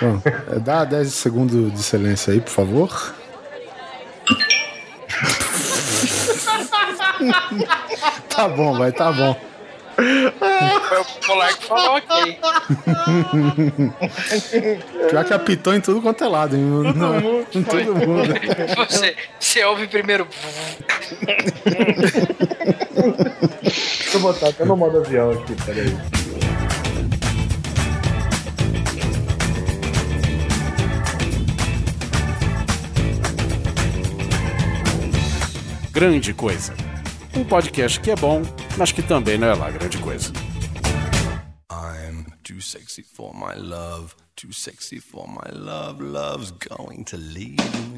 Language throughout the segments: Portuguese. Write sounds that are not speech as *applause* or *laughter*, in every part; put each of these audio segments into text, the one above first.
Bom, é, dá 10 segundos de silêncio aí, por favor. *laughs* tá bom, vai, tá bom. Foi o Polar que falou ok. Já que apitou em tudo quanto é lado, hein? Todo Não, mundo. Em todo mundo. *laughs* Você, você ouve primeiro. Deixa eu botar até no modo avião aqui, peraí. Grande Coisa. Um podcast que é bom, mas que também não é lá grande coisa. I'm too sexy for my love, too sexy for my love, love's going to leave me.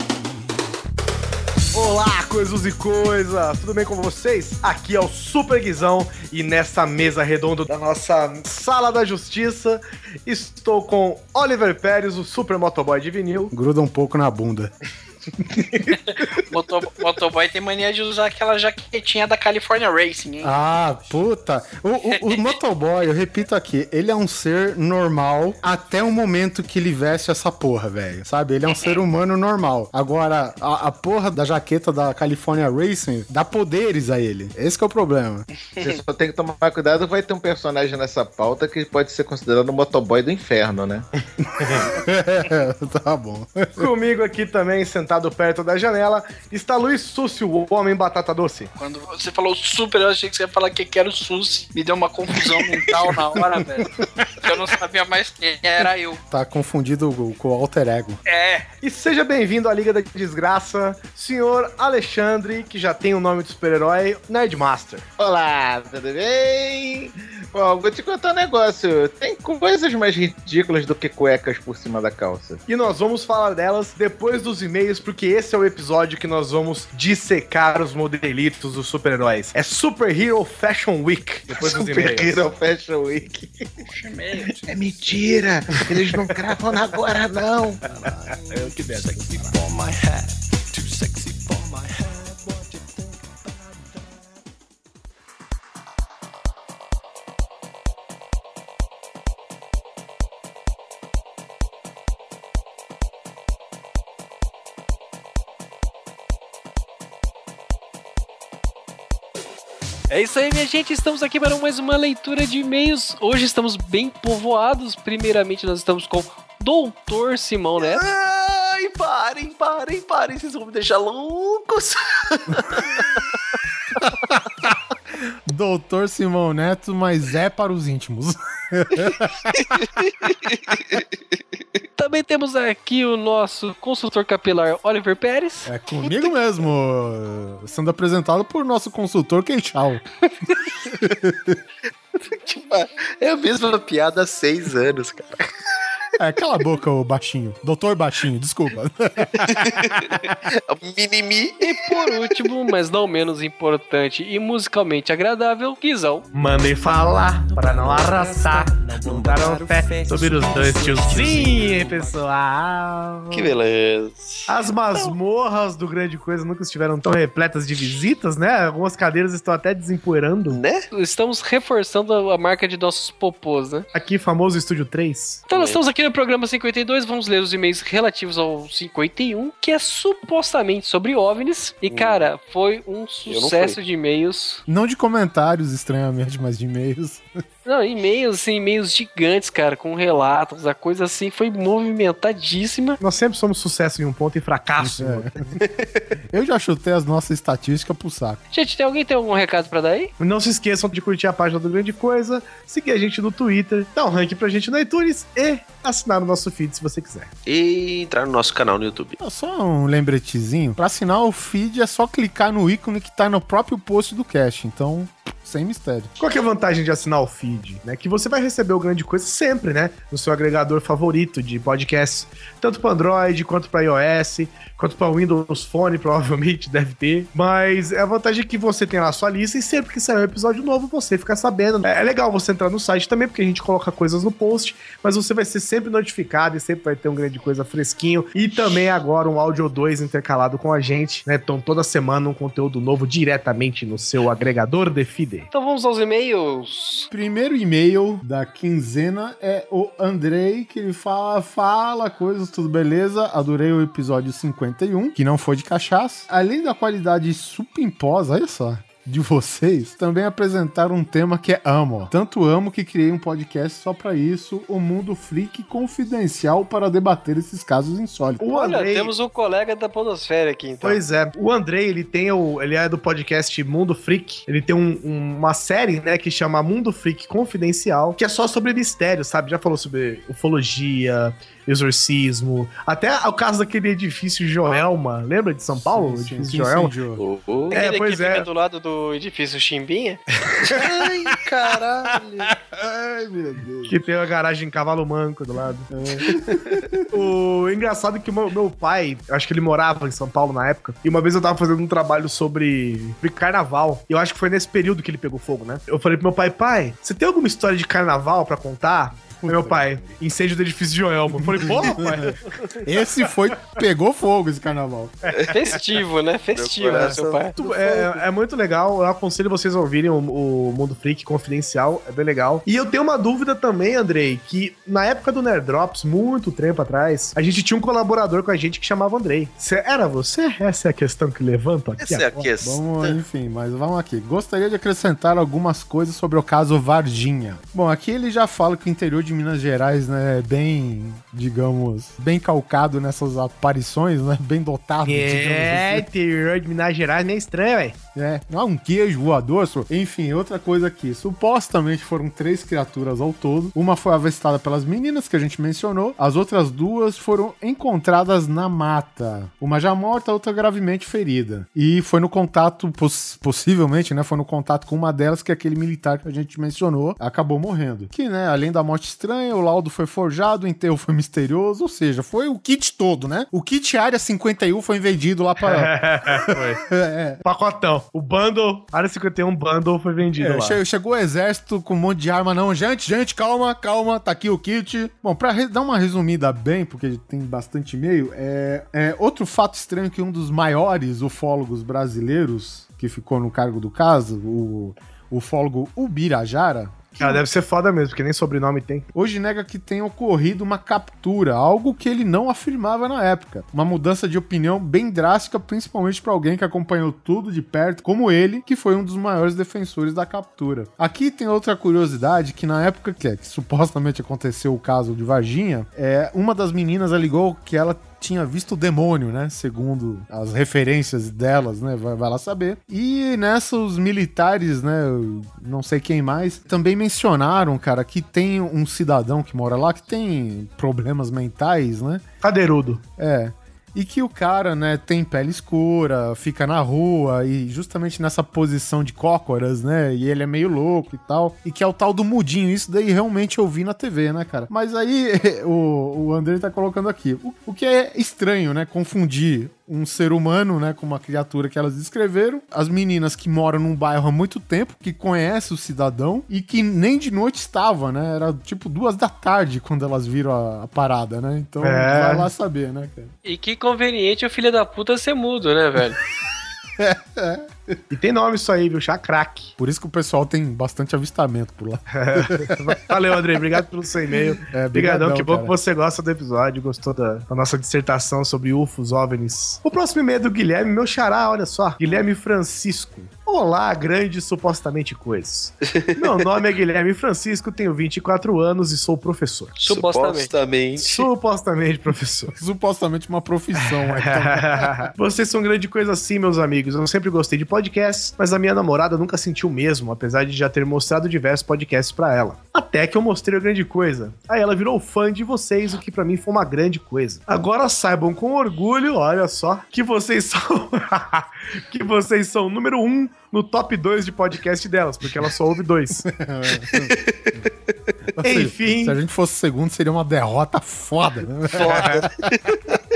Olá, coisas e coisas! Tudo bem com vocês? Aqui é o Super Guizão e nessa mesa redonda da nossa Sala da Justiça estou com Oliver Pérez, o Super Motoboy de vinil. Gruda um pouco na bunda. *laughs* *laughs* Motor, motoboy tem mania de usar aquela jaquetinha da California Racing, hein? Ah, puta. O, o, o *laughs* motoboy, eu repito aqui, ele é um ser normal até o momento que ele veste essa porra, velho. Sabe? Ele é um ser humano normal. Agora, a, a, porra da jaqueta da California Racing dá poderes a ele. Esse é o problema. Você só tem que tomar cuidado, vai ter um personagem nessa pauta que pode ser considerado o motoboy do inferno, né? *laughs* é, tá bom. Comigo aqui também, sentado perto da janela, está Luiz Súcio, o homem batata doce. Quando você falou super, eu achei que você ia falar que era o Susi. Me deu uma confusão mental na hora, velho. Eu não sabia mais quem era eu. Tá confundido com o alter ego. É. E seja bem-vindo à Liga da Desgraça, senhor Alexandre, que já tem o nome de super-herói, Nerdmaster. Olá, tudo bem? Bom, vou te contar um negócio. Tem coisas mais ridículas do que cuecas por cima da calça. E nós vamos falar delas depois dos e-mails, porque esse é o episódio que nós vamos dissecar os modelitos dos super-heróis. É Super Hero Fashion Week. Depois dos e-mails. Super Hero Fashion Week. é mentira. Eles não gravam agora, não. Eu que dessa aqui. É isso aí, minha gente. Estamos aqui para mais uma leitura de e-mails. Hoje estamos bem povoados. Primeiramente, nós estamos com Doutor Simão Neto. Ai, parem, parem, parem. Vocês vão me deixar loucos. *laughs* Doutor Simão Neto, mas é para os íntimos. *laughs* Também temos aqui o nosso consultor capilar Oliver Pérez. É comigo mesmo, sendo apresentado por nosso consultor Queixal. *laughs* é a mesma piada há seis anos, cara. É, cala a boca, o baixinho. Doutor Baixinho, desculpa. *laughs* Minimi. E por último, mas não menos importante e musicalmente agradável, Guizão. Mandem falar pra não arrastar. Não dar o pé sobre os dois tiozinhos, pessoal. Que beleza. As masmorras do Grande Coisa nunca estiveram tão repletas de visitas, né? Algumas cadeiras estão até desempoeirando. Né? Estamos reforçando a marca de nossos popôs, né? Aqui, famoso Estúdio 3. Então, nós estamos aqui no programa 52, vamos ler os e-mails relativos ao 51, que é supostamente sobre OVNIs. E, cara, foi um sucesso de e-mails. Não de comentários, estranhamente, mas de e-mails. *laughs* Não, e-mails, assim, e-mails gigantes, cara, com relatos, a coisa assim foi movimentadíssima. Nós sempre somos sucesso em um ponto e fracasso. É. *laughs* Eu já chutei as nossas estatísticas pro saco. Gente, tem alguém tem algum recado para dar aí? Não se esqueçam de curtir a página do Grande Coisa, seguir a gente no Twitter, dar um rank pra gente no iTunes e assinar o nosso feed se você quiser. E entrar no nosso canal no YouTube. Só um lembretezinho. Pra assinar o feed é só clicar no ícone que tá no próprio post do cast. Então, sem mistério. Qual é a vantagem de assinar o feed? Né? Que você vai receber o grande coisa sempre, né? No seu agregador favorito de podcast, tanto para Android quanto para iOS, quanto para Windows Phone, *laughs* provavelmente deve ter. Mas é a vantagem que você tem lá a sua lista e sempre que sair um episódio novo você fica sabendo. É legal você entrar no site também, porque a gente coloca coisas no post, mas você vai ser sempre notificado e sempre vai ter um grande coisa fresquinho. E também agora um áudio 2 intercalado com a gente, né? Então toda semana um conteúdo novo diretamente no seu agregador de feed. Então vamos aos e-mails. Primeiro e-mail da quinzena é o Andrei, que ele fala, fala coisas, tudo beleza. Adorei o episódio 51, que não foi de cachaça. Além da qualidade supimposa, olha só. De vocês, também apresentaram um tema que é amo. Tanto amo que criei um podcast só pra isso, o Mundo Freak Confidencial para debater esses casos insólitos. O Olha, Andrei. temos um colega da Podosfera aqui, então. Pois é, o Andrei, ele tem o. Ele é do podcast Mundo Freak. Ele tem um- um- uma série, né, que chama Mundo Freak Confidencial, que é só sobre mistério, sabe? Já falou sobre ufologia, exorcismo, até o caso daquele edifício Joelma. Lembra de São Paulo? o Sim, sim, edifício sim, Joelma? Oh, Aquele É, pois que fica é. do lado do edifício Chimbinha. Ai, caralho. Ai, meu Deus. Que tem a garagem em cavalo manco do lado. o engraçado é que o meu, meu pai, eu acho que ele morava em São Paulo na época, e uma vez eu tava fazendo um trabalho sobre, sobre carnaval. E eu acho que foi nesse período que ele pegou fogo, né? Eu falei pro meu pai, pai, você tem alguma história de carnaval pra contar? Meu pai, incêndio do edifício de Joelma. Eu falei, porra, pai. *laughs* Esse foi. Pegou fogo esse carnaval. Festivo, né? Festivo, né, seu pai? Muito- É, é muito legal, eu aconselho vocês a ouvirem o, o Mundo Freak Confidencial, é bem legal. E eu tenho uma dúvida também, Andrei, que na época do Nerd Drops, muito tempo atrás, a gente tinha um colaborador com a gente que chamava Andrei. Cê- era você? Essa é a questão que levanto aqui Essa é a questão. Vamos, enfim, mas vamos aqui. Gostaria de acrescentar algumas coisas sobre o caso Varginha. Bom, aqui ele já fala que o interior de Minas Gerais, né, é bem, digamos, bem calcado nessas aparições, né, bem dotado, É, digamos interior de Minas Gerais nem é estranho, velho. assim. É, não, um queijo voador, só. enfim, outra coisa aqui. Supostamente foram três criaturas ao todo. Uma foi avistada pelas meninas que a gente mencionou. As outras duas foram encontradas na mata. Uma já morta, a outra gravemente ferida. E foi no contato, poss- possivelmente, né? Foi no contato com uma delas que aquele militar que a gente mencionou acabou morrendo. Que, né, além da morte estranha, o laudo foi forjado, o enterro foi misterioso, ou seja, foi o kit todo, né? O kit área 51 foi vendido lá para. *laughs* Foi. *laughs* é, Pacotão. O bundle, área 51 bundle foi vendido É, lá. che- chegou o exército com um monte de arma, não. Gente, gente, calma, calma, tá aqui o kit. Bom, pra re- dar uma resumida bem, porque tem bastante e-mail, é, é outro fato estranho que um dos maiores ufólogos brasileiros, que ficou no cargo do caso, o ufólogo Ubirajara, Cara, deve ser foda mesmo, porque nem sobrenome tem. hoje nega que tenha ocorrido uma captura, algo que ele não afirmava na época. Uma mudança de opinião bem drástica, principalmente para alguém que acompanhou tudo de perto, como ele, que foi um dos maiores defensores da captura. Aqui tem outra curiosidade que na época que, que supostamente aconteceu o caso de Varginha, é uma das meninas alegou que ela tinha visto o demônio, né? Segundo as referências delas, né? Vai, vai lá saber. E nessa, os militares, né? Não sei quem mais, também mencionaram, cara, que tem um cidadão que mora lá que tem problemas mentais, né? Cadeirudo. É. E que o cara, né, tem pele escura, fica na rua e justamente nessa posição de cócoras, né? E ele é meio louco e tal. E que é o tal do mudinho. Isso daí realmente eu vi na TV, né, cara? Mas aí *laughs* o, o André tá colocando aqui. O, o que é estranho, né? Confundir um ser humano, né, com uma criatura que elas descreveram. As meninas que moram num bairro há muito tempo, que conhecem o cidadão e que nem de noite estava, né? Era tipo duas da tarde quando elas viram a, a parada, né? Então É. vai lá saber, né, cara? E que conveniente o filho da puta ser mudo, né, velho? *laughs* E tem nome isso aí, viu? Chacraque. Por isso que o pessoal tem bastante avistamento por lá. *laughs* Valeu, Andrei. Obrigado pelo seu e-mail. É, Obrigadão, brigadão, que bom cara. que você gosta do episódio, gostou da, da nossa dissertação sobre UFOs, OVNIs. O próximo e-mail é do Guilherme, meu xará, olha só. Guilherme Francisco. Olá, grandes supostamente coisas. Meu nome é Guilherme Francisco, tenho 24 anos e sou professor. Supostamente. Supostamente. Supostamente professor. Supostamente uma profissão. Então, *laughs* Vocês são grande coisa assim, meus amigos. Eu sempre gostei de podcasts, mas a minha namorada nunca sentiu o mesmo, apesar de já ter mostrado diversos podcasts pra ela. Até que eu mostrei a grande coisa. Aí ela virou fã de vocês, o que pra mim foi uma grande coisa. Agora saibam com orgulho, olha só, que vocês são *laughs* que vocês são o número um no top 2 de podcast delas, porque ela só ouve dois. *laughs* *laughs* Enfim. Se a gente fosse segundo, seria uma derrota foda, né? Foda. *laughs*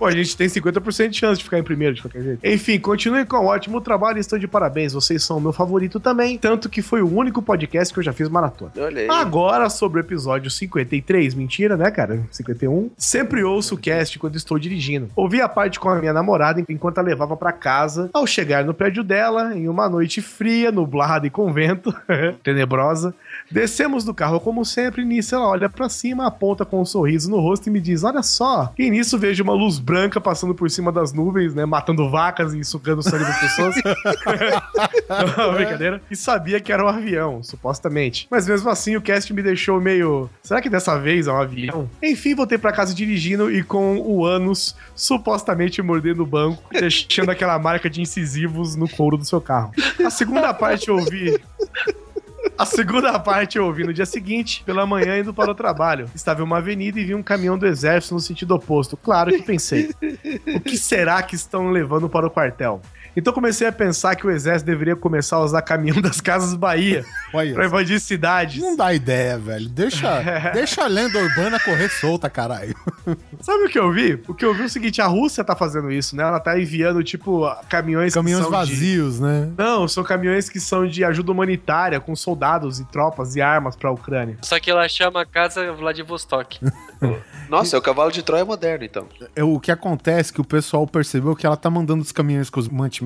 Pô, a gente tem 50% de chance de ficar em primeiro de qualquer jeito. Enfim, continue com o ótimo trabalho e estão de parabéns. Vocês são o meu favorito também, tanto que foi o único podcast que eu já fiz maratona. Olha aí. Agora, sobre o episódio 53, mentira, né, cara? 51. Sempre ouço o cast quando estou dirigindo. Ouvi a parte com a minha namorada enquanto a levava pra casa. Ao chegar no prédio dela, em uma noite fria, nublada e com vento, *laughs* tenebrosa, descemos do carro como sempre. E nisso ela olha pra cima, aponta com um sorriso no rosto e me diz: Olha só. E nisso vejo uma luz branca passando por cima das nuvens, né? Matando vacas e sugando o sangue das pessoas. *laughs* *laughs* Não, brincadeira. E sabia que era um avião, supostamente. Mas mesmo assim, o cast me deixou meio. Será que dessa vez é um avião? Enfim, voltei pra casa dirigindo e com o ânus supostamente mordendo o banco, *laughs* deixando aquela marca de incisivos no couro do seu carro. A segunda parte eu ouvi. A segunda parte eu ouvi no dia seguinte, pela manhã indo para o trabalho. Estava em uma avenida e vi um caminhão do exército no sentido oposto. Claro que pensei, o que será que estão levando para o quartel? Então comecei a pensar que o exército deveria começar a usar caminhão *laughs* das Casas Bahia para invadir cidades. Não dá ideia, velho. Deixa, *laughs* deixa a lenda urbana correr solta, caralho. Sabe o que eu vi? O que eu vi é o seguinte, a Rússia tá fazendo isso, né? Ela tá enviando, tipo, caminhões Caminhões que são de- vazios, né? Não, são caminhões que são de ajuda humanitária, com soldados e tropas e armas pra Ucrânia. Só que ela chama a casa Vladivostok. *laughs* Nossa, é o cavalo de Troia moderno, então. É, O que acontece é que o pessoal percebeu que ela tá mandando os caminhões com os mantimentos,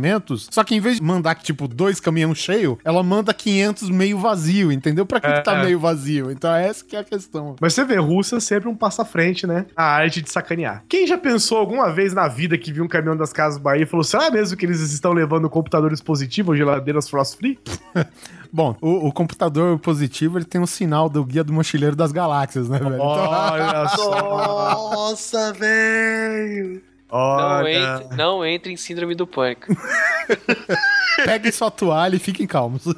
só que em vez de mandar, tipo, dois caminhões cheios, ela manda 500 meio vazio, entendeu? Pra que, que tá É. meio vazio? Então essa que é a questão. Mas você vê, Rússia sempre um passo à frente, né? A arte de sacanear. Quem já pensou alguma vez na vida que viu um caminhão das Casas Bahia e falou, será mesmo que eles estão levando computadores positivos ou geladeiras frost free? *laughs* Bom, o, o computador positivo, ele tem um sinal do guia do mochileiro das galáxias, né, velho? Então, Olha só. Nossa, velho! Não entre, não entre em síndrome do pânico. *laughs* peguem sua toalha e fiquem calmos. *laughs*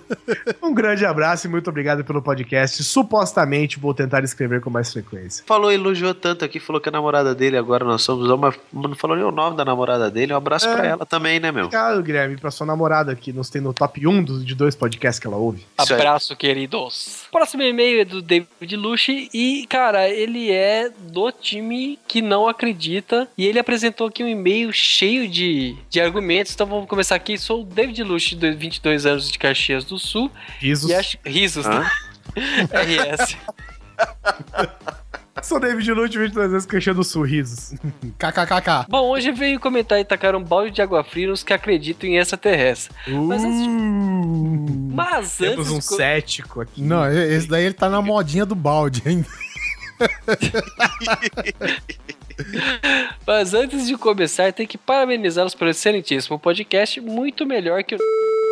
Um grande abraço e muito obrigado pelo podcast. Supostamente vou tentar escrever com mais frequência. Falou, elogiou tanto aqui, falou que a namorada dele agora nós somos, mas não falou nem o nome da namorada dele. Um abraço É. pra ela também, né, meu? Obrigado, Guilherme, pra sua namorada que nos tem no top 1 dos, de dois podcasts que ela ouve. Abraço, queridos. Próximo e-mail é do David Luche e, cara, ele é do time que não acredita e ele apresentou aqui um e-mail cheio de, de argumentos. Então vamos começar aqui. Sou o David Luche, de 22 anos de Caxias do Sul Risos. e acho risos, né? RS. *laughs* *laughs* Sou David Lute, 22 vezes queixando sorrisos. KKKK. Bom, hoje veio comentar e tacar um balde de água fria nos que acreditam em extraterrestre. Mas antes, mas Temos antes um co- cético aqui. Não, esse daí ele tá na modinha do balde ainda. *laughs* Mas antes de começar, tem que parabenizá-los pelo excelentíssimo podcast, muito melhor que o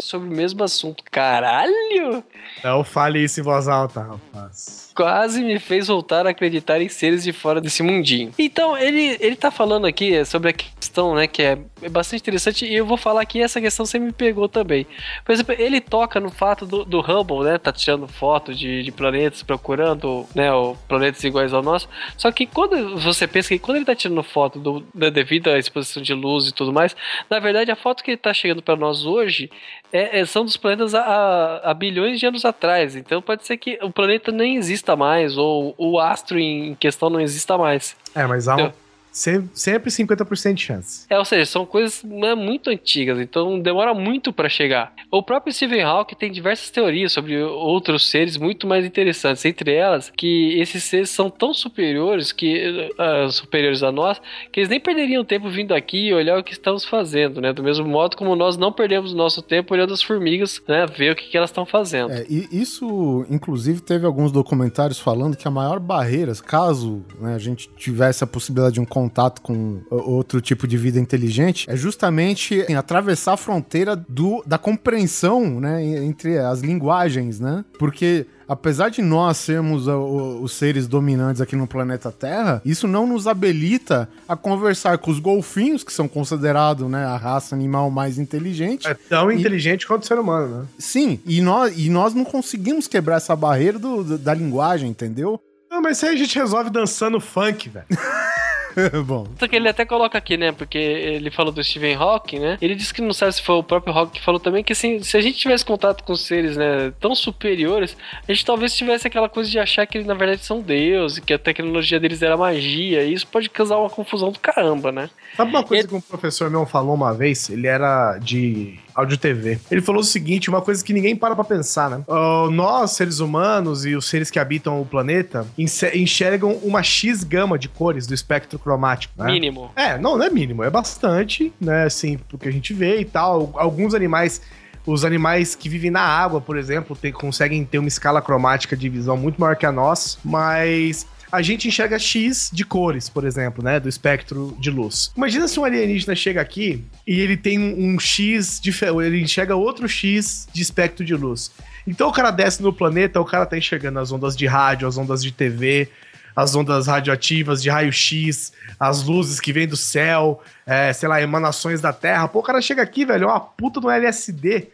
sobre o mesmo assunto. Caralho! Não fale isso em voz alta, rapaz. Quase me fez voltar a acreditar em seres de fora desse mundinho. Então, ele, ele tá falando aqui sobre a questão, né, que é, é bastante interessante, e eu vou falar que essa questão sempre me pegou também. Por exemplo, ele toca no fato do, do Hubble, né, tá tirando foto de, de planetas, procurando, né, planetas iguais ao nosso. Só que quando você pensa que quando ele tá tirando foto do, da devido à exposição de luz e tudo mais, na verdade a foto que ele tá chegando para nós hoje é- é- são dos planetas há, há bilhões de anos atrás. Então pode ser que o planeta nem exista mais, ou o astro em questão não exista mais. É, mas há um, Eu- sempre, sempre 50% de chance. É, ou seja, são coisas né, muito antigas, então demora muito para chegar. O próprio Stephen Hawking tem diversas teorias sobre outros seres muito mais interessantes, entre elas que esses seres são tão superiores que ah, superiores a nós, que eles nem perderiam tempo vindo aqui e olhar o que estamos fazendo, né? Do mesmo modo como nós não perdemos o nosso tempo olhando as formigas, né, ver o que, que elas estão fazendo. É, e isso, inclusive, teve alguns documentários falando que a maior barreira, caso né, a gente tivesse a possibilidade de um contato com outro tipo de vida inteligente, é justamente assim, atravessar a fronteira do, da compreensão né, en- entre as linguagens, né? Porque apesar de nós sermos os seres dominantes aqui no planeta Terra, isso não nos habilita a conversar com os golfinhos, que são considerados né, a raça animal mais inteligente, É tão E- inteligente quanto o ser humano, né? Sim, e nós, e nós não conseguimos quebrar essa barreira do- da linguagem, entendeu? Não, mas isso aí a gente resolve dançando funk, velho. *laughs* *laughs* Bom, Tanto que ele até coloca aqui, né? Porque ele falou do Stephen Hawking, né? Ele disse que não sabe se foi o próprio Hawking que falou também que assim, se a gente tivesse contato com seres, né, tão superiores, a gente talvez tivesse aquela coisa de achar que eles na verdade são deuses, que a tecnologia deles era magia, e isso pode causar uma confusão do caramba, né? Sabe uma coisa Ele- que um professor meu falou uma vez? Ele era de áudio TV. Ele falou o seguinte, uma coisa que ninguém para pra pensar, né? Ah, nós, seres humanos e os seres que habitam o planeta, enxergam uma X gama de cores do espectro cromático, né? Mínimo. É, não, não é mínimo, é bastante, né? Assim, pro que a gente vê e tal. Alguns animais, os animais que vivem na água, por exemplo, tem- conseguem ter uma escala cromática de visão muito maior que a nossa, mas a gente enxerga X de cores, por exemplo, né? Do espectro de luz. Imagina se um alienígena chega aqui e ele tem um, X, dife- ele enxerga outro X de espectro de luz. Então o cara desce no planeta, o cara tá enxergando as ondas de rádio, as ondas de TV, as ondas radioativas de raio-x, as luzes que vêm do céu, é, sei lá, emanações da Terra. Pô, o cara chega aqui, velho, é uma puta no LSD,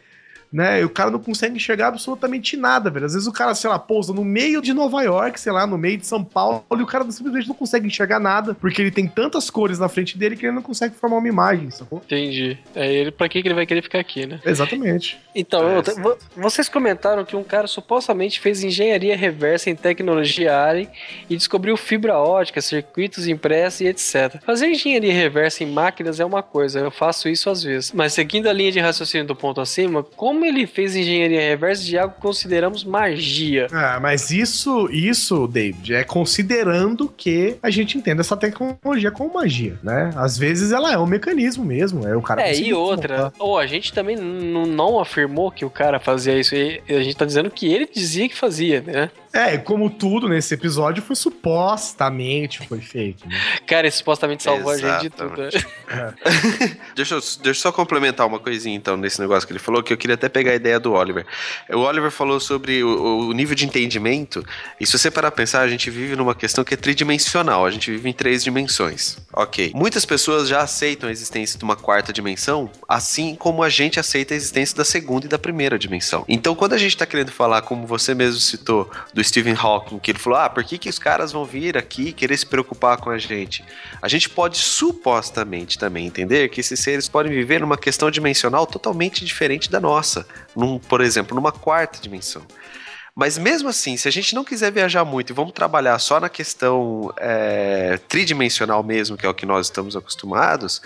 né? E o cara não consegue enxergar absolutamente nada, velho. Às vezes o cara, sei lá, pousa no meio de Nova York, sei lá, no meio de São Paulo, e o cara simplesmente não consegue enxergar nada, porque ele tem tantas cores na frente dele que ele não consegue formar uma imagem, sacou? Entendi. É ele, pra que que ele vai querer ficar aqui, né? Exatamente. Então, eu- vo- vocês comentaram que um cara supostamente fez engenharia reversa em tecnologia Alien e descobriu fibra ótica, circuitos impressos e etc. Fazer engenharia reversa em máquinas é uma coisa, eu faço isso às vezes. Mas seguindo a linha de raciocínio do ponto acima, como ele fez engenharia reversa de algo que consideramos magia? Ah, mas isso, isso, David, é considerando que a gente entenda essa tecnologia como magia, né? Às vezes ela é um mecanismo mesmo, é o cara É, e outra, ou a gente também não afirmou que o cara fazia isso, e a gente tá dizendo que ele dizia que fazia, né? É, e como tudo nesse episódio foi supostamente foi feito, né? Cara, ele supostamente salvou a gente de tudo. né? *laughs* Deixa eu, deixa eu só complementar uma coisinha então nesse negócio que ele falou, que eu queria até pegar a ideia do Oliver. O Oliver falou sobre o, o nível de entendimento, e se você parar pra pensar, a gente vive numa questão que é tridimensional, a gente vive em três dimensões. Ok. Muitas pessoas já aceitam a existência de uma quarta dimensão, assim como a gente aceita a existência da segunda e da primeira dimensão. Então, quando a gente tá querendo falar, como você mesmo citou, do Stephen Hawking, que ele falou: ah, por que, que os caras vão vir aqui querer se preocupar com a gente? A gente pode supostamente também entender que esses seres podem viver numa questão dimensional totalmente diferente da nossa, num, por exemplo, numa quarta dimensão. Mas mesmo assim, se a gente não quiser viajar muito e vamos trabalhar só na questão é, tridimensional mesmo, que é o que nós estamos acostumados,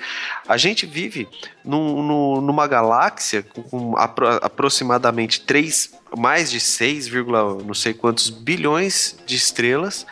a gente vive num- num- numa galáxia com, com apro- aproximadamente 3, mais de 6, vírgula não sei quantos bilhões de estrelas,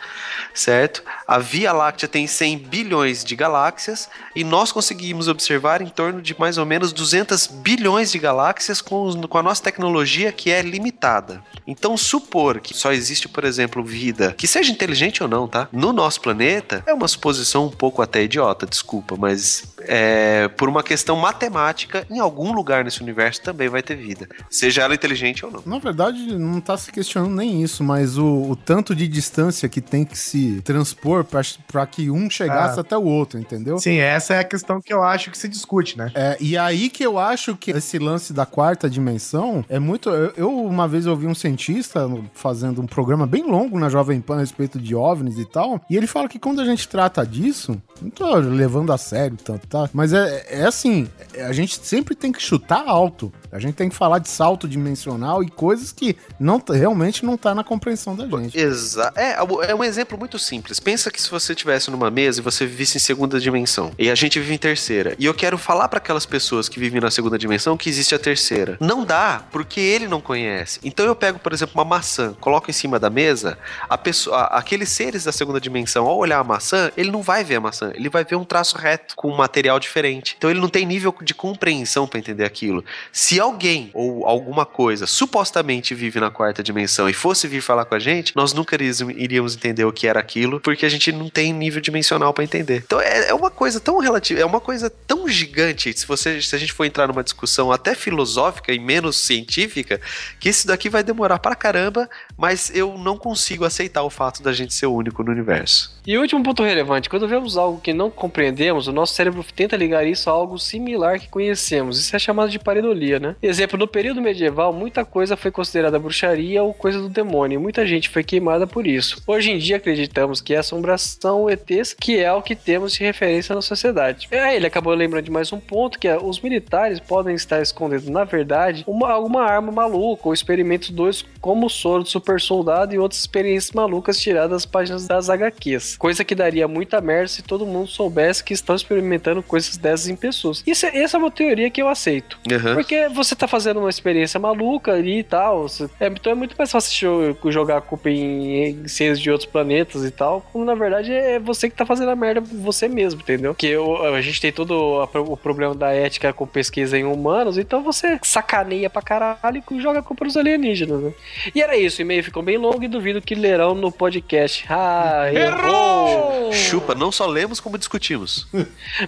certo? A Via Láctea tem 100 bilhões de galáxias e nós conseguimos observar em torno de mais ou menos 200 bilhões de galáxias com, com a nossa tecnologia que é limitada. Então, supor que só existe, por exemplo, vida, que seja inteligente ou não, tá? No nosso planeta, é uma suposição um pouco até idiota, desculpa, mas é, por uma questão matemática, em algum lugar nesse universo também vai ter vida, seja ela inteligente ou não. Na verdade, não tá se questionando nem isso, mas o, o tanto de distância que tem que se transpor pra que um chegasse Ah. até o outro, entendeu? Sim, essa é a questão que eu acho que se discute, né? É, e aí que eu acho que esse lance da quarta dimensão é muito. Eu, eu, uma vez ouvi um cientista fazendo um programa bem longo na Jovem Pan a respeito de OVNIs e tal, e ele fala que quando a gente trata disso, não tô levando a sério tanto, tá? Mas é, é assim, a gente sempre tem que chutar alto. A gente tem que falar de salto dimensional e coisas que não, realmente não tá na compreensão da gente. Exato. É, é um exemplo muito simples. Pensa que se você estivesse numa mesa e você vivesse em segunda dimensão, e a gente vive em terceira, e eu quero falar para aquelas pessoas que vivem na segunda dimensão que existe a terceira. Não dá, porque ele não conhece. Então eu pego, por exemplo, uma maçã, coloco em cima da mesa, a pessoa, aqueles seres da segunda dimensão, ao olhar a maçã, ele não vai ver a maçã, ele vai ver um traço reto com um material diferente. Então ele não tem nível de compreensão para entender aquilo. Se alguém ou alguma coisa supostamente vive na quarta dimensão e fosse vir falar com a gente, nós nunca iríamos- entender o que era aquilo, porque a gente não tem nível dimensional para entender. Então é, é uma coisa tão relativa, é uma coisa tão gigante, se você se a gente for entrar numa discussão até filosófica e menos científica, que isso daqui vai demorar pra caramba, mas eu não consigo aceitar o fato da gente ser único no universo. E o último ponto relevante, quando vemos algo que não compreendemos, o nosso cérebro tenta ligar isso a algo similar que conhecemos. Isso é chamado de pareidolia, né? Exemplo, no período medieval, muita coisa foi considerada bruxaria ou coisa do demônio, e muita gente foi queimada por isso. Hoje em dia acreditamos que essa assombração, ETs, que é o que temos de referência na sociedade. Aí ele acabou lembrando de mais um ponto, que é os militares podem estar escondendo, na verdade, uma, alguma arma maluca ou experimentos dois como o soro do super soldado e outras experiências malucas tiradas das páginas das HQs. Coisa que daria muita merda se todo mundo soubesse que estão experimentando coisas dessas em pessoas. Isso, é- essa é uma teoria que eu aceito. Aham. Porque você tá fazendo uma experiência maluca ali e tal. você- é, então é muito mais fácil jo- jogar a culpa em, em seres de outros planetas e tal. Quando na verdade é você que tá fazendo a merda você mesmo, entendeu? Porque o- a gente tem todo a o problema da ética com pesquisa em humanos, então você sacaneia pra caralho e joga a culpa nos alienígenas, né? E era isso, o e-mail ficou bem longo e duvido que lerão no podcast. Ah, errou! Chupa, não só lemos como discutimos.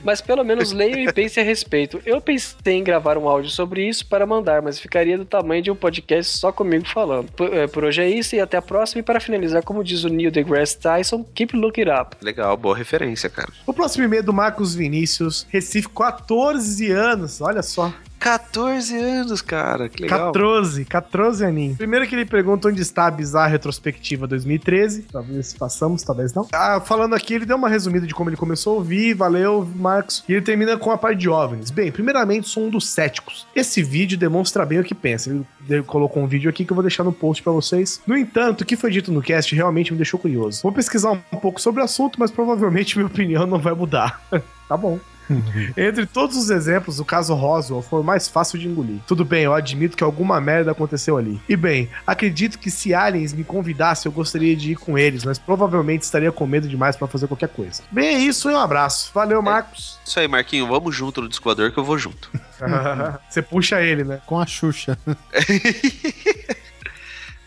Mas pelo menos leiam e pensem a respeito. Eu pensei em gravar um áudio sobre isso para mandar, mas ficaria do tamanho de um podcast só comigo falando. Por, eh, por hoje é isso e até a próxima. E para finalizar, como diz o Neil deGrasse Tyson, keep looking up. Legal, boa referência, cara. O próximo e-mail é do Marcos Vinícius, Recife, 14 anos, olha só. 14 anos, cara, que legal. 14, 14 aninhos. Primeiro que ele pergunta onde está a bizarra retrospectiva 2013. Talvez façamos, talvez não. Ah, falando aqui, ele deu uma resumida de como ele começou a ouvir. Valeu, Marcos. E ele termina com a parte de OVNIs. Bem, primeiramente, sou um dos céticos. Esse vídeo demonstra bem o que pensa. Ele, colocou um vídeo aqui que eu vou deixar no post pra vocês. No entanto, o que foi dito no cast realmente me deixou curioso. Vou pesquisar um pouco sobre o assunto, mas provavelmente minha opinião não vai mudar. *laughs* tá bom. *laughs* Entre todos os exemplos, o caso Roswell foi o mais fácil de engolir. Tudo bem, eu admito que alguma merda aconteceu ali. E bem, acredito que se aliens me convidassem, eu gostaria de ir com eles, mas provavelmente estaria com medo demais pra fazer qualquer coisa. Bem, é isso e um abraço. Valeu, Marcos. Isso aí, Marquinho, vamos junto no Discoador que eu vou junto. *laughs* Você puxa ele, né? Com a Xuxa. *laughs*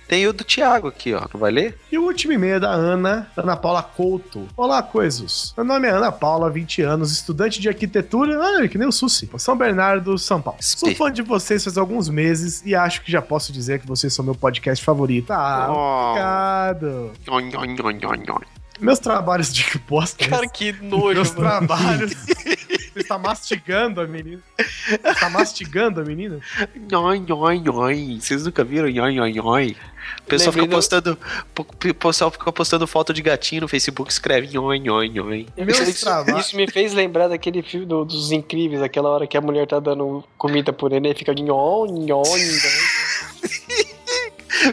Tem o do Thiago aqui, ó. Não vai ler? E o último e-mail é da Ana, Ana Paula Couto. Olá, coisos. Meu nome é Ana Paula, 20 anos, estudante de arquitetura, ah, que nem o Susi, São Bernardo, São Paulo. Sou Espe- fã de vocês faz alguns meses e acho que já posso dizer que vocês são meu podcast favorito. Ah, Oh. obrigado. Meus trabalhos de que bosta. Cara, que nojo, Meus mano. trabalhos. *laughs* Você está mastigando a menina. Você está mastigando a menina? Nhon, nhon, nhon. Vocês nunca viram nhon, nhon, nhon? O pessoal Lembrei fica do- postando. O pessoal fica postando foto de gatinho no Facebook, escreve nhon, nhon, nhon. Meus Isso, isso me fez lembrar daquele filme do- dos incríveis, aquela hora que a mulher tá dando comida pro neném e fica nhon, nhon, nhon.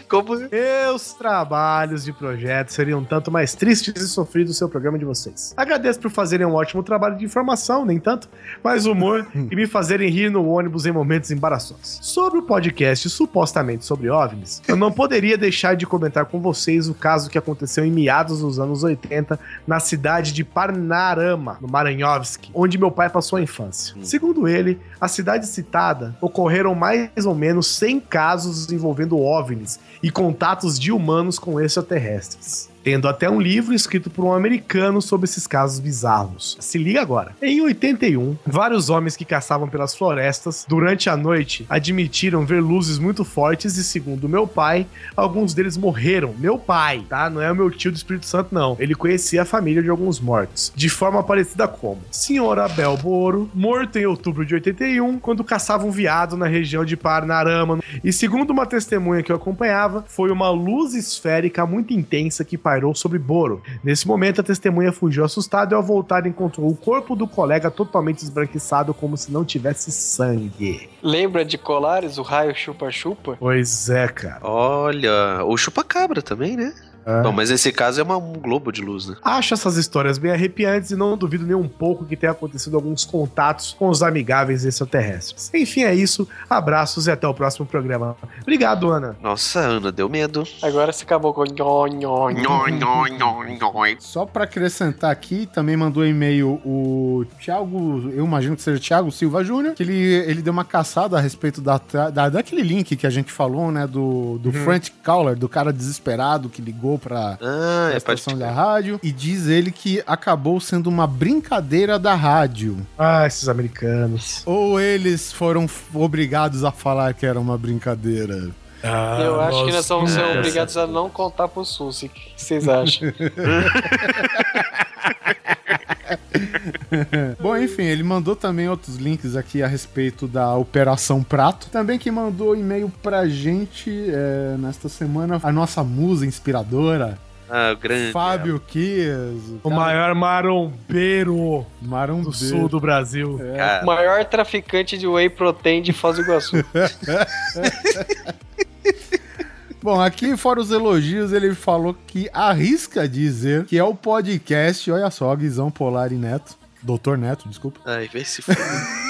Como. Meus trabalhos de projeto seriam um tanto mais tristes e sofridos do seu programa de vocês. Agradeço por fazerem um ótimo trabalho de informação, nem tanto, mas humor *laughs* e me fazerem rir no ônibus em momentos embaraçosos. Sobre o podcast supostamente sobre OVNIs, eu não poderia deixar de comentar com vocês o caso que aconteceu em meados dos anos 80 na cidade de Parnarama, no Maranhovsk, onde meu pai passou a infância. Segundo ele, a cidade citada ocorreram mais ou menos 100 casos envolvendo OVNIs e contatos de humanos com extraterrestres. Tendo até um livro escrito por um americano sobre esses casos bizarros. Se liga agora. Em 81, vários homens que caçavam pelas florestas durante a noite admitiram ver luzes muito fortes e, segundo meu pai, alguns deles morreram. Meu pai, tá? Não é o meu tio do Espírito Santo, não. Ele conhecia a família de alguns mortos. De forma parecida como Senhor Abel Boro, morto em outubro de 81, quando caçava um viado na região de Parnarama. E segundo uma testemunha que eu acompanhava, foi uma luz esférica muito intensa que pairou sobre Boro. Nesse momento, a testemunha fugiu assustada e ao voltar encontrou o corpo do colega totalmente esbranquiçado como se não tivesse sangue. Lembra de Colares, o raio chupa-chupa? Pois é, cara. Olha, o chupa-cabra também, né? É. Bom, mas nesse caso é uma- um globo de luz, né? Acho essas histórias bem arrepiantes e não duvido nem um pouco que tenha acontecido alguns contatos com os amigáveis extraterrestres. Enfim, é isso. Abraços e até o próximo programa. Obrigado, Ana. Nossa, Ana, deu medo. Agora você acabou com. Só pra acrescentar aqui, também mandou e-mail o Thiago, eu imagino que seja Thiago Silva Júnior, que ele, ele deu uma caçada a respeito da, da, daquele link que a gente falou, né, do, do Frank Caller, do cara desesperado que ligou pra, Ah, pra é pode estação da rádio, e diz ele que acabou sendo uma brincadeira da rádio. Ah, esses americanos. Ou eles foram obrigados a falar que era uma brincadeira. Eu acho que nós vamos ser nunca obrigados a não contar pro Susi. O que vocês acham? *laughs* *laughs* *laughs* Bom, enfim, ele mandou também outros links aqui a respeito da Operação Prato. Também que mandou e-mail pra gente é, nesta semana, a nossa musa inspiradora, Ah, o grande. Fábio Kias. O maior marombeiro do Marumbeiro. sul do Brasil. Cara, O maior traficante de whey protein de Foz do Iguaçu. *laughs* Bom, aqui fora os elogios, ele falou que arrisca dizer que é o podcast, olha só, Guizão Polar e Neto, Doutor Neto, desculpa, Ai, vê se for.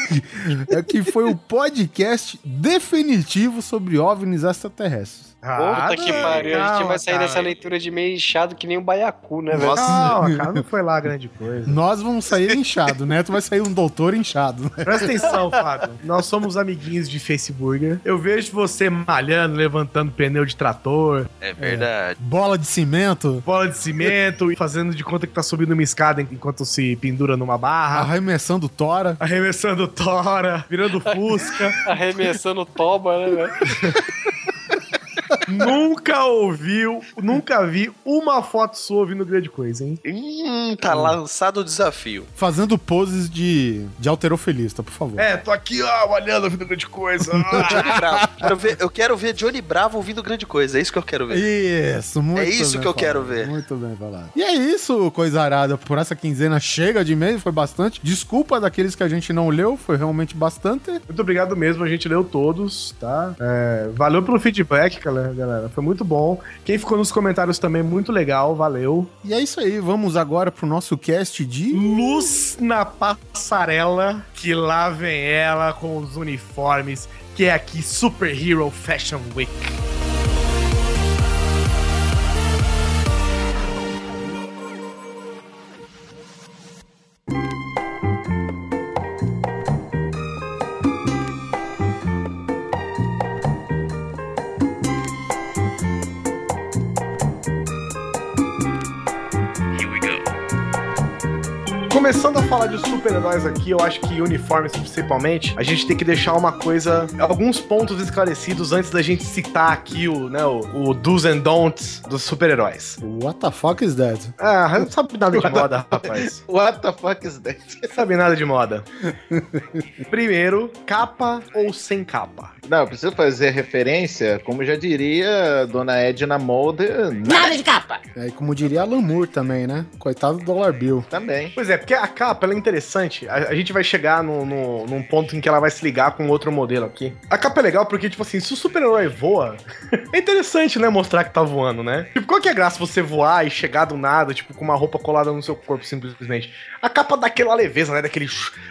*laughs* é que foi o podcast definitivo sobre OVNIs extraterrestres. Ah, Puta que não, pariu. a gente vai sair cara. dessa leitura de meio inchado que nem um baiacu, né, velho? Calma, cara, não foi lá grande coisa. Nós vamos sair inchado, o Neto vai sair um doutor inchado. né? Presta atenção, Fábio. Nós somos amiguinhos de Facebook. Eu vejo você malhando, levantando pneu de trator, É verdade. Bola de cimento, bola de cimento e fazendo de conta que tá subindo uma escada enquanto se pendura numa barra, arremessando tora. arremessando tora, virando fusca. *laughs* Arremessando toba, né, velho? *laughs* nunca ouviu, nunca vi uma foto sua ouvindo grande coisa, hein? Hum, tá lançado o desafio. Fazendo poses de, de alterofilista, por favor. É, tô aqui, ó, malhando, ouvindo grande coisa. Ah. *laughs* Johnny Bravo. Quero ver- eu quero ver Johnny Bravo ouvindo grande coisa. É isso que eu quero ver. Isso, muito É isso bem que eu quero ver. Muito bem falado. E é isso, coisa arada. Por essa quinzena chega de e-mail, foi bastante. Desculpa daqueles que a gente não leu, foi realmente bastante. Muito obrigado mesmo, a gente leu todos, tá? É, valeu pelo feedback, galera, galera. Foi muito bom. Quem ficou nos comentários também, muito legal, valeu. E é isso aí, vamos agora pro nosso cast de. Luz na passarela, que lá vem ela com os uniformes, que é aqui Super Hero Fashion Week. Começando a falar de super-heróis aqui, eu acho que uniformes principalmente, a gente tem que deixar uma coisa, alguns pontos esclarecidos antes da gente citar aqui o, né, o, o do's and don'ts dos super-heróis. What the fuck is that? Ah, não sabe nada de moda, rapaz. What the fuck is that? Não sabe nada de moda. Primeiro, capa ou sem capa? Não, eu preciso fazer referência, como já diria Dona Edna Molder, Nada de capa. É, como diria Alan Moore também, né? Coitado do Dollar Bill. também. Pois é, porque a capa ela é interessante. A, a gente vai chegar no, no- num ponto em que ela vai se ligar com outro modelo aqui. A capa é legal porque, tipo assim, se o super-herói voa, *laughs* é interessante, né? Mostrar que tá voando, né? Tipo, qual que é a graça você voar e chegar do nada, tipo, com uma roupa colada no seu corpo, simplesmente? A capa dá aquela leveza, né? Daquele.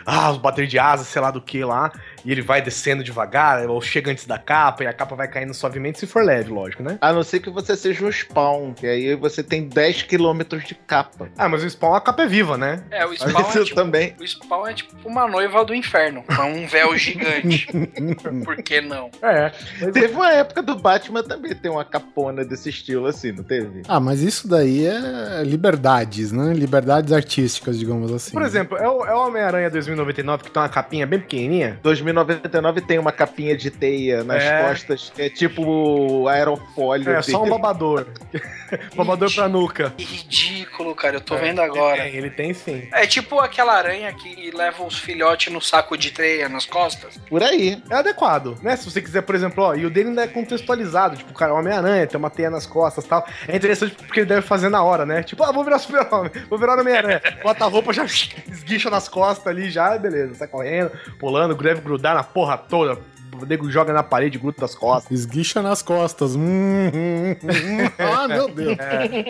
Ah, os bater de asas, sei lá do que lá. E ele vai descendo devagar, ou chega antes da capa, e a capa vai caindo suavemente, se for leve, lógico, né? A não ser que você seja um spawn, que aí você tem 10 quilômetros de capa. Ah, mas o spawn, a capa é viva, né? É, o *laughs* spawn isso é tipo, também. o spawn é tipo uma noiva do inferno, com um véu *laughs* gigante. *laughs* Por que não? É. Teve uma época do Batman também ter uma capona desse estilo assim, não teve? Ah, mas isso daí é liberdades, né? Liberdades artísticas, digamos assim. Por exemplo, é o, é o Homem-Aranha 2099 que tem uma capinha bem pequenininha. 2099 tem uma capinha de teia nas É. costas, que é tipo aerofólio. É, só um dele. babador. *laughs* babador pra nuca. Que ridículo, cara. Eu tô É, vendo agora. Ele tem, ele tem sim. É tipo aquela aranha que leva os filhotes no saco de treia nas costas. Por aí. É adequado, né? Se você quiser, por exemplo, ó, e o dele ainda é contextualizado. Tipo, o cara é Homem-Aranha, tem uma teia nas costas e tal. É interessante porque ele deve fazer na hora, né? Tipo, ah, vou virar super-homem, vou virar Homem-Aranha. Bota a roupa, já *laughs* esguicha nas costas ali, já, beleza. Sai correndo, pulando, deve grudar na porra toda. O nego joga na parede, gruda das costas. Esguicha nas costas. Hum, hum, hum. *laughs* Ah, meu Deus.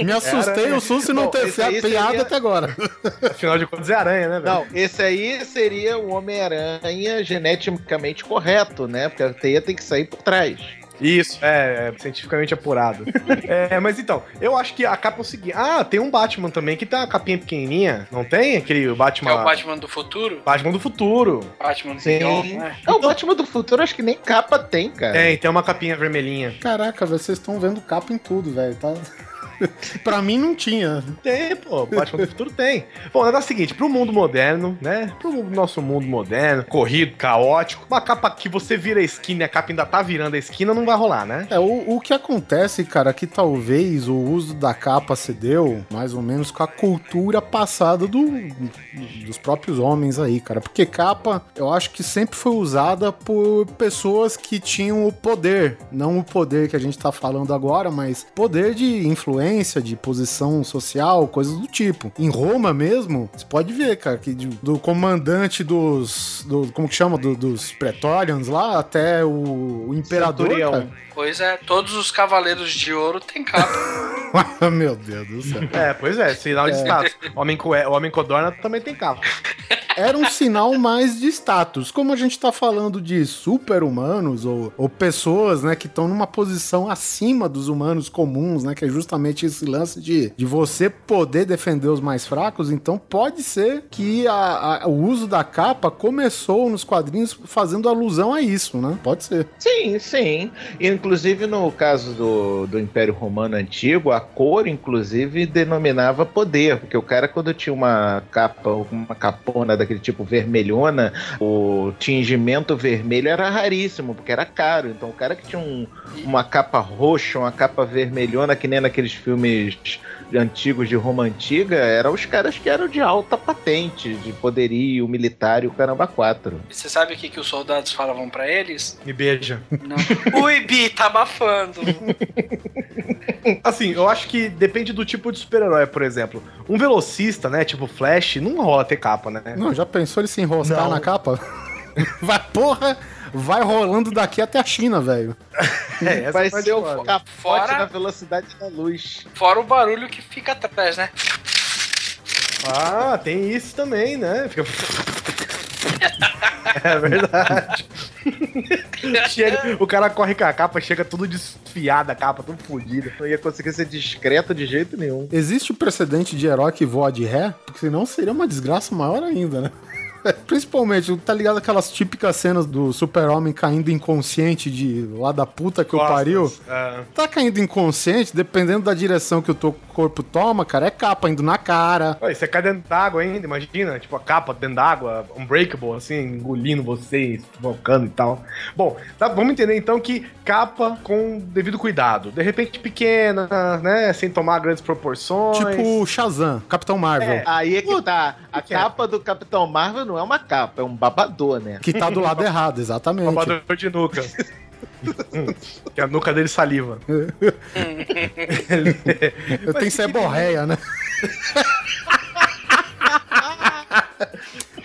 Me assustei Era- o susto e não Bom, ter esse aí piada seria- até agora. Afinal de contas, é aranha, né, velho? Não, esse aí seria o Homem-Aranha geneticamente correto, né? Porque a teia tem que sair por trás. Isso, é, é cientificamente apurado. *laughs* é, mas então, eu acho que a capa é o seguinte. Ah, tem um Batman também que tem uma capinha pequenininha. Não tem? Aquele Que Batman. é o Batman do futuro. Batman do futuro. Batman do Sim. Beyond, né? É, o Batman do futuro acho que nem capa tem, cara. Tem, tem uma capinha vermelhinha. Caraca, vocês estão vendo capa em tudo, velho. Tá... *laughs* pra mim não tinha. Tem, pô. Batman do futuro tem. Bom, é o seguinte, pro mundo moderno, né? Pro nosso mundo moderno, corrido, caótico, uma capa que você vira a esquina e a capa ainda tá virando a esquina, não vai rolar, né? É, o, o que acontece, cara, é que talvez o uso da capa se deu mais ou menos com a cultura passada do, dos próprios homens aí, cara. Porque capa, eu acho que sempre foi usada por pessoas que tinham o poder. Não o poder que a gente tá falando agora, mas poder de influência influência, de posição social, coisas do tipo. Em Roma mesmo, você pode ver, cara, que de- do comandante dos. Do, como que chama? Do- dos Pretorians lá até o, o imperador. Pois é, todos os cavaleiros de ouro têm capa. *laughs* Meu Deus do céu. É, pois é, sinal de status. Homem, co o homem codorna também tem capa. Era um sinal mais de status. Como a gente tá falando de super-humanos ou, ou pessoas, né, que estão numa posição acima dos humanos comuns, né, que é justamente esse lance de, de você poder defender os mais fracos, então pode ser que a- a- o uso da capa começou nos quadrinhos fazendo alusão a isso, né? Pode ser. Sim, sim. Inclusive no caso do, do Império Romano Antigo, a cor, inclusive, denominava poder, porque o cara, quando tinha uma capa, uma capona daquele tipo vermelhona, o tingimento vermelho era raríssimo, porque era caro. Então o cara que tinha um- uma capa roxa, uma capa vermelhona, que nem naqueles filmes antigos de Roma Antiga, eram os caras que eram de alta patente, de poderio militar e o caramba quatro. Você sabe o que, que os soldados falavam pra eles? Me beija. Não. *laughs* Ui, Bi, tá abafando. *laughs* Assim, eu acho que depende do tipo de super-herói, por exemplo. Um velocista, né, tipo Flash, não rola ter capa, né? Não, já pensou ele se enroscar Não. na capa? *laughs* Vai, porra, vai rolando daqui até a China, velho. É, essa Vai ser o foda. capote Fora- na velocidade da luz. Fora o barulho que fica atrás, né? Ah, tem isso também, né? Fica... *laughs* É verdade. *laughs* Chega- o cara corre com a capa, chega tudo desfiado, a capa tudo fodida. Não ia conseguir ser discreto de jeito nenhum. Existe o precedente de herói que voa de ré? Porque senão seria uma desgraça maior ainda, né? *laughs* Principalmente, tá ligado aquelas típicas cenas do super-homem caindo inconsciente de lá da puta que o pariu? Ah, Tá caindo inconsciente, dependendo da direção que o teu corpo toma, cara, é capa indo na cara. Oi, você cai dentro d'água ainda, imagina? Tipo, a capa dentro d'água, unbreakable, assim, engolindo vocês, focando e tal. Bom, tá, vamos entender então que capa com devido cuidado. De repente pequena, né? Sem tomar grandes proporções. Tipo Shazam, Capitão Marvel. Aí é que tá. A que é? capa do Capitão Marvel não é uma capa, é um babador, né? Que tá do lado *laughs* errado, exatamente. Babador de nuca. *laughs* Que a nuca dele saliva. *laughs* Eu tenho seborreia, né?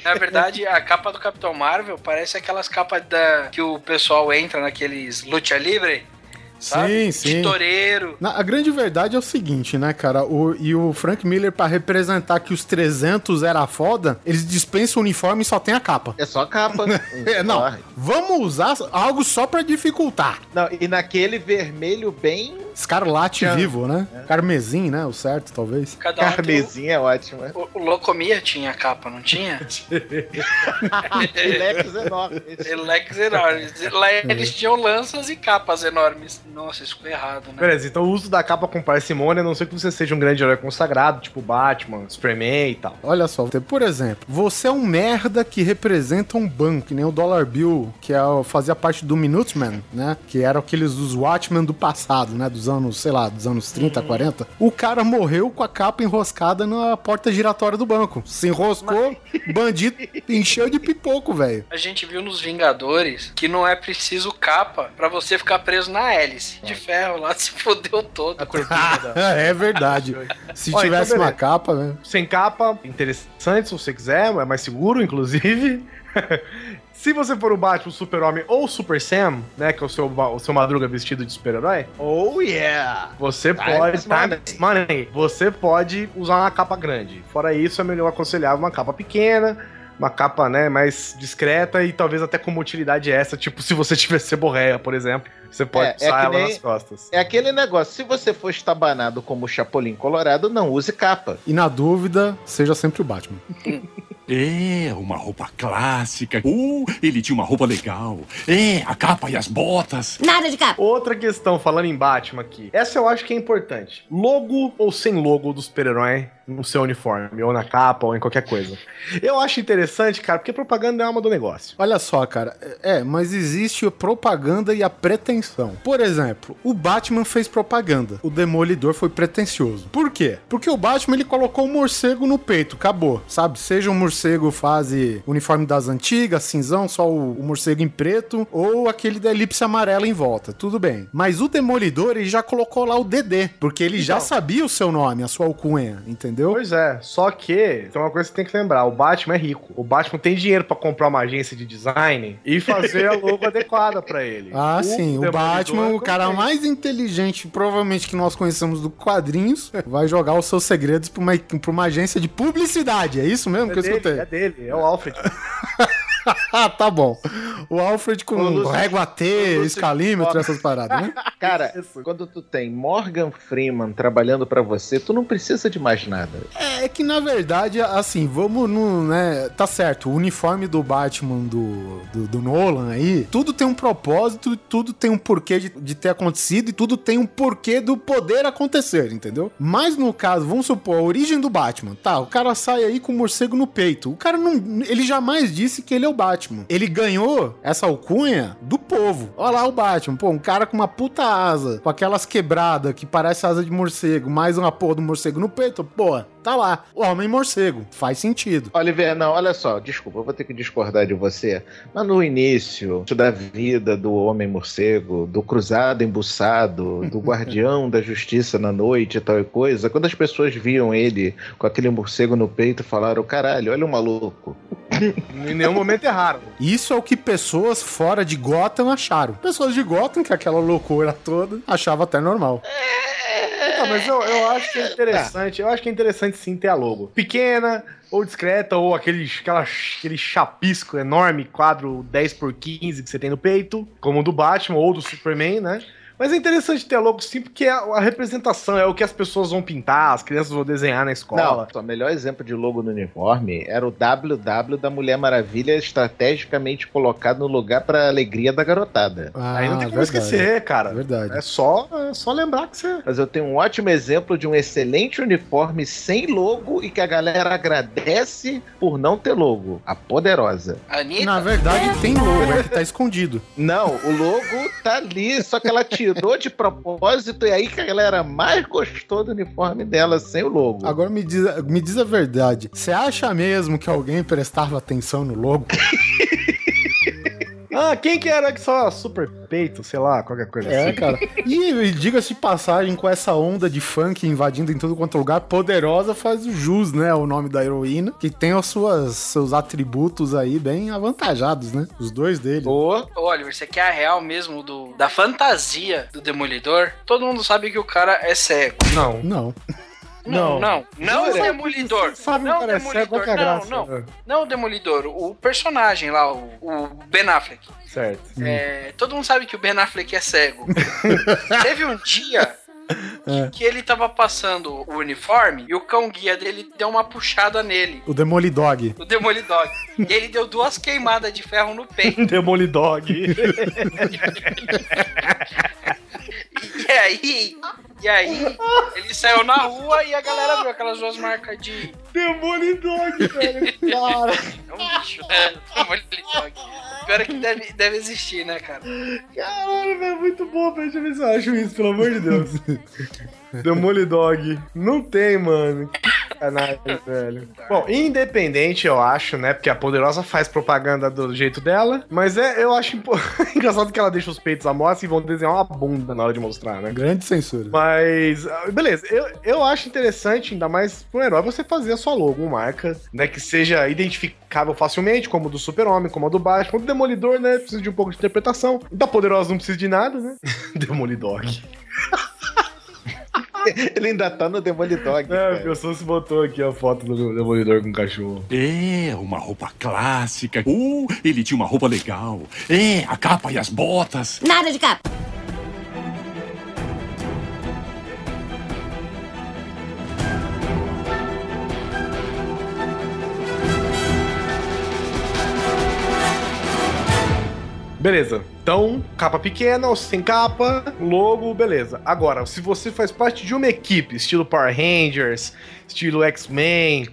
Na verdade, a capa do Capitão Marvel parece aquelas capas da que o pessoal entra naqueles luta livre, sabe? sim. De toureiro. Na- a grande verdade é o seguinte, né, cara? O, e o Frank Miller, pra representar que os 300 era foda, eles dispensam o uniforme e só tem a capa. É só capa. *laughs* É, não, Corre. vamos usar algo só pra dificultar. Não, e naquele vermelho bem Escarlate vivo, né? Carmesim, né? O certo, talvez. Cada um tem carmesim, é ótimo. um- o, o Locomia tinha capa, não tinha? *laughs* Leques enormes. Leques enormes. Lá eles tinham lanças e capas enormes. Nossa, isso ficou errado, né? Beleza, então o uso da capa com parcimônia, a não ser que você seja um grande herói consagrado, tipo Batman, Superman e tal. Olha só, por exemplo, você é um merda que representa um banco, que nem o Dollar Bill, que é, fazia parte do Minuteman, né? Que eram aqueles dos Watchmen do passado, né? Dos anos, sei lá, dos anos 30, 40. O cara morreu com a capa enroscada na porta giratória do banco. Se enroscou, bandido encheu de pipoco, velho. A gente viu nos Vingadores que não é preciso capa pra você ficar preso na hélice. De ferro lá *laughs* se fodeu todo. A turbina da... *laughs* é verdade. Se Ó, tivesse então uma capa, né? Sem capa, interessante se você quiser, é mais seguro, inclusive. *laughs* se você for o Batman, o Super-Homem ou o Super Sam, né, que é o seu, o seu Madruga vestido de super-herói, Oh yeah! você Time pode... Time money. Você pode usar uma capa grande. Fora isso, é melhor aconselhar uma capa pequena, uma capa, né, mais discreta e talvez até com uma utilidade extra, tipo se você *laughs* tiver seborreia, por exemplo, você pode É, é usar que ela nem- nas costas. É aquele negócio, se você for estabanado como o Chapolin Colorado, não use capa. E na dúvida, seja sempre o Batman. *laughs* É, uma roupa clássica. Uh, ele tinha uma roupa legal. É, a capa e as botas. Nada de capa. Outra questão, falando em Batman aqui. Essa eu acho que é importante. Logo ou sem logo do super-herói no seu uniforme, ou na capa, ou em qualquer coisa. Eu acho interessante, cara, porque propaganda é uma do negócio. Olha só, cara. É, mas existe a propaganda e a pretensão. Por exemplo, o Batman fez propaganda. O Demolidor foi pretencioso. Por quê? Porque o Batman ele colocou um morcego no peito, acabou, sabe? Seja um morcego fase uniforme das antigas, cinzão, só o, o morcego em preto, ou aquele da elipse amarela em volta, tudo bem. Mas o Demolidor ele já colocou lá o DD, porque ele já Então. sabia o seu nome, a sua alcunha, entendeu? Pois é, só que tem uma coisa que você tem que lembrar: o Batman é rico. O Batman tem dinheiro pra comprar uma agência de design e fazer a logo *laughs* adequada pra ele. Ah, sim. O Batman, o não cara mais inteligente, provavelmente que nós conhecemos do quadrinhos, vai jogar os seus segredos pra uma, pra uma agência de publicidade. É isso mesmo É que eu dele, escutei? é dele, é o Alfred. ah, *laughs* tá bom. O Alfred com Lúcio, régua T, escalímetro, essas paradas, né? *laughs* Cara, quando tu tem Morgan Freeman trabalhando pra você, tu não precisa de mais nada. É que na verdade, assim, vamos no, né? Tá certo, o uniforme do Batman do, do, do Nolan aí, tudo tem um propósito, tudo tem um porquê de, de ter acontecido e tudo tem um porquê do poder acontecer, entendeu? Mas no caso, vamos supor, a origem do Batman, tá? O cara sai aí com o morcego no peito. O cara não. Ele jamais disse que ele é o Batman. Ele ganhou essa alcunha do povo. Olha lá o Batman, pô, um cara com uma puta asa, com aquelas quebradas que parece asa de morcego, mais uma porra do morcego no peito, pô, tá lá. O homem morcego. Faz sentido. Oliver, não, olha só, desculpa, eu vou ter que discordar de você. Mas no início da vida do Homem Morcego, do Cruzado Embuçado, do *laughs* Guardião da Justiça na noite e tal e coisa, quando as pessoas viam ele com aquele morcego no peito, falaram: caralho, olha o maluco. em nenhum momento erraram. Isso é o que pessoas fora de Gotham acharam. Pessoas de Gotham, que é aquela loucura toda, achavam até normal. Não, mas eu, eu acho que é interessante. Eu acho que é interessante sim ter a logo. Pequena, ou discreta, ou aquele, aquela, aquele chapisco enorme, quadro 10 por 15 que você tem no peito, como o do Batman ou do Superman, né? Mas é interessante ter a logo sim, porque é a representação é o que as pessoas vão pintar, as crianças vão desenhar na escola. Não, o melhor exemplo de logo no uniforme era o WW da Mulher Maravilha estrategicamente colocado no lugar para alegria da garotada. Aí não tem como verdade. esquecer, cara. Verdade. É só, é só lembrar que você. Mas eu tenho um ótimo exemplo de um excelente uniforme sem logo e que a galera agradece por não ter logo. A Poderosa. Anitta? Na verdade, tem logo, é que tá escondido. Não, o logo tá ali, só que ela tirou de propósito e aí que a galera mais gostou do uniforme dela sem o logo. Agora me diz, me diz a verdade. Você acha mesmo que alguém prestava atenção no logo? *laughs* Ah, quem que era que só super peito, sei lá, qualquer coisa É, assim. cara. E, e diga-se de passagem, com essa onda de funk invadindo em tudo quanto é lugar, Poderosa faz o jus, né? O nome da heroína, que tem os suas, seus atributos aí bem avantajados, né? Os dois dele. Ô, Ô, Oliver, você quer a real mesmo do, da fantasia do Demolidor? Todo mundo sabe que o cara é cego. Não. Não. Não, não. Não, o Jura? Demolidor. Sabe não é cego, qual que é a não, graça? não. Não o Demolidor, o personagem lá, o, o Ben Affleck. Certo. É, todo mundo sabe que o Ben Affleck é cego. *laughs* Teve um dia que, que ele tava passando o uniforme e o cão guia dele deu uma puxada nele, O Demolidog. o Demolidog. e ele deu duas queimadas de ferro no peito. *laughs* Demolidog. *laughs* E aí, e aí, ele saiu na rua e a galera viu aquelas duas marcas de. Demolidog, velho. Cara. É um bicho, né? Demolidog. Pior é que deve, deve existir, né, cara? Caralho, velho, muito bom, velho. Deixa eu ver se eu acho isso, pelo amor de Deus. *laughs* Demolidog. Não tem, mano. Que sacanagem, *laughs* velho. Bom, independente, eu acho, né? Porque a Poderosa faz propaganda do jeito dela. Mas é, eu acho impo- *laughs* engraçado que ela deixa os peitos à mostra e vão desenhar uma bunda na hora de mostrar, né? Grande censura. Mas, ah, beleza, eu, eu acho interessante, ainda mais pra um herói, você fazer a sua logo, uma marca, né, que seja identificável facilmente, como a do Super-Homem, como a do Batman, o do Demolidor, né, precisa de um pouco de interpretação. Da Poderosa não precisa de nada, né? *laughs* Demolidor. *laughs* ele ainda tá no Demolidog. É, cara. o se botou aqui a foto do Demolidor com o cachorro. É, uma roupa clássica. Uh, ele tinha uma roupa legal. É, a capa e as botas. Nada de capa. Beleza. Então, capa pequena ou sem capa, logo, beleza. Agora, se você faz parte de uma equipe, estilo Power Rangers, estilo X-Men,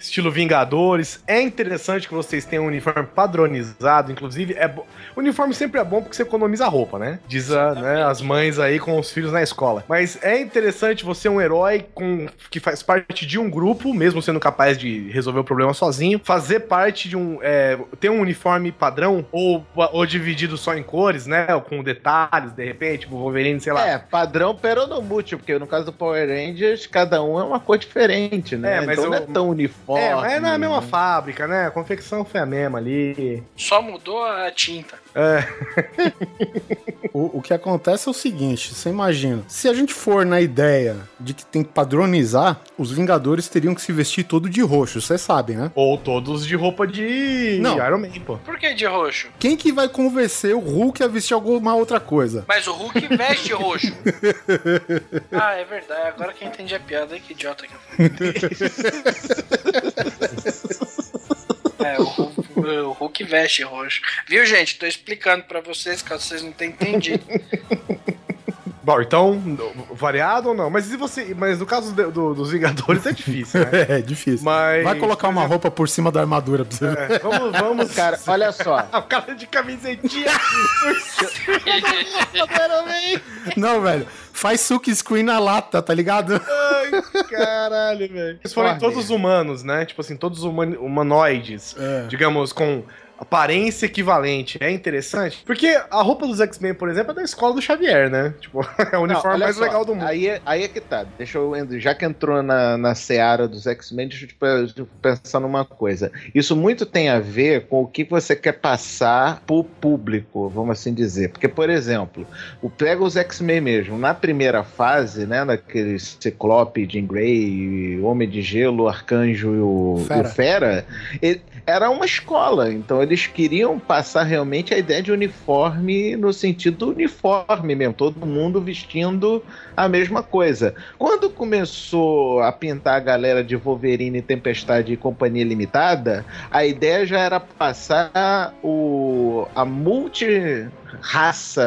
estilo Vingadores, é interessante que vocês tenham um uniforme padronizado, inclusive é bo... o uniforme sempre é bom porque você economiza roupa, né? Diz a, né, as mães aí com os filhos na escola. Mas é interessante você um herói com que faz parte de um grupo, mesmo sendo capaz de resolver o problema sozinho, fazer parte de um é, ter um uniforme padrão ou, ou dividido só em cores, né? Ou com detalhes, de repente, tipo Wolverine, sei lá. É, padrão peronomútil, porque no caso do Power Rangers, cada um é uma cor diferente, né? É, mas então não eu- é tão uniforme. É, mas é na mesma fábrica, né? A confecção foi a mesma ali. Só mudou a tinta. É. *laughs* O, o que acontece é o seguinte: você imagina, se a gente for na ideia de que tem que padronizar, os Vingadores teriam que se vestir todo de roxo, vocês sabem, né? Ou todos de roupa de Não. Iron Man, pô. Por que de roxo? Quem que vai convencer o Hulk a vestir alguma outra coisa? Mas o Hulk veste roxo. *laughs* Ah, é verdade. Agora que eu entendi a piada, que idiota que eu fui. *laughs* É, o Hulk, o Hulk veste roxo. Viu, gente? Tô explicando pra vocês, caso vocês não tenham entendido. *laughs* Bom, então, variado ou não? Mas se você. Mas no caso do- do- dos Vingadores é difícil, né? *laughs* É, difícil. Mas. Vai colocar uma roupa por cima da armadura pra você ver. É, vamos, vamos. *laughs* Cara, olha só. *laughs* O cara de camisetinha. Não, velho. Faz suck screen na lata, tá ligado? Ai, caralho, velho. Eles foram todos humanos, né? Tipo assim, todos human- humanoides. É. Digamos, com aparência equivalente. É interessante. Porque a roupa dos X-Men, por exemplo, é da escola do Xavier, né? *laughs* Tipo, é o Não, uniforme olha mais só, legal do mundo. Aí é, aí é que tá. Deixa eu. Já que entrou na, na seara dos X-Men, deixa eu te pe- te pensar numa coisa. Isso muito tem a ver com o que você quer passar pro público, vamos assim dizer. Porque, por exemplo, o pega os X-Men mesmo. Na primeira fase, né? Naquele Ciclope, Jean Grey, Homem de Gelo, Arcanjo e o Fera. o Fera ele- era uma escola. Então eles queriam passar realmente a ideia de uniforme no sentido uniforme mesmo, todo mundo vestindo a mesma coisa. Quando começou a pintar a galera de Wolverine, Tempestade e Companhia Limitada, a ideia já era passar o a multi-raça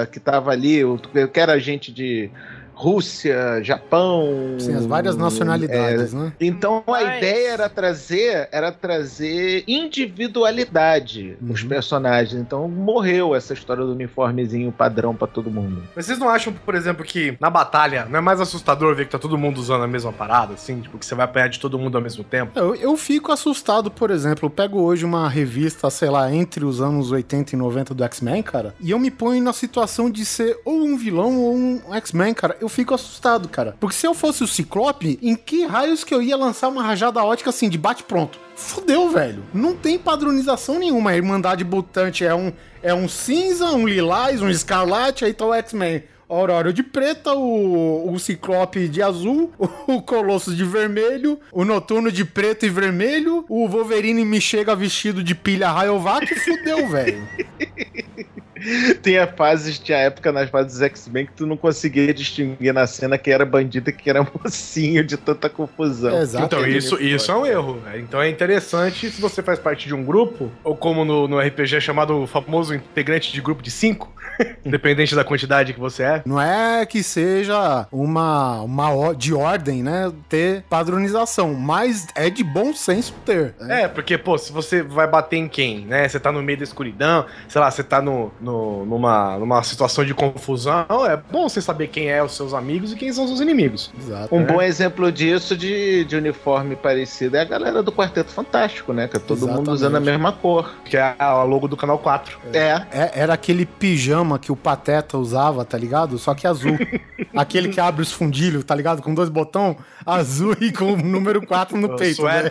que tava ali, o que era gente de Rússia, Japão. Sim, as várias nacionalidades, né? Então a Mas- ideia era trazer, era trazer individualidade nos Uhum. personagens. Então morreu essa história do uniformezinho padrão pra todo mundo. Mas vocês não acham, por exemplo, que na batalha não é mais assustador ver que tá todo mundo usando a mesma parada, assim? Tipo, que você vai apanhar de todo mundo ao mesmo tempo? Eu, eu fico assustado, por exemplo, eu pego hoje uma revista, sei lá, entre os anos 80 e 90 do X-Men, cara, e eu me ponho na situação de ser ou um vilão ou um X-Men, cara. Eu fico assustado, cara. Porque se eu fosse o Ciclope, em que raios que eu ia lançar uma rajada ótica assim, de bate-pronto? Fudeu, velho. Não tem padronização nenhuma. A Irmandade Mutante é um, é um cinza, um lilás, um escarlate, aí tá o X-Men. Aurora de preta, o, o Ciclope de azul, *laughs* o Colossus de vermelho, o Noturno de preto e vermelho, o Wolverine me chega vestido de pilha Rayovac fudeu, velho. *laughs* *laughs* Tinha fases, tinha época nas fases X-Men que tu não conseguia distinguir na cena que era bandido e que era *laughs* mocinho de tanta confusão. Exato. Então, isso, isso é um erro. né? Então é interessante se você faz parte de um grupo, ou como no, no RPG é chamado o famoso integrante de grupo de cinco, *laughs* independente da quantidade que você é. Não é que seja uma, uma de ordem, né, ter padronização, mas é de bom senso ter. né? É, porque, pô, se você vai bater em quem, né? Você tá no meio da escuridão, sei lá, você tá no, no- numa, numa situação de confusão, é bom você saber quem é os seus amigos e quem são os seus inimigos. Exato. Um bom exemplo disso de, de uniforme parecido é a galera do Quarteto Fantástico, né? Que é todo mundo Exatamente. usando a mesma cor. Que é a logo do canal 4. É. É- era aquele pijama que o Pateta usava, tá ligado? Só que azul. *laughs* aquele que abre os fundilhos, tá ligado? Com dois botões azul e com o número 4 no O peito. né?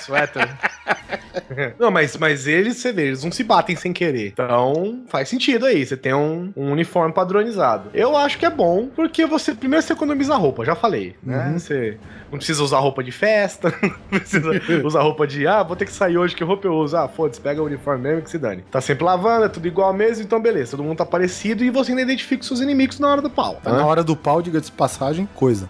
Sweater. *laughs* *laughs* Não, mas, mas eles, você vê, eles não se batem sem querer. Então, faz sentido aí. Você tem um, um uniforme padronizado. Eu acho que é bom, porque você primeiro você economiza roupa, já falei, né? Uhum. Você não precisa usar roupa de festa, *laughs* não precisa usar roupa de, ah, vou ter que sair hoje, que roupa eu uso? Ah, foda-se, pega o uniforme mesmo que se dane. Tá sempre lavando, é tudo igual mesmo, então beleza, todo mundo tá parecido e você ainda identifica os seus inimigos na hora do pau. Tá na hora do pau, diga de passagem, coisa.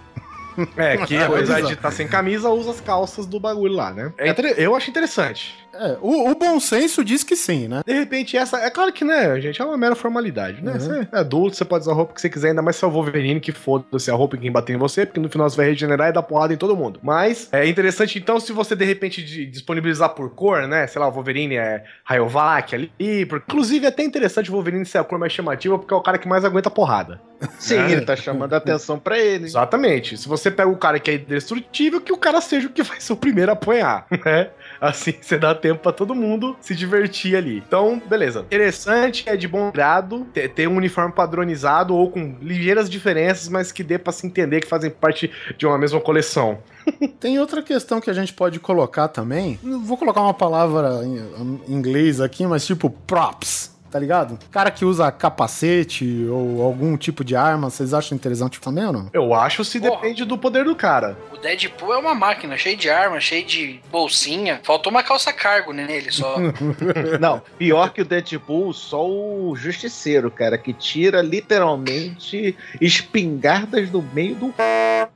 É, que É, apesar é. de estar sem camisa, usa as calças do bagulho lá, né? É inter- Eu acho interessante. É, o, o bom senso diz que sim, né? De repente, essa. É claro que, né, gente, é uma mera formalidade, né? Uhum. Você é adulto, você pode usar a roupa que você quiser, ainda mais se é o Wolverine, que foda-se a roupa em quem bater em você, porque no final você vai regenerar e dar porrada em todo mundo. Mas é interessante, então, se você de repente de- disponibilizar por cor, né? Sei lá, o Wolverine é Rayovac ali. Porque, inclusive, é até interessante o Wolverine ser a cor mais chamativa, porque é o cara que mais aguenta porrada. Sim, É. ele tá chamando a atenção pra ele. Exatamente. Se você pega o cara que é indestrutível, que o cara seja o que vai ser o primeiro a apanhar, *laughs* né? Assim *laughs* você dá tempo pra todo mundo se divertir ali. Então, beleza. Interessante, é de bom grado ter, ter um uniforme padronizado ou com ligeiras diferenças, mas que dê pra se entender que fazem parte de uma mesma coleção. *laughs* Tem outra questão que a gente pode colocar também. Vou colocar uma palavra em inglês aqui, mas tipo props. Tá ligado? Cara que usa capacete ou algum tipo de arma, vocês acham interessante também ou não? Eu acho se Porra. depende do poder do cara. O Deadpool é uma máquina, cheio de arma, cheio de bolsinha. Faltou uma calça cargo nele só. *laughs* Não, pior que o Deadpool, só o Justiceiro, cara, que tira literalmente espingardas do meio do.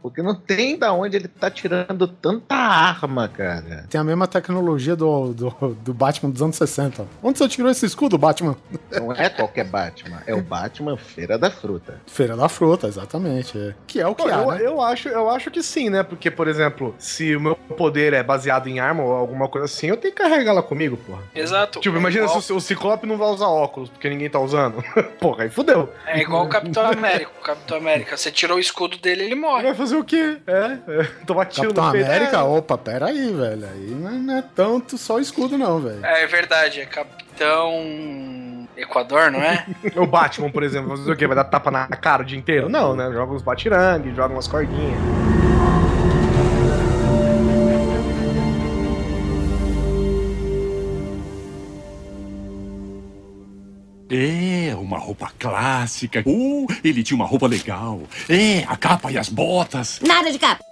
Porque não tem da onde ele tá tirando tanta arma, cara. Tem a mesma tecnologia do, do, do Batman dos anos 60. Onde você tirou esse escudo, Batman? Não é qualquer Batman, é o Batman Feira da Fruta. Feira da Fruta, exatamente. é. Que é o que Pô, há, eu, né? eu acho, eu acho que sim, né? Porque, por exemplo, se o meu poder é baseado em arma ou alguma coisa assim, eu tenho que carregar ela comigo, porra. Exato. Tipo, imagina é igual, se o, o Ciclope não vai usar óculos porque ninguém tá usando. *laughs* Porra, aí fudeu. É igual o Capitão América. O Capitão América, você tirou o escudo dele, ele morre. Vai fazer o quê? É, é tomar tiro Capitão no peito. América? É. Opa, pera aí, velho. Aí não é, é tanto só o escudo, não, velho. É verdade, é Capitão Equador, não é? *laughs* O Batman, por exemplo, vai fazer o quê? Vai dar tapa na cara o dia inteiro? Não, né? Joga uns batirangue, joga umas cordinhas. É, uma roupa clássica. Uh, ele tinha uma roupa legal. É, a capa e as botas. Nada de capa.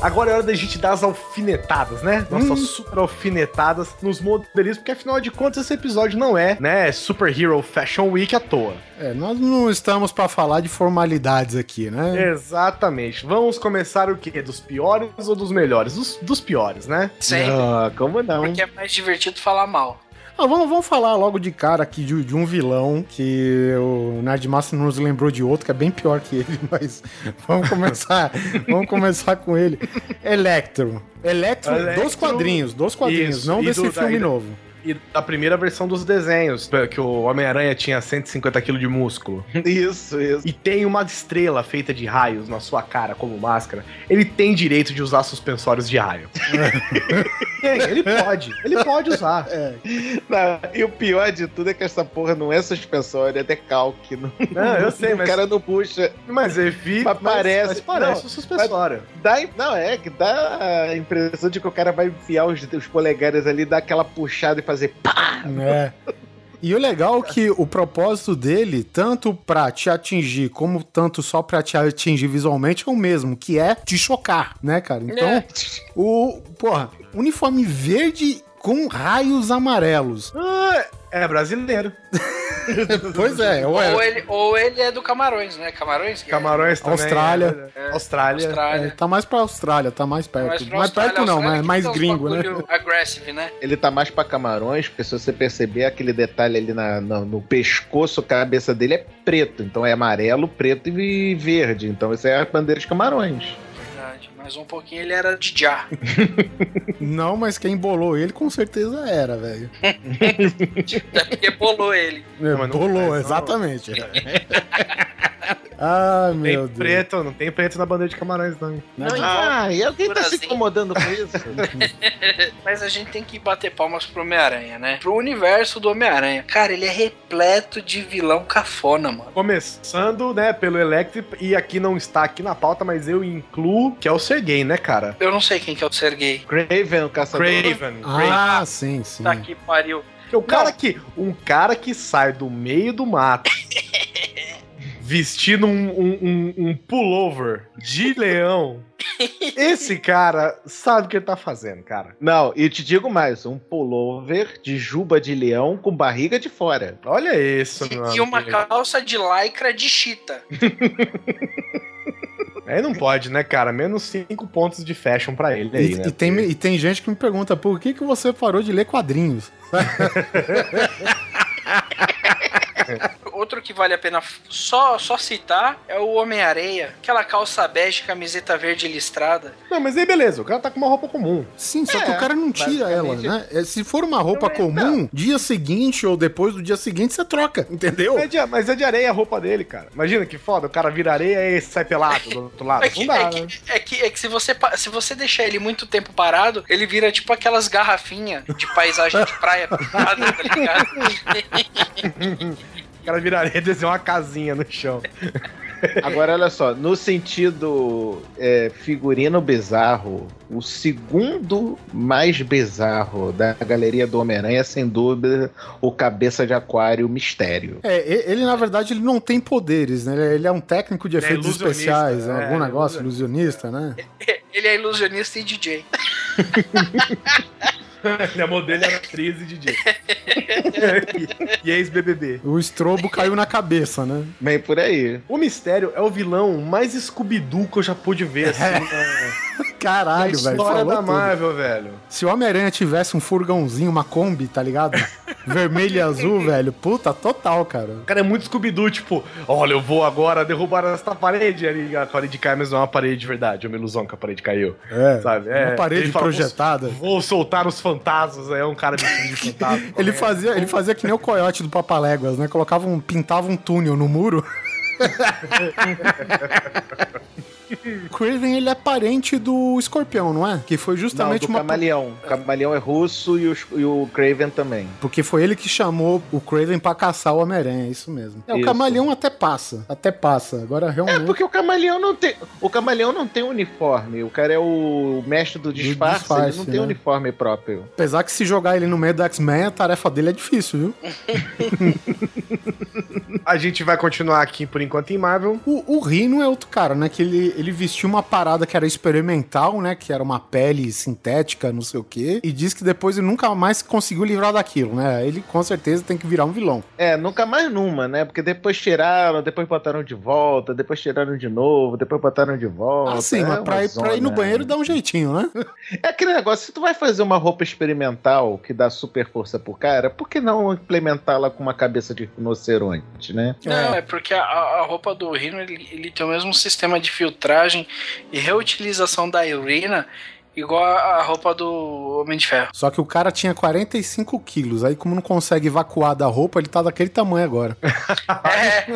Agora é hora da gente dar as alfinetadas, né? Nossas super alfinetadas nos modelistas, porque afinal de contas esse episódio não é, né, Super Hero Fashion Week à toa. É, nós não estamos pra falar de formalidades aqui, né? Exatamente. Vamos começar o quê? Dos piores ou dos melhores? Dos, dos piores, né? Sempre. Ah, como não? Porque é mais divertido falar mal. Ah, vamos, vamos falar logo de cara aqui de, de um vilão que o Nerdmaster nos lembrou de outro que é bem pior que ele, *laughs* mas vamos começar, vamos começar com ele. Electro. Electro, Electro, dos quadrinhos, dos quadrinhos, isso, não desse do- filme daí- novo. E da primeira versão dos desenhos, que o Homem-Aranha tinha 150 kg de músculo. Isso, isso. E tem uma estrela feita de raios na sua cara como máscara. Ele tem direito de usar suspensórios de raio. *laughs* tem, ele pode. Ele pode usar. Não, e o pior de tudo é que essa porra não é suspensório, é decalque. Não, Não, eu sei, o mas, cara não puxa. mas evita. Mas parece- Mas parece não, um suspensório. Dá, não, é que dá a impressão de que o cara vai enfiar os, os polegares ali, dar aquela puxada e fazer pá! É. E o legal é que o propósito dele, tanto pra te atingir, como tanto só pra te atingir visualmente, é o mesmo, que é te chocar, né, cara? Então, É. o. Porra, uniforme verde com raios amarelos. Ah, é brasileiro. *laughs* *laughs* Pois é, ou Ou é. ele, ou ele é do Camarões, né? Camarões? é- Camarões também. Austrália. é- Austrália. Austrália. é, tá mais pra Austrália, tá mais perto. Mais Mais, perto não, Austrália mas que mais gringo, né? Aggressive, né? Ele tá mais pra camarões, porque se você perceber aquele detalhe ali na, na- no pescoço, a cabeça dele é preto. Então é amarelo, preto e verde. Então essa é a bandeira de camarões. Mas um pouquinho ele era de já. *laughs* Não, mas quem bolou ele com certeza era, velho. Até *laughs* porque bolou ele. É, bolou, exatamente. *laughs* *laughs* ah, Tem meu Deus. preto, não tem preto na bandeira de camarões, não. Não, Ah, e alguém tá se Brasil. incomodando com isso? *laughs* Mas a gente tem que bater palmas pro Homem-Aranha, né? Pro universo do Homem-Aranha. Cara, ele é repleto de vilão cafona, mano. Começando, né, pelo Electric, e aqui não está aqui na pauta, mas eu incluo, que é o Sergei, né, cara? Eu não sei quem que é o Sergei. Craven, o caçador. Craven. Ah, sim, sim. Tá aqui, pariu. Que o cara que, um cara que sai do meio do mato *laughs* vestindo um, um, um, um pullover de *laughs* leão. Esse cara sabe o que ele tá fazendo, cara. Não, e te digo mais, um pullover de juba de leão com barriga de fora. Olha isso, meu E uma calça de lycra de chita. *laughs* Aí não pode, né, cara? Menos cinco pontos de fashion pra ele aí, E, né? e tem, e tem gente que me pergunta, por que, que você parou de ler quadrinhos? *laughs* Outro que vale a pena só, só citar é o Homem-Areia. Aquela calça bege, camiseta verde listrada. Não, mas aí beleza, o cara tá com uma roupa comum. Sim, só que É, o cara não tira ela, né? É, Se for uma roupa comum, dia seguinte ou depois do dia seguinte, você troca, entendeu? É de- mas é de areia a roupa dele, cara. Imagina que foda, o cara vira areia e sai pelado do outro lado. É que, não dá, é, né? que, é, que, é que se você, se você deixar ele muito tempo parado, ele vira tipo aquelas garrafinhas de paisagem de praia *laughs* pintada, tá ligado? *laughs* O cara vira areia e desenha uma casinha no chão. *laughs* Agora, olha só, no sentido é, figurino bizarro, o segundo mais bizarro da galeria do Homem-Aranha é, sem dúvida, o Cabeça de Aquário Mistério. É, ele na verdade ele não tem poderes, né? Ele é- é um técnico de Ele é efeitos ilusionista, especiais, é, algum negócio ilusionista. ilusionista, né? *laughs* Ele é ilusionista e DJ. *laughs* Ele é modelo, era atriz *laughs* e DJ. e ex-BBB. O estrobo caiu na cabeça, né? Bem por aí. O Mistério é o vilão mais Scooby-Doo que eu já pude ver, assim, *laughs* na, na Caralho, velho. história falou da tudo. Marvel, velho. Se o Homem-Aranha tivesse um furgãozinho, uma Kombi, tá ligado? Vermelho e azul, *laughs* velho. Puta, total, cara. O cara é muito Scooby-Doo, tipo, olha, eu vou agora derrubar essa parede ali. A parede cai, mas não é uma parede de verdade. É uma ilusão que a parede caiu. É. Sabe? Uma É, parede ele fala, projetada. Vou, vou soltar os fantasmas. É um cara vestido de *laughs* fantasma. Ele fazia, ele fazia que nem o coiote do Papaléguas, né? Colocava um, pintava um túnel no muro. *laughs* *laughs* Craven, ele é parente do escorpião, não é? Que foi Não, justamente do uma. Camaleão. O Camaleão é russo e, os- e o Craven também. Porque foi ele que chamou o Craven pra caçar o Homem-Aranha, é isso mesmo. É, o Isso. camaleão até passa, até passa. Agora É realmente. porque o Camaleão não tem. O Camaleão não tem uniforme. O cara é o mestre do disfarce, disfarce, ele não tem né? uniforme próprio. Apesar que se jogar ele no meio do X-Men, a tarefa dele é difícil, viu? *laughs* A gente vai continuar aqui por enquanto em Marvel. O, o Rino é outro cara, né? Que ele, ele vestiu uma parada que era experimental, né? Que era uma pele sintética, não sei o quê. E diz que depois ele nunca mais conseguiu livrar daquilo, né? Ele com certeza tem que virar um vilão. É, nunca mais numa, né? Porque depois tiraram, depois botaram de volta, depois tiraram de novo, depois botaram de volta. Ah, sim, é mas pra ir, pra ir no zona. banheiro dá um jeitinho, né? *laughs* É aquele negócio, se tu vai fazer uma roupa experimental que dá super força pro cara, por que não implementá-la com uma cabeça de rinoceronte, né? Não, é porque a, a roupa do Rhino ele, ele tem o mesmo sistema de filtragem e reutilização da urina igual a, roupa do Homem de Ferro. Só que o cara tinha 45 quilos. Aí, como não consegue evacuar da roupa, ele tá daquele tamanho agora. É.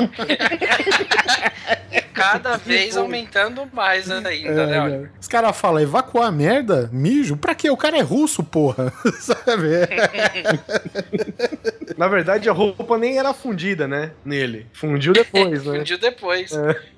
*laughs* Cada vez aumentando mais ainda, né? Olha. Os caras falam, evacuar merda? Mijo? Pra quê? O cara é russo, porra. *laughs* Sabe? Na verdade, a roupa nem era fundida, né? Nele. Fundiu depois, *laughs* né? Fundiu depois.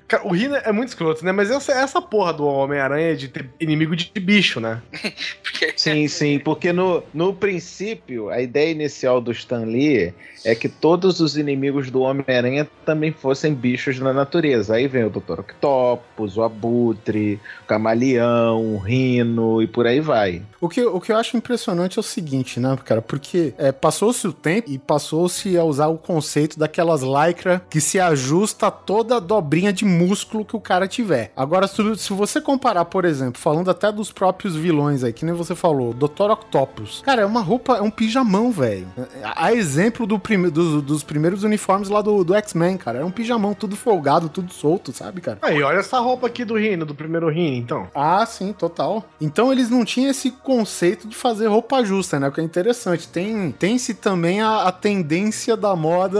Cara, o Rino é muito escroto, né? Mas essa, essa porra do Homem-Aranha é de ter inimigo de bicho, né? *laughs* Porque Sim, sim, porque no, no princípio, a ideia inicial do Stan Lee é que todos os inimigos do Homem-Aranha também fossem bichos da natureza. Aí vem o Dr. Octopus, o Abutre, o Camaleão, o Rino e por aí vai. O que, o que eu acho impressionante é o seguinte, né, cara? Porque é, passou-se o tempo e passou-se a usar o conceito daquelas lycra que se ajusta a toda a dobrinha de músculo que o cara tiver. Agora, se, se você comparar, por exemplo, falando até dos próprios vilões aí, que nem você falou, Dr. Octopus. Cara, é uma roupa, é um pijamão, velho. A exemplo do prime, dos, dos primeiros uniformes lá do, do X-Men, cara. É um pijamão tudo folgado, tudo solto, sabe, cara? Aí, olha essa roupa aqui do Rino, do primeiro Rino, então. Ah, sim, total. Então eles não tinham esse conceito de fazer roupa justa, né? O que é interessante. Tem, tem-se também a, a tendência da moda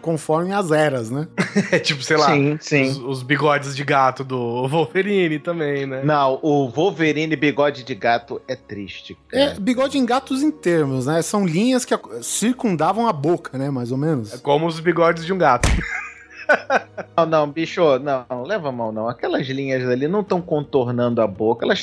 conforme as eras, né? *laughs* É tipo, sei lá, Sim, sim. Os, os bigodes de gato do *laughs* Wolverine também, né? Não, o Wolverine bigode de gato é triste. É, cara. bigode em gatos em termos, né? São linhas que circundavam a boca, né? Mais ou É menos. como os bigodes de um gato. *laughs* *laughs* Não, não, bicho, não, leva a mão não. Aquelas linhas ali não estão contornando a boca, elas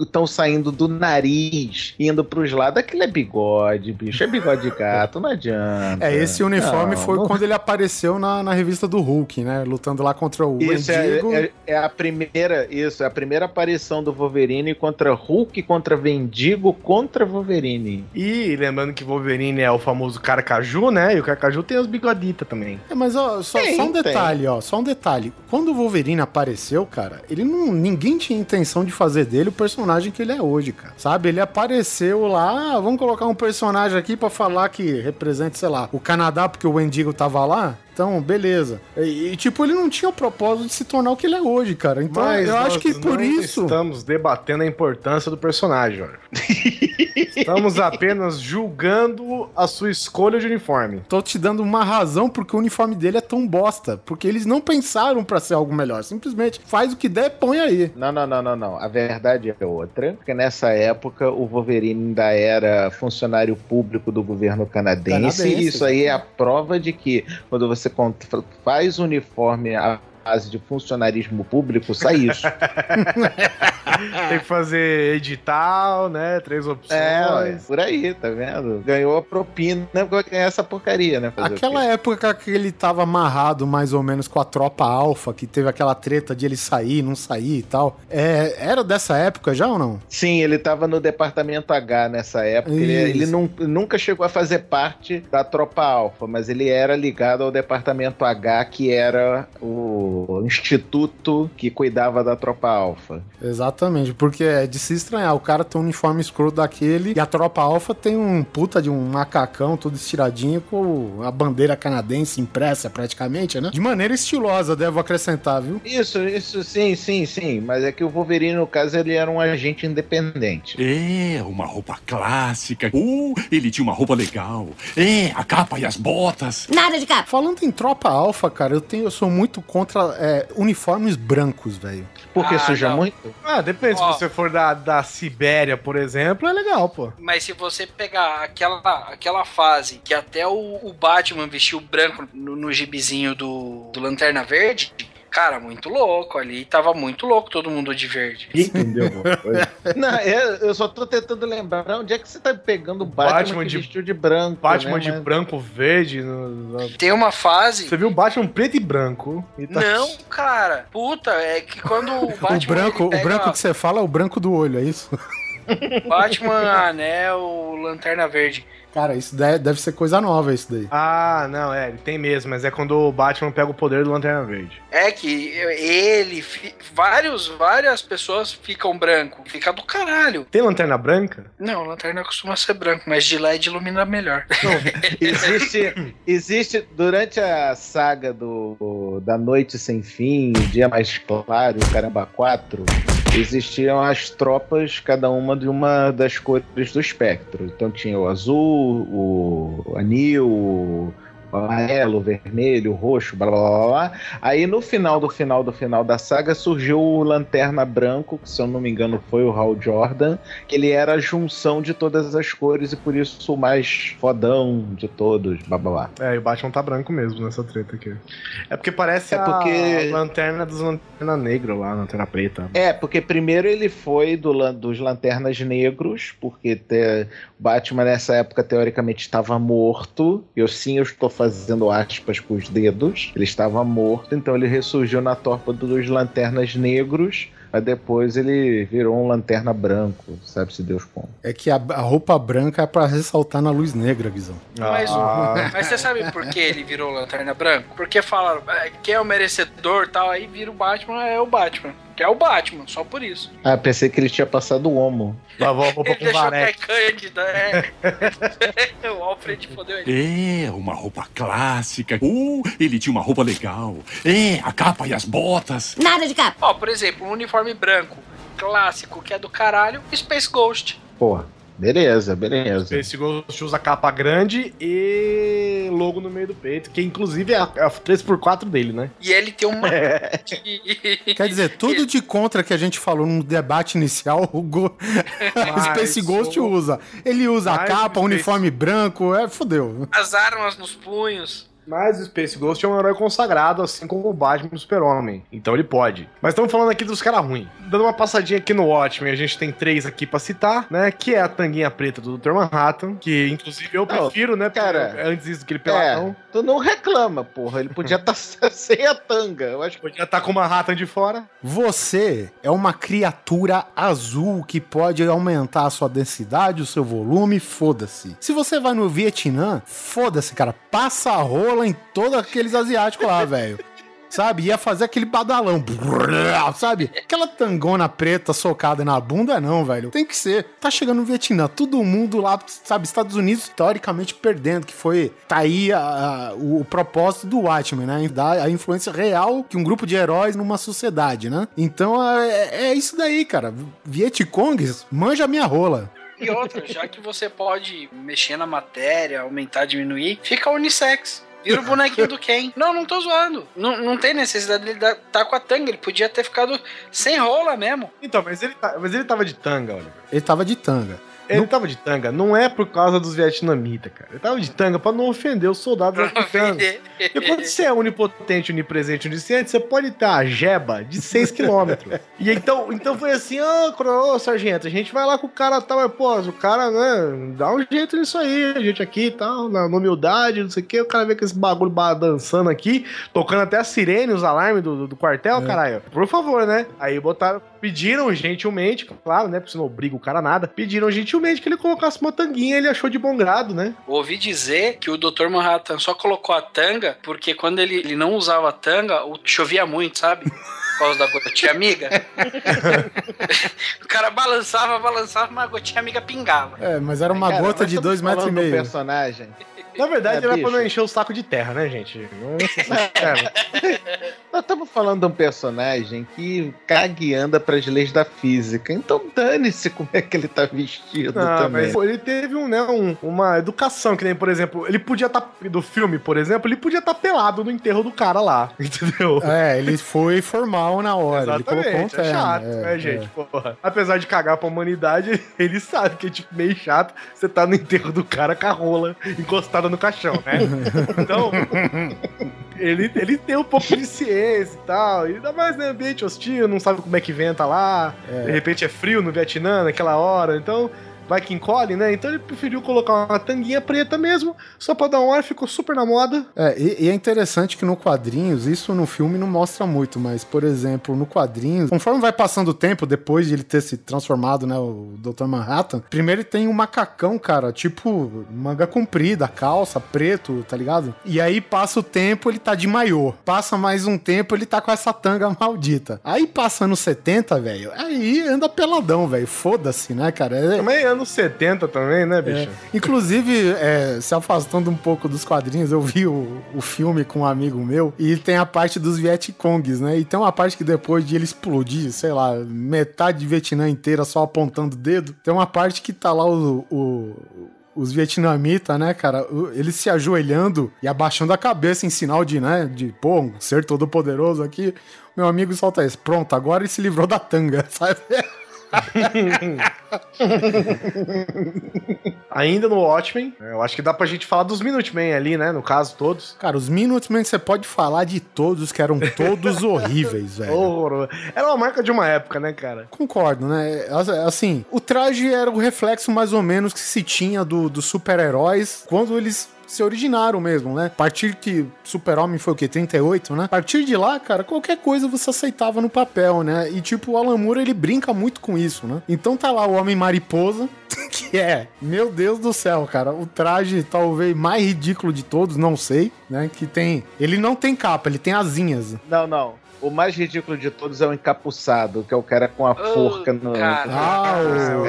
estão saindo do nariz, indo pros lados. Aquilo é bigode, bicho, é bigode de gato, não adianta. É, esse uniforme Não, foi não- quando ele apareceu na, na revista do Hulk, né? Lutando lá contra o Isso é, Wendigo. é- é a primeira, isso, é a primeira aparição do Wolverine contra Hulk, contra Vendigo, contra Wolverine. E lembrando que Wolverine é o famoso Carcaju, né? E o Carcaju tem os bigoditas também. É, mas ó, só, só um Detalhe, ó, só um detalhe. Quando o Wolverine apareceu, cara, ele não, ninguém tinha intenção de fazer dele o personagem que ele é hoje, cara. Sabe? Ele apareceu lá, ah, vamos colocar um personagem aqui pra falar que representa, sei lá, o Canadá porque o Wendigo tava lá. Então, beleza. E, e, tipo, ele não tinha o propósito de se tornar o que ele é hoje, cara. Então, Mas eu acho que por não isso. Estamos debatendo a importância do personagem, Jorge. *laughs* Estamos apenas julgando a sua escolha de uniforme. Tô te dando uma razão porque o uniforme dele é tão bosta. Porque eles não pensaram pra ser algo melhor. Simplesmente faz o que der, põe aí. Não, não, não, não, não. A verdade é outra. Porque nessa época o Wolverine ainda era funcionário público do governo canadense. Canadense, e isso aí é a prova de que quando você con- faz uniforme base de funcionarismo público, sai isso. *laughs* Tem que fazer edital, né? Três opções. é, por aí, tá vendo? Ganhou a propina, vai ganhar essa porcaria, né? Fazer Aquela época que ele tava amarrado mais ou menos com a tropa alfa, que teve aquela treta de ele sair, não sair e tal. É, era dessa época já ou não? Sim, ele tava no departamento H nessa época. Ele, Isso. ele nun- nunca chegou a fazer parte da tropa alfa, mas ele era ligado ao departamento H, que era o instituto que cuidava da tropa alfa. Exatamente, porque é de se estranhar. O cara tem um uniforme escroto daquele e a tropa alfa tem um puta de um macacão todo estiradinho com a bandeira canadense impressa praticamente, né? De maneira estilosa, devo acrescentar, viu? Isso, isso, sim, sim, sim. Mas é que o Wolverine, no caso, ele era um agente independente. É, uma roupa clássica. Uh, ele tinha uma roupa legal. É, a capa e as botas. Nada de capa. Falando em tropa alfa, cara, eu tenho, eu sou muito contra é, uniformes brancos, velho. Porque Ah, suja não. muito? Ah, depende. Ó. Se você for da, da Sibéria, por exemplo, é legal, pô. Mas se você pegar aquela, aquela fase que até o, o Batman vestiu branco no, no gibizinho do, do Lanterna Verde, cara, muito louco ali. Tava muito louco todo mundo de verde. Entendeu? *laughs* Não, eu, eu só tô tentando lembrar onde é que você tá pegando o Batman, Batman de- vestiu de branco. Batman né? de Mas- branco, verde. no- no- Tem uma fase. Você viu o Batman preto e branco. E tá- Não, cara. Puta, é que quando o *laughs* Batman. o branco, ele o pega branco que você fala é o branco do olho, é isso? Batman, Anel, Lanterna Verde. Cara, isso deve, ser coisa nova, isso daí. Ah, não, é, ele tem mesmo, mas é quando o Batman pega o poder do Lanterna Verde. É que ele, fi- vários, várias pessoas ficam branco. Fica do caralho. Tem Lanterna Branca? Não, Lanterna costuma ser branco, mas de LED ilumina melhor. *laughs* Existe, existe durante a saga do da Noite Sem Fim, o Dia Mais Claro, o Caramba 4, existiam as tropas, cada uma de uma das cores do espectro. Então tinha o azul, o anil, o amarelo, o vermelho, o roxo, blá blá blá blá. Aí no final do final do final da saga surgiu o Lanterna Branco, que se eu não me engano foi o Hal Jordan, que ele era a junção de todas as cores e por isso o mais fodão de todos, blá blá blá. É, e o Batman tá branco mesmo nessa treta aqui. É porque parece É porque- a lanterna dos Lanterna Negra lá, Lanterna Preta. É, porque primeiro ele foi do, dos Lanternas Negros, porque te- Batman nessa época teoricamente estava morto. Eu sim, eu estou fazendo aspas com os dedos. Ele estava morto, então ele ressurgiu na torpa dos Lanternas Negros. Mas depois ele virou um lanterna branco, sabe-se Deus como. É que a, a roupa branca é pra ressaltar na luz negra, Guizão. Mas, Ah. mas você sabe por que ele virou Lanterna Branca? Porque falaram, "É, quem é o merecedor tal, aí vira o Batman, é o Batman. Que é o Batman, só por isso. Ah, pensei que ele tinha passado o homo. Lavou a roupa Ele com deixou que é. Cândida, é. *laughs* o Alfred fodeu ele. É, uma roupa clássica. Uh, ele tinha uma roupa legal. É, a capa e as botas. Nada de capa. Ó, por exemplo, um uniforme branco clássico que é do caralho, Space Ghost. Porra, beleza, beleza. Esse Ghost usa capa grande e logo no meio do peito, que inclusive é a, é a 3x4 dele, né? E ele tem uma. *laughs* Quer dizer, tudo de contra que a gente falou no debate inicial, o Go... *laughs* Space Ghost o- usa. Ele usa a capa, o Space- uniforme branco, é fodeu. As armas nos punhos. Mas o Space Ghost é um herói consagrado, assim como o Batman e o Super-Homem. Então ele pode. Mas estamos falando aqui dos caras ruins. Dando uma passadinha aqui no Watchmen, a gente tem três aqui pra citar, né? Que é a tanguinha preta do Dr. Manhattan, que inclusive eu Não, prefiro, né? cara, é antes disso que ele É, peladão. tu não reclama, porra. Ele podia estar *laughs* *laughs* sem a tanga. Eu acho que Podia estar com o Manhattan de fora. Você é uma criatura azul que pode aumentar a sua densidade, o seu volume, foda-se. Se você vai no Vietnã, foda-se, cara. Passa a rola em todos aqueles asiáticos lá, velho. Sabe? Ia fazer aquele badalão. Sabe? Aquela tangona preta socada na bunda, não, velho. Tem que ser. Tá chegando no Vietnã, todo mundo lá, sabe? Estados Unidos, teoricamente, perdendo, que foi. Tá aí a- a- o, propósito do Watchmen, né? Dar a influência real que um grupo de heróis numa sociedade, né? Então é, é isso daí, cara. Vietcongs, manja minha rola. E outra, já que você pode mexer na matéria, aumentar, diminuir, fica unissex. Vira o bonequinho do Ken. Não, não tô zoando. Não, não tem necessidade dele dar- tá com a tanga. Ele podia ter ficado sem rola mesmo. Então, mas ele, tá- mas ele tava de tanga, olha. Ele tava de tanga. Ele tava de tanga, não é por causa dos vietnamitas, cara. Ele tava de tanga pra não ofender os soldados africanos. E quando você é onipotente, onipresente, onisciente, você pode ter a jeba de 6 km. E então, então foi assim, ô, coro- ô, sargento, a gente vai lá com o cara tal, mas, pô, o cara, né, dá um jeito nisso aí, a gente aqui e tal, na, na humildade, não sei o quê, o cara vê com esse bagulho ba- dançando aqui, tocando até a sirene, os alarmes do, do, do quartel, caralho. Por favor, né? Aí botaram, pediram gentilmente, claro, né, porque você não obriga o cara a nada, pediram gentilmente que ele colocasse uma tanguinha, ele achou de bom grado, né? Ouvi dizer que o Dr. Manhattan só colocou a tanga porque quando ele, ele não usava a tanga, o- chovia muito, sabe? Por causa da gotinha amiga. *laughs* o cara balançava, balançava, mas a gotinha amiga pingava. É, mas era uma Cara, gota nós de estamos dois metros e falando um meio. personagem. Na verdade, É, era pra bicho. não encher o saco de terra, né, gente? *laughs* É. Nós estamos falando de um personagem que caga e anda pras leis da física. Então dane-se como é que ele tá vestido Ah, também. mas pô, ele teve um, né, um- uma educação, que nem, por exemplo, ele podia estar, do filme, por exemplo, ele podia estar pelado no enterro do cara lá, *laughs* entendeu? É, ele foi formal na hora. Ele colocou um Exatamente, é terno. chato, é, né, é. gente? Porra. Apesar de cagar pra humanidade, *laughs* ele sabe que é tipo meio chato você tá no enterro do cara com a rola no caixão, né? Então, ele, ele tem um pouco de ciência e tal. E ainda mais, né? Ambiente hostil, não sabe como é que venta lá. De repente é frio no Vietnã naquela hora. Então, vai que encolhe, né? Então ele preferiu colocar uma tanguinha preta mesmo, só pra dar um ar, ficou super na moda. É, e, e é interessante que no quadrinhos, isso no filme não mostra muito, mas, por exemplo, no quadrinhos, conforme vai passando o tempo, depois de ele ter se transformado, né, o Dr. Manhattan, primeiro ele tem um macacão, cara, tipo, manga comprida, calça, preto, tá ligado? E aí passa o tempo, ele tá de maiô. Passa mais um tempo, ele tá com essa tanga *laughs* maldita. Aí passa nos 70, velho, aí anda peladão, velho. Foda-se, né, cara? É- Também anos 70 também, né, bicho? é. Inclusive, é, se afastando um pouco dos quadrinhos, eu vi o, o filme com um amigo meu e tem a parte dos Vietcongs, né? E tem uma parte que depois de ele explodir, sei lá, metade de Vietnã inteira só apontando o dedo, tem uma parte que tá lá o. o os vietnamitas, né, cara, eles se ajoelhando e abaixando a cabeça em sinal de, né, de, pô, um ser todo poderoso aqui. Meu amigo solta isso. Pronto, agora ele se livrou da tanga, *laughs* sabe? *laughs* Ainda no Watchmen, eu acho que dá pra gente falar dos Minutemen ali, né? No caso, todos. Cara, os Minutemen você pode falar de todos que eram todos *laughs* horríveis, velho. Horror. Era uma marca de uma época, né, cara? Concordo, né? Assim, o traje era o reflexo mais ou menos que se tinha do- dos super-heróis quando eles se originaram mesmo, né? A partir que Super-Homem foi o quê? 38, né? A partir de lá, cara, qualquer coisa você aceitava no papel, né? E tipo, o Alan Moore, ele brinca muito com isso, né? Então tá lá o Homem-Mariposa, *laughs* que é, meu Deus do céu, cara, o traje talvez mais ridículo de todos, não sei, né? Que tem... Ele não tem capa, ele tem asinhas. Não, não. O mais ridículo de todos é o encapuçado, que é o cara com a forca no. cara. Ah,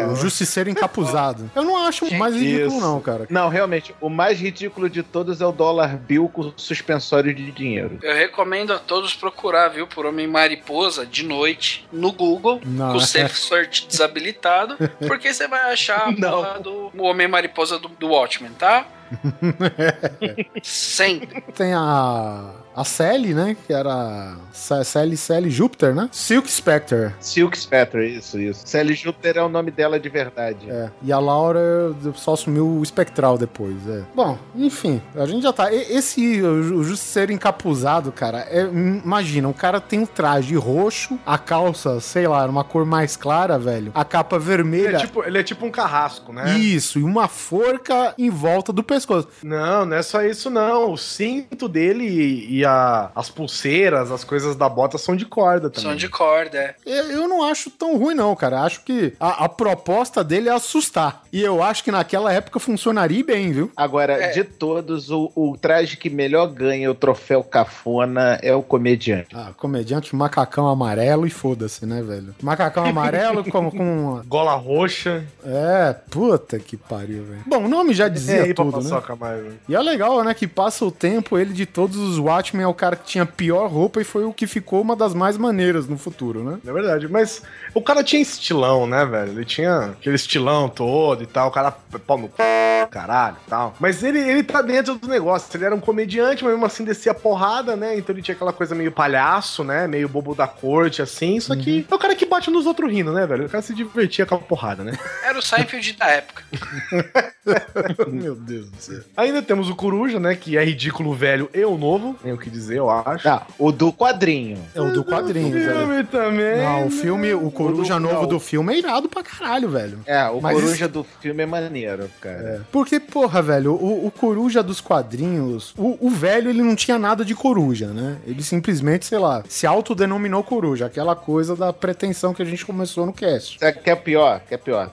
o, o. Justiceiro encapuzado. Eu não acho mais ridículo, Isso. não, cara. Não, realmente, o mais ridículo de todos é o dólar bill com suspensório de dinheiro. Eu recomendo a todos procurar, viu, por Homem Mariposa de noite no Google, Não, com o é. Safe Search desabilitado, *laughs* porque você vai achar a do o Homem Mariposa do, do Watchmen, tá? *laughs* Sempre. Tem a. A Sally, né? Que era. Sa- Sally Sally Júpiter, né? Silk Spectre. Silk Spectre, isso, isso. Sally Júpiter é o nome dela de verdade. É. E a Laura só assumiu o espectral depois. É. Bom, enfim, a gente já tá. Esse o Justiceiro encapuzado, cara, é, imagina, o cara tem um traje roxo, a calça, sei lá, uma cor mais clara, velho. A capa Ele vermelha. é, tipo, ele é tipo um carrasco, né? Isso, e uma forca em volta do pescoço. Não, não é só isso, não. O cinto dele e E a, as pulseiras, as coisas da bota são de corda também. Som de corda, é. Eu, eu não acho tão ruim, não, cara. Acho que a, a proposta dele é assustar. E eu acho que naquela época funcionaria bem, viu? Agora, É. de todos, o, o traje que melhor ganha o troféu cafona é o comediante. Ah, comediante macacão amarelo e foda-se, né, velho? Macacão amarelo *laughs* com, com. Gola roxa. É, puta que pariu, velho. Bom, o nome já É dizia aí, tudo, né? mas... E é legal, né, que passa o tempo, ele de todos os Watchmen é o cara que tinha a pior roupa e foi o que ficou uma das mais maneiras no futuro, né? É verdade, mas o cara tinha estilão, né, velho? Ele tinha aquele estilão todo e tal, o cara pau no c... caralho e tal. Mas ele, ele tá dentro do negócio, ele era um comediante, mas mesmo assim descia porrada, né? Então ele tinha aquela coisa meio palhaço, né? Meio bobo da corte, assim. Só que é o cara que bate nos outros rindo, né, velho? O cara se divertia com a porrada, né? Era o Seinfeld da época. *laughs* Meu Deus do céu. Ainda temos o Coruja, né? Que é ridículo velho e o novo, tem o que dizer, eu acho. Ah, o do quadrinho. É o do quadrinho, velho. filme também. Não, o né? filme, o Coruja O do- novo não. do filme é irado pra caralho, velho. É, o Mas coruja do filme é maneiro, cara. É. Porque, porra, velho, o, o Coruja dos quadrinhos, o, o velho, ele não tinha nada de Coruja, né? Ele simplesmente, sei lá, se autodenominou Coruja, aquela coisa da pretensão que a gente começou no cast. O que é pior? Que é pior?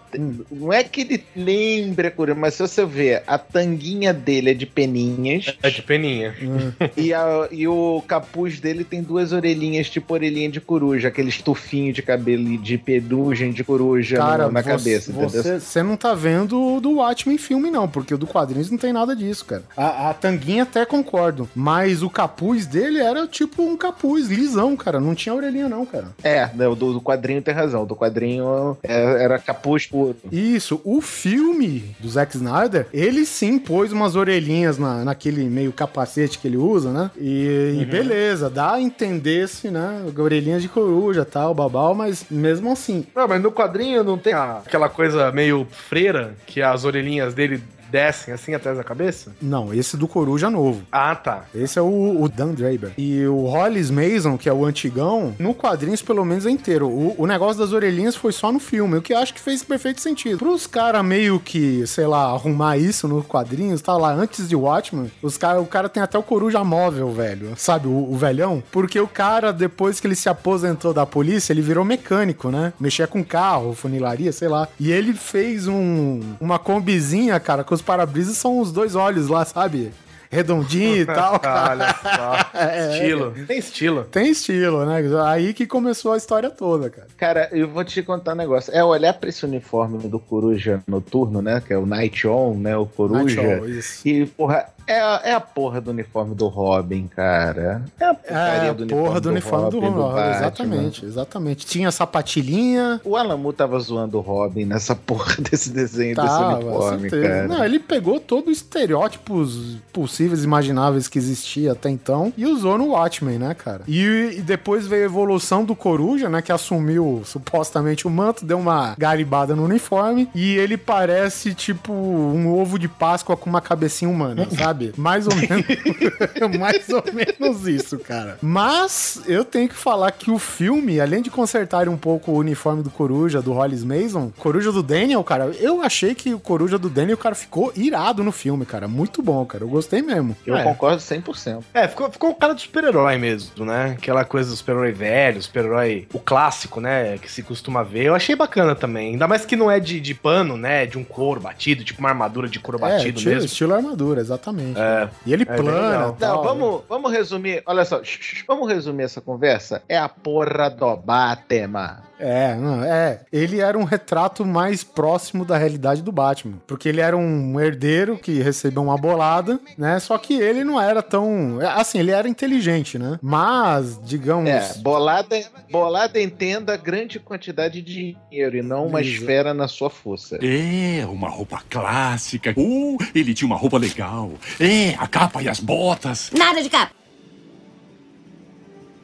Não é que ele lembra coruja, mas se você ver, a tanguinha dele é de peninhas É de peninha. *laughs* e, a- e o capuz dele tem duas orelhinhas, tipo orelhinha de coruja, aquele estufinho de cabelo e de pedugem de coruja Cara, no- na você, cabeça, entendeu? você, não tá vendo o do Watchmen filme, não, porque o do quadrinhos não tem nada disso, cara. A, a tanguinha até concordo, mas o capuz dele era tipo um capuz lisão, cara. Não tinha orelhinha, não, cara. É, não, do, do quadrinho tem razão. Do quadrinho é- era capuz puro. Isso, o filme do Zack Snyder, ele sim pôs umas orelhinhas na, naquele meio capacete que ele usa, né? E, e beleza, dá a entender-se, né? Orelhinhas de coruja tal, babau, mas mesmo assim. Não, mas no quadrinho não tem a- aquela coisa meio freira, que as orelhinhas dele descem assim atrás da cabeça? Não, esse do coruja novo. Ah, tá. Esse é o, o Dan Draper. E o Hollis Mason, que é o antigão, no quadrinhos pelo menos é inteiro. O, o negócio das orelhinhas foi só no filme, o que eu acho que fez perfeito sentido. Pros caras meio que, sei lá, arrumar isso no quadrinhos, tá lá, antes de Watchmen, os cara, o cara tem até o coruja móvel, velho. Sabe, o, o velhão? Porque o cara, depois que ele se aposentou da polícia, ele virou mecânico, né? Mexia com carro, funilaria, sei lá. E ele fez um, uma combizinha, cara, com os para-brisas são os dois olhos lá, sabe? Redondinho e *laughs* tal, cara. Olha só. *laughs* É, estilo. Tem estilo. Tem estilo, né? Aí que começou a história toda, cara. Cara, eu vou te contar um negócio. É olhar pra esse uniforme do Coruja noturno, né? Que é o Night On, né? O Coruja. Isso. E, porra, é a, é a porra do uniforme do Robin, cara. É a É, a do uniforme porra do uniforme do Robin. Batman. Exatamente, exatamente. Tinha sapatilhinha. O Alamu tava zoando o Robin nessa porra *laughs* desse desenho, desse Tava, uniforme, certeza. cara. Não, ele pegou todos os estereótipos possíveis imagináveis que existia até então e usou no Watchmen, né, cara? E, e depois veio a evolução do Coruja, né, que assumiu supostamente o manto, deu uma garibada no uniforme e ele parece tipo um ovo de Páscoa com uma cabecinha humana, sabe? *laughs* Mais ou menos, *laughs* mais ou menos isso, cara. Mas eu tenho que falar que o filme, além de consertar um pouco o uniforme do Coruja, do Hollis Mason, Coruja do Daniel, cara, eu achei que o Coruja do Daniel, cara, ficou irado no filme, cara. Muito bom, cara. Eu gostei mesmo. Eu É. concordo 100%. É, ficou, ficou o cara do super-herói mesmo, né? Aquela coisa do super-herói velho, super-herói, o clássico, né? Que se costuma ver. Eu achei bacana também. Ainda mais que não é de, de pano, né? De um couro batido, tipo uma armadura de couro É, batido estilo, mesmo. estilo armadura, exatamente. É. E ele É, plana. Não, vamos, vamos resumir. Olha só, vamos resumir essa conversa. É a porra do Batman. É, não, é. Ele era um retrato mais próximo da realidade do Batman. Porque ele era um herdeiro que recebeu uma bolada, né? Só que ele não era tão. Assim, ele era inteligente, né? Mas, digamos. É, bolada, bolada entenda grande quantidade de dinheiro e não uma Isso. esfera na sua força. É, uma roupa clássica. Uh, ele tinha uma roupa legal. É, a capa e as botas. Nada de capa.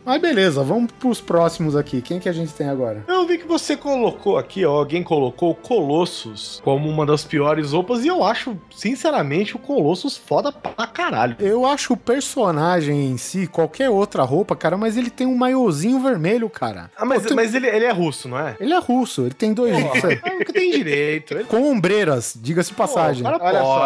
Mas beleza, vamos pros próximos aqui. Quem que a gente tem agora? Eu vi que você colocou aqui, ó, alguém colocou o Colossus como uma das piores roupas e eu acho, sinceramente, o Colossus foda pra caralho. Eu acho o personagem em si, qualquer outra roupa, cara, mas ele tem um maiozinho vermelho, cara. Ah, mas, Pô, tem- mas ele, ele é russo, não é? Ele é russo, ele tem dois. *laughs* É o que tem direito. Ele... com ombreiras, diga-se de passagem. Pô, o cara Olha só.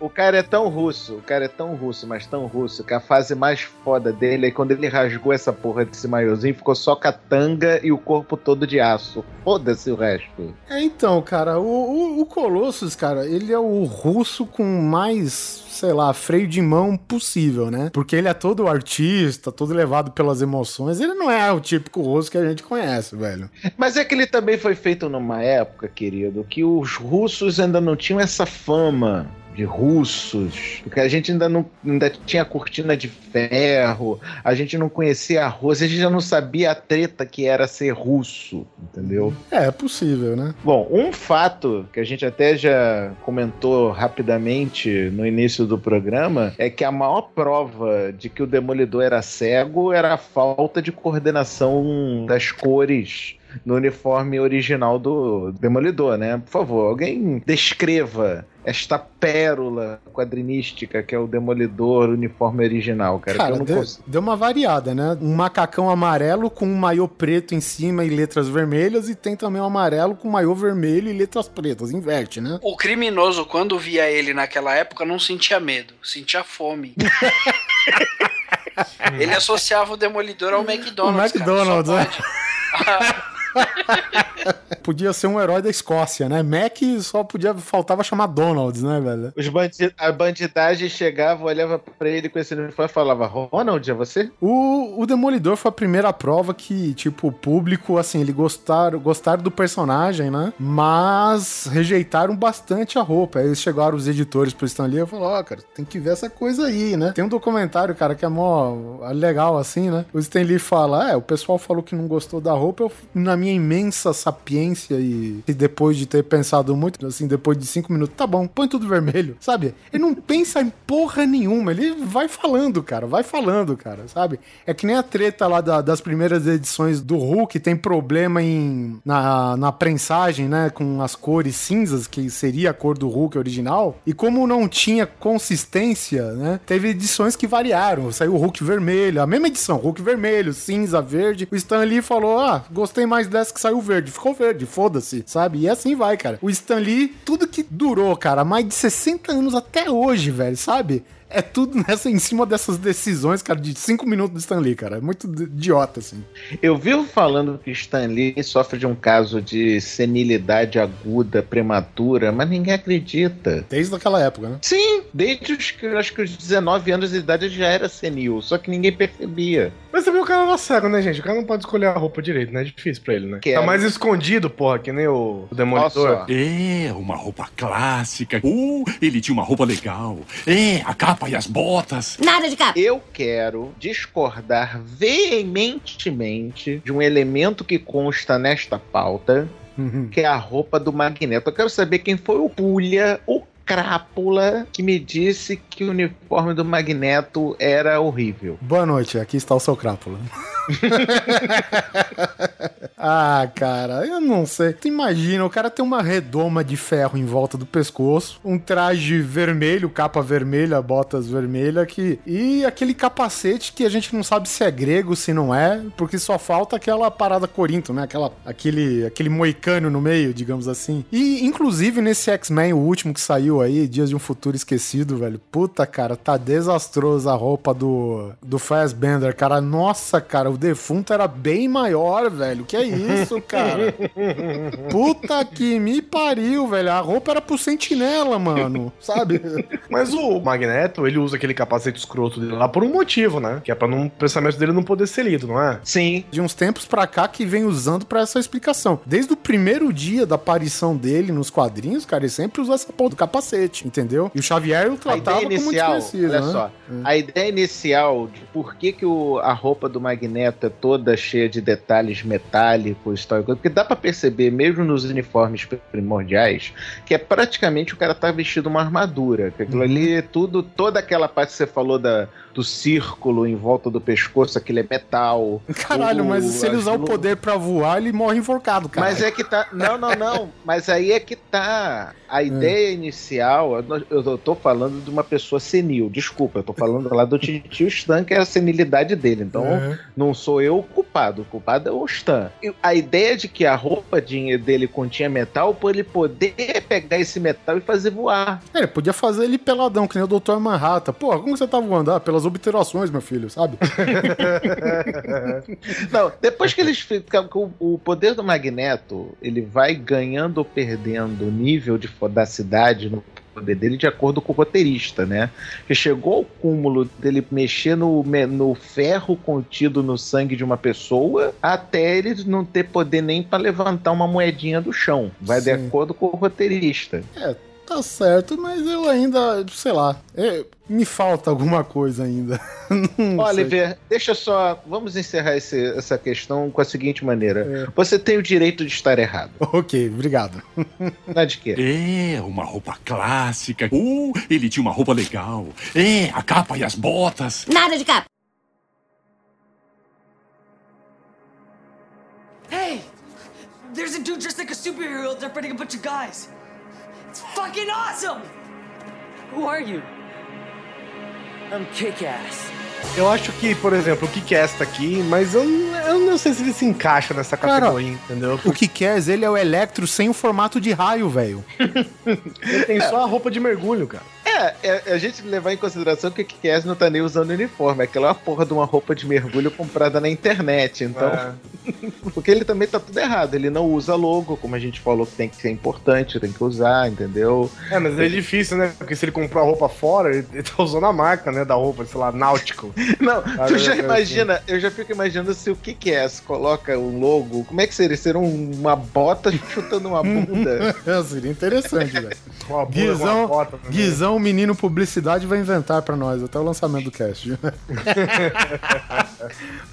O cara é tão russo, o cara é tão russo, mas tão russo, que a fase mais foda dele é quando ele rasgou essa porra desse maiozinho, ficou só com a tanga e o corpo todo de aço. Foda-se o resto. É, então, cara, o, o, o Colossus, cara, ele é o russo com mais sei lá, freio de mão possível, né? Porque ele é todo artista, todo levado pelas emoções. Ele não é o típico russo que a gente conhece, velho. Mas é que ele também foi feito numa época, querido, que os russos ainda não tinham essa fama de russos, porque a gente ainda não ainda tinha cortina de ferro, a gente não conhecia a Rússia, a gente já não sabia a treta que era ser russo, entendeu? É, é possível, né? Bom, um fato que a gente até já comentou rapidamente no início do programa é que a maior prova de que o Demolidor era cego era a falta de coordenação das cores no uniforme original do Demolidor, né? Por favor, alguém descreva esta pérola quadrinística que é o Demolidor uniforme original, cara. Cara, que eu não deu, consigo. deu uma variada, né? Um macacão amarelo com um maiô preto em cima e letras vermelhas, e tem também um amarelo com maiô vermelho e letras pretas. Inverte, né? O criminoso, quando via ele naquela época, não sentia medo, sentia fome. *laughs* ele associava o Demolidor ao McDonald's. O McDonald's, cara, né? *laughs* *laughs* Podia ser um herói da Escócia, né? Mac só podia faltava chamar Donalds, né, velho? Os bandi a bandidagem chegava, olhava pra ele com esse uniforme e falava: Ronald, é você? O, o Demolidor foi a primeira prova que, tipo, o público, assim, ele gostaram, gostaram do personagem, né? Mas rejeitaram bastante a roupa. Aí eles chegaram os editores pro Stan Lee e falaram: Ó, cara, tem que ver essa coisa aí, né? Tem um documentário, cara, que é mó legal, assim, né? O Stan Lee fala: É, o pessoal falou que não gostou da roupa, eu, na minha imensa sapiência e, e depois de ter pensado muito, assim, depois de cinco minutos, tá bom, põe tudo vermelho, sabe? Ele não pensa em porra nenhuma, ele vai falando, cara, vai falando, cara, sabe? É que nem a treta lá da- das primeiras edições do Hulk, tem problema em na, na prensagem, né, com as cores cinzas, que seria a cor do Hulk original, e como não tinha consistência, né, teve edições que variaram, saiu o Hulk vermelho, a mesma edição, Hulk vermelho, cinza, verde, o Stan Lee falou, ah, gostei mais dessa que saiu verde, ficou verde, foda-se, sabe? E assim vai, cara. O Stan Lee, tudo que durou, cara, mais de 60 anos até hoje, velho, sabe? É tudo *laughs* nessa, em cima dessas decisões, cara, de 5 minutos do Stan Lee, cara. É muito idiota, assim. Eu vivo falando que Stan Lee sofre de um caso de senilidade aguda, prematura, mas ninguém acredita. Desde aquela época, né? Sim, desde os, acho que os 19 anos de idade ele já era senil, só que ninguém percebia. Mas também o cara era cego, né, gente? O cara não pode escolher a roupa direito, né? É difícil pra ele, né? Que tá é- mais escondido, porra, que nem o, o Demolidor. É, uma roupa clássica. Uh, ele tinha uma roupa legal. É, a capa e as botas. Nada de capa. Eu quero discordar veementemente de um elemento que consta nesta pauta, que é a roupa do Magneto. Eu quero saber quem foi o Pulha, o Crápula, que me disse que o uniforme do Magneto era horrível. Boa noite, aqui está o seu crápula. *laughs* ah, cara, eu não sei. Tu imagina, o cara tem uma redoma de ferro em volta do pescoço, um traje vermelho, capa vermelha, botas vermelhas que e aquele capacete que a gente não sabe se é grego, se não é, porque só falta aquela parada corinto, né? Aquela aquele aquele moicano no meio, digamos assim. E inclusive nesse X-Men, o último que saiu aí, Dias de um Futuro Esquecido, velho. Puta, cara, tá desastroso a roupa do do Fassbender, cara. Nossa, cara, o defunto era bem maior, velho. Que é isso, *laughs* cara? Puta que me pariu, velho. A roupa era pro sentinela, mano. Sabe? *laughs* Mas o Magneto, ele usa aquele capacete escroto dele lá por um motivo, né? Que é pra não, o pensamento dele não poder ser lido, não é? Sim, De uns tempos pra cá que vem usando pra essa explicação. Desde o primeiro dia da aparição dele nos quadrinhos, cara, ele sempre usou essa porra do capacete, entendeu? E o Xavier o tratava ideia como inicial, desconhecido, olha né? só, a ideia inicial de por que, que o- a roupa do Magneto é toda cheia de detalhes metálicos tal, e coisa, porque dá pra perceber, mesmo nos uniformes primordiais, que é praticamente o cara tá vestido uma armadura, que aquilo ali é tudo, toda aquela parte que você falou da, do círculo em volta do pescoço, aquele é metal. Caralho, mas se ele usar o poder pra voar, ele morre enforcado, cara. Mas é que tá. Não, não, não. Mas aí é que tá. A *laughs* ideia inicial, eu eu tô falando de uma pessoa senil. Desculpa, eu tô falando lá do tio Stan, que é a senilidade dele. Então, Uhum. não sou eu o culpado. O culpado é o Stan. A ideia de que a roupa de- dele continha metal, por ele poder pegar esse metal e fazer voar. É, Ele podia fazer ele peladão, que nem o Dr. Manhattan. Porra, como você tá voando? Ah, pelas obturações, meu filho, sabe? *laughs* Não, depois que eles ficam com o poder do Magneto, ele vai ganhando ou perdendo o nível de fodacidade no poder dele de acordo com o roteirista, né? Que chegou ao cúmulo dele mexer no, no ferro contido no sangue de uma pessoa até ele não ter poder nem para levantar uma moedinha do chão. Vai de Sim. acordo com o roteirista. Tá certo, mas eu ainda, sei lá, é, me falta alguma coisa ainda. *laughs* Oliver, deixa só. Vamos encerrar esse- essa questão com a seguinte maneira: É. você tem o direito de estar errado. *laughs* Ok, obrigado. *laughs* Não é de quê? É, uma roupa clássica. Uh, ele tinha uma roupa legal. É, a capa e as botas. Nada de capa. Hey! There's a dude dressed like a superhero out there fighting a bunch of guys. Fucking awesome! Who are you? I'm kick-ass. Eu acho que, por exemplo, o Kick-Ass tá aqui, mas eu, eu não sei se ele se encaixa nessa Cara, categoria, entendeu? O que quer, ele é o Electro sem o formato de raio, velho. *laughs* Ele tem só a roupa de mergulho, cara. É, é, a gente levar em consideração que o Kick-Ass não tá nem usando uniforme. Aquela é uma porra de uma roupa de mergulho comprada na internet. Então, É. *laughs* porque ele também tá tudo errado. Ele não usa logo, como a gente falou que tem que ser importante, tem que usar, entendeu? É, mas é difícil, né? Porque se ele comprou a roupa fora, ele, ele tá usando a marca, né? Da roupa, sei lá, náutico. *laughs* Não, Ah, tu já eu- eu- imagina, eu já fico imaginando se o Kick-Ass coloca um logo, como é que seria? Seria um- uma bota *laughs* chutando uma bunda? Seria interessante, velho. Com a bunda, Guizão, com a bota também. Guizão, menino publicidade, vai inventar pra nós até o lançamento do cast. *laughs*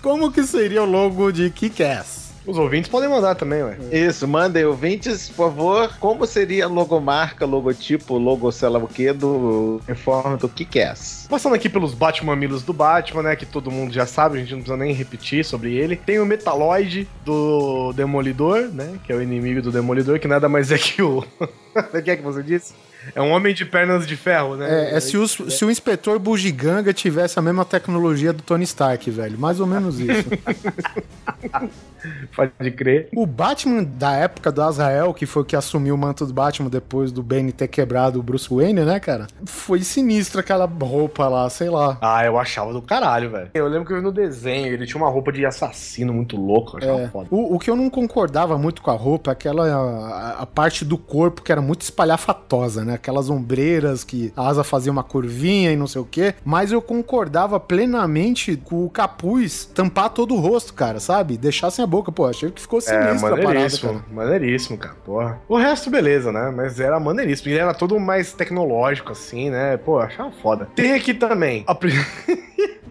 Como que seria o logo de Kick-Ass? Os ouvintes podem mandar também, ué. Isso, mandem ouvintes, por favor, como seria a logomarca, logotipo, logo sei lá o que do uniforme do Kick-Ass? Passando aqui pelos Batmamilos do Batman, né? Que todo mundo já sabe, a gente não precisa nem repetir sobre ele. Tem o Metaloid do Demolidor, né? Que é o inimigo do Demolidor, que nada mais é que o. *laughs* o que é que você disse? É um homem de pernas de ferro, né? É, é se, os- se o inspetor Bugiganga tivesse a mesma tecnologia do Tony Stark, velho. Mais ou menos isso. *laughs* Pode crer. o Batman da época do Azrael, que foi o que assumiu o manto do Batman depois do Bane ter quebrado o Bruce Wayne, né, cara? Foi sinistro aquela roupa lá, sei lá. Ah, eu achava do caralho, velho. Eu lembro que eu vi no desenho, ele tinha uma roupa de assassino muito louco, eu achava É, foda. o, o que eu não concordava muito com a roupa é aquela a, a parte do corpo que era muito espalhafatosa, né? Aquelas ombreiras que a asa fazia uma curvinha e não sei o quê. Mas eu concordava plenamente com o capuz tampar todo o rosto, cara, sabe? Deixar sem a boca. Pô, achei que ficou É, sinistro a parada, maneiríssimo, cara. maneiríssimo, cara, porra. O resto, beleza, né? Mas era maneiríssimo. E era todo mais tecnológico, assim, né? Pô, achava foda. Tem aqui também a pri- *laughs*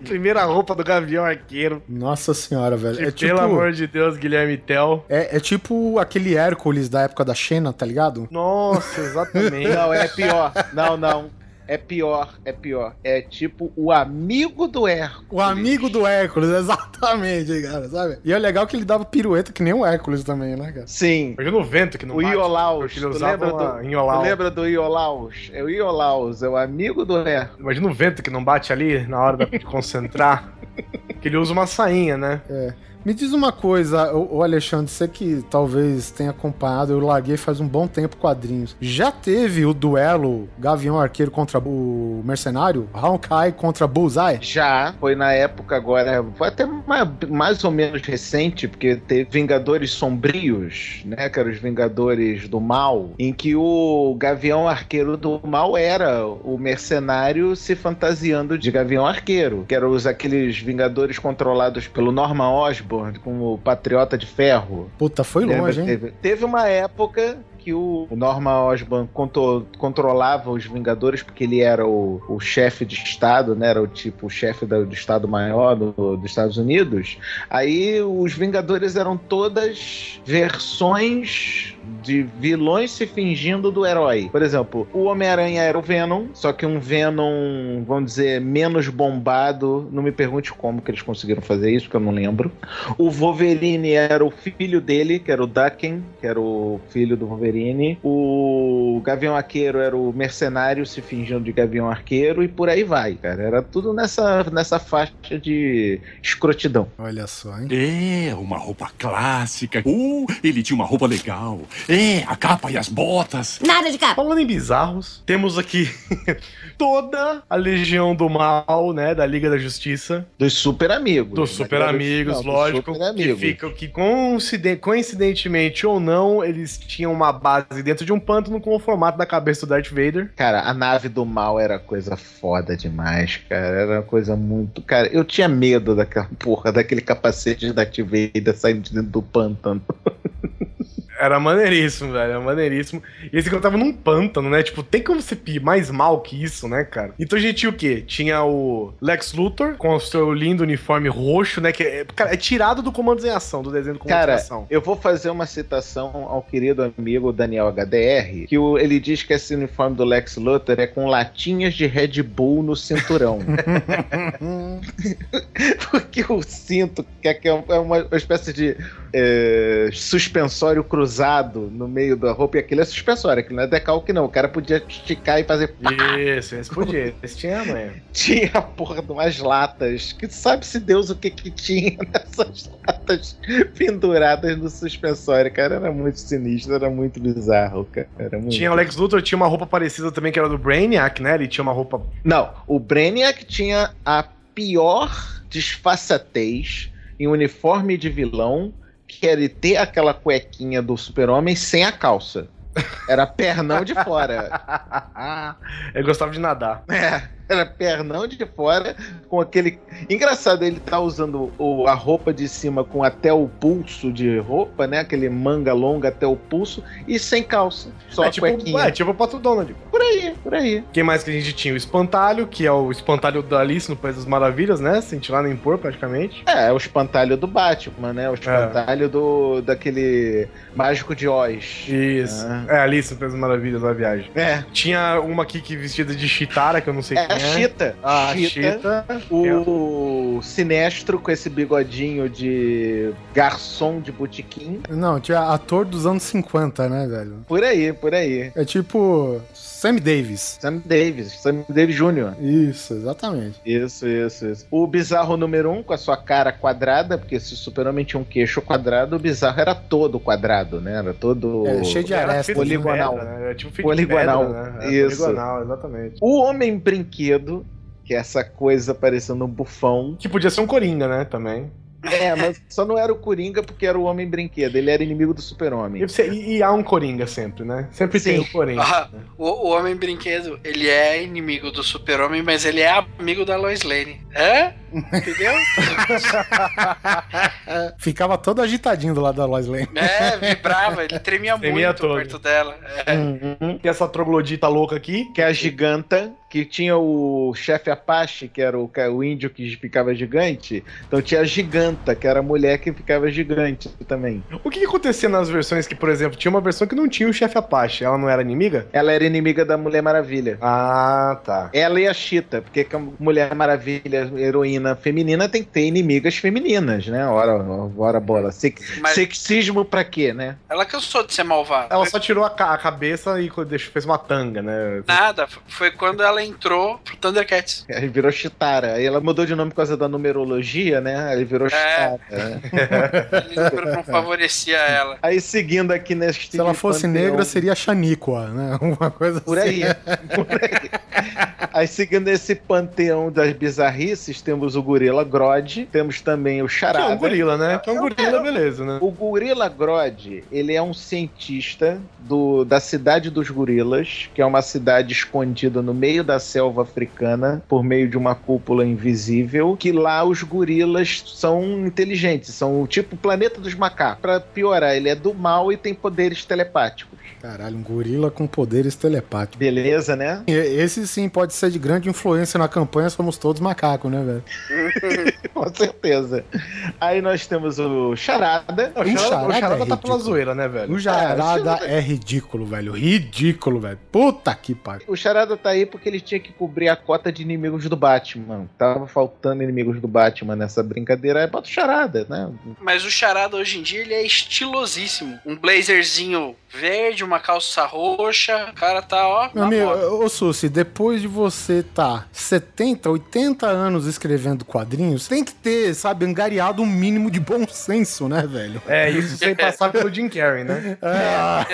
primeira roupa do Gavião Arqueiro. Nossa senhora, velho. Que, É tipo, Pelo amor de Deus, Guilherme Tell. é, é tipo aquele Hércules da época da Xena, tá ligado? Nossa, exatamente. *laughs* Não, é pior. Não, não. É pior, é pior. É tipo o amigo do Hércules. O amigo do Hércules, *laughs* exatamente, cara, sabe? E é legal que ele dava pirueta que nem o Hércules também, né, cara? Sim. Imagina o vento que não O bate, Iolaus. ele Tu usava lembra, uma do, Iolau. tu lembra do Iolaus? É o Iolaus, é o amigo do Hércules. Imagina o vento que não bate ali na hora de concentrar. *laughs* que ele usa uma sainha, né? Me diz uma coisa, ô Alexandre, você que talvez tenha acompanhado, eu larguei faz um bom tempo quadrinhos. Já teve o duelo Gavião Arqueiro contra o Mercenário? Hawkeye contra Bullseye? Já, foi na época agora, foi até ma- mais, ou menos recente, porque teve Vingadores Sombrios, né, que eram os Vingadores do Mal, em que o Gavião Arqueiro do Mal era o mercenário se fantasiando de Gavião Arqueiro, que eram os, aqueles Vingadores controlados pelo Norman Osborn, como o Patriota de Ferro. Puta, foi Lembra longe, que hein? Teve, teve uma época que o Norman Osborn contro- controlava os Vingadores porque ele era o, o chefe de Estado, né? Era o tipo o chefe da- do Estado Maior do- dos Estados Unidos. Aí os Vingadores eram todas versões de vilões se fingindo do herói. Por exemplo, o Homem-Aranha era o Venom, só que um Venom, vamos dizer, menos bombado. Não me pergunte como que eles conseguiram fazer isso, que eu não lembro. O Wolverine era o filho dele, que era o Daken, que era o filho do Wolverine. O Gavião Arqueiro era o mercenário se fingindo de Gavião Arqueiro e por aí vai, cara. Era tudo nessa, nessa faixa de escrotidão. Olha só, hein? É, uma roupa clássica. Uh, ele tinha uma roupa legal. É, a capa e as botas. Nada de capa. Falando em bizarros, temos aqui *laughs* toda a legião do mal, né? Da Liga da Justiça. Dos super amigos. Dos super amigos, Não, dos lógico. super que amigos. ficam que, coinciden- coincidentemente ou não, eles tinham uma base dentro de um pântano com o formato da cabeça do Darth Vader. Cara, a nave do mal era coisa foda demais, cara. Era uma coisa muito. Cara, eu tinha medo daquela porra, daquele capacete de Darth Vader saindo de dentro do pântano. *laughs* Era maneiríssimo, velho. Era maneiríssimo. E esse que eu tava num pântano, né? Tipo, tem como ser pi- mais mal que isso, né, cara? Então a gente tinha o quê? Tinha o Lex Luthor com o seu lindo uniforme roxo, né? Que é, cara, é tirado do Comandos em Ação, do desenho do Comandos em Cara, Ação. eu vou fazer uma citação ao querido amigo Daniel HDR, que o- ele diz que esse uniforme do Lex Luthor é com latinhas de Red Bull no cinturão. *laughs* Porque o cinto, que é, que é uma uma espécie de é, suspensório cruzado no meio da roupa, e aquilo é suspensório, aquilo não é decalque não. O cara podia esticar e fazer. Isso, esse podia. Esse tinha manha. *laughs* Tinha a porra de umas latas, que sabe-se Deus o que que tinha *laughs* nessas latas penduradas no suspensório, cara. Era muito sinistro, era muito bizarro, cara. Era muito... Tinha o Lex Luthor, tinha uma roupa parecida também, que era do Brainiac, né? Ele tinha uma roupa. Não, o Brainiac tinha a pior disfarçatez em uniforme de vilão, que era ele ter aquela cuequinha do super-homem sem a calça. Era pernão de fora. *laughs* Ele gostava de nadar. É, era pernão de fora, com aquele. Engraçado, ele tá usando o- a roupa de cima com até o pulso de roupa, né? Aquele manga longa até o pulso, e sem calça. Só é, tipo, cuequinha. é, tipo o Pato Donald. Por aí, por aí. Quem mais que a gente tinha? O Espantalho, que é o espantalho da Alice no País das Maravilhas, né? Sem tirar nem pôr, praticamente. É, o espantalho do Batman, né? O espantalho do daquele mágico de Oz. Isso. Ah. É, Alice no País das Maravilhas, na viagem. É. Tinha uma aqui que vestida de Chitara, que eu não sei É a é. Chita. A Chita. Chita. O Sinestro com esse bigodinho de garçom de botequim. Não, tinha ator dos anos 50, né, velho? Por aí, por aí. É tipo Sam Davis. Sam Davis, Sam Davis Jr. Isso, exatamente. Isso, isso, isso. O bizarro número um, com a sua cara quadrada, porque se o super-homem tinha um queixo quadrado, o bizarro era todo quadrado, né? Era todo. É, cheio de arestas. poligonal. pedra, né? Era tipo Poligonal. de pedra, né? Isso. Poligonal, exatamente. O homem brinquedo, que é essa coisa parecendo um bufão. Que podia ser um Coringa, né? Também. É, mas só não era o Coringa porque era o homem brinquedo. Ele era inimigo do super-homem. E, e- e há um Coringa sempre, né? Sempre tem Sim. o Coringa. Ah, o, o Homem Brinquedo, ele é inimigo do Super-Homem, mas ele é amigo da Lois Lane. É? Entendeu? *laughs* Ficava todo agitadinho do lado da Lois Lane. É, vibrava, ele tremia, Tremia muito todo. perto dela. É. Uhum. Tem essa troglodita louca aqui. Que é a giganta, que tinha o chefe Apache, que era o, ca- o índio que ficava gigante. Então tinha a giganta, que era a mulher que ficava gigante também. O que, que acontecia nas versões que, por exemplo, tinha uma versão que não tinha o chefe Apache? Ela não era inimiga? Ela era inimiga da Mulher Maravilha. Ah, tá. Ela e a Chita, porque que a Mulher Maravilha, heroína feminina, tem que ter inimigas femininas, né? Ora, ora bola. Sex- Mas- Sexismo pra quê, né? Ela cansou de ser malvada. Ela só tirou a, ca- a cabeça e fez uma tanga, né? Nada, foi quando ela entrou pro Thundercats. Aí virou Chitara. Aí ela mudou de nome por causa da numerologia, né? Aí virou Né? Ele não favorecia ela. Aí seguindo aqui neste. Se ela fosse panteão- negra, seria Xaníqua, né? *laughs* Uma coisa Por assim. aí. Por aí. Aí, seguindo esse panteão das bizarrices, temos o Gorila Grodd, temos também o Que Charada. é um gorila, né? Que é um gorila, beleza, né? O Gorila Grodd, ele é um cientista do, da cidade dos gorilas, que é uma cidade escondida no meio da selva africana, por meio de uma cúpula invisível, que lá os gorilas são inteligentes, são o tipo planeta dos macacos. Pra piorar, ele é do mal e tem poderes telepáticos. Caralho, um gorila com poderes telepáticos. Beleza, né? Esse sim pode ser de grande influência na campanha Somos Todos Macacos, né, velho? *laughs* Com certeza. Aí nós temos o Charada. O O Charada, Charada o Charada é tá pela zoeira, né, velho? O Jarada Cara, é ridículo, velho. Ridículo, velho. Puta que pariu. O Charada tá aí porque ele tinha que cobrir a cota de inimigos do Batman. Tava faltando inimigos do Batman nessa brincadeira. Bota o Charada, né? Mas o Charada hoje em dia ele é estilosíssimo. Um blazerzinho verde, uma calça roxa. O cara tá, ó. Meu amigo, ô Susi, depois de você tá 70, 80 anos escrevendo quadrinhos, tem que ter, sabe, angariado um mínimo de bom senso, né, velho? É, isso sem passar pelo Jim Carrey, né? *laughs* Ah,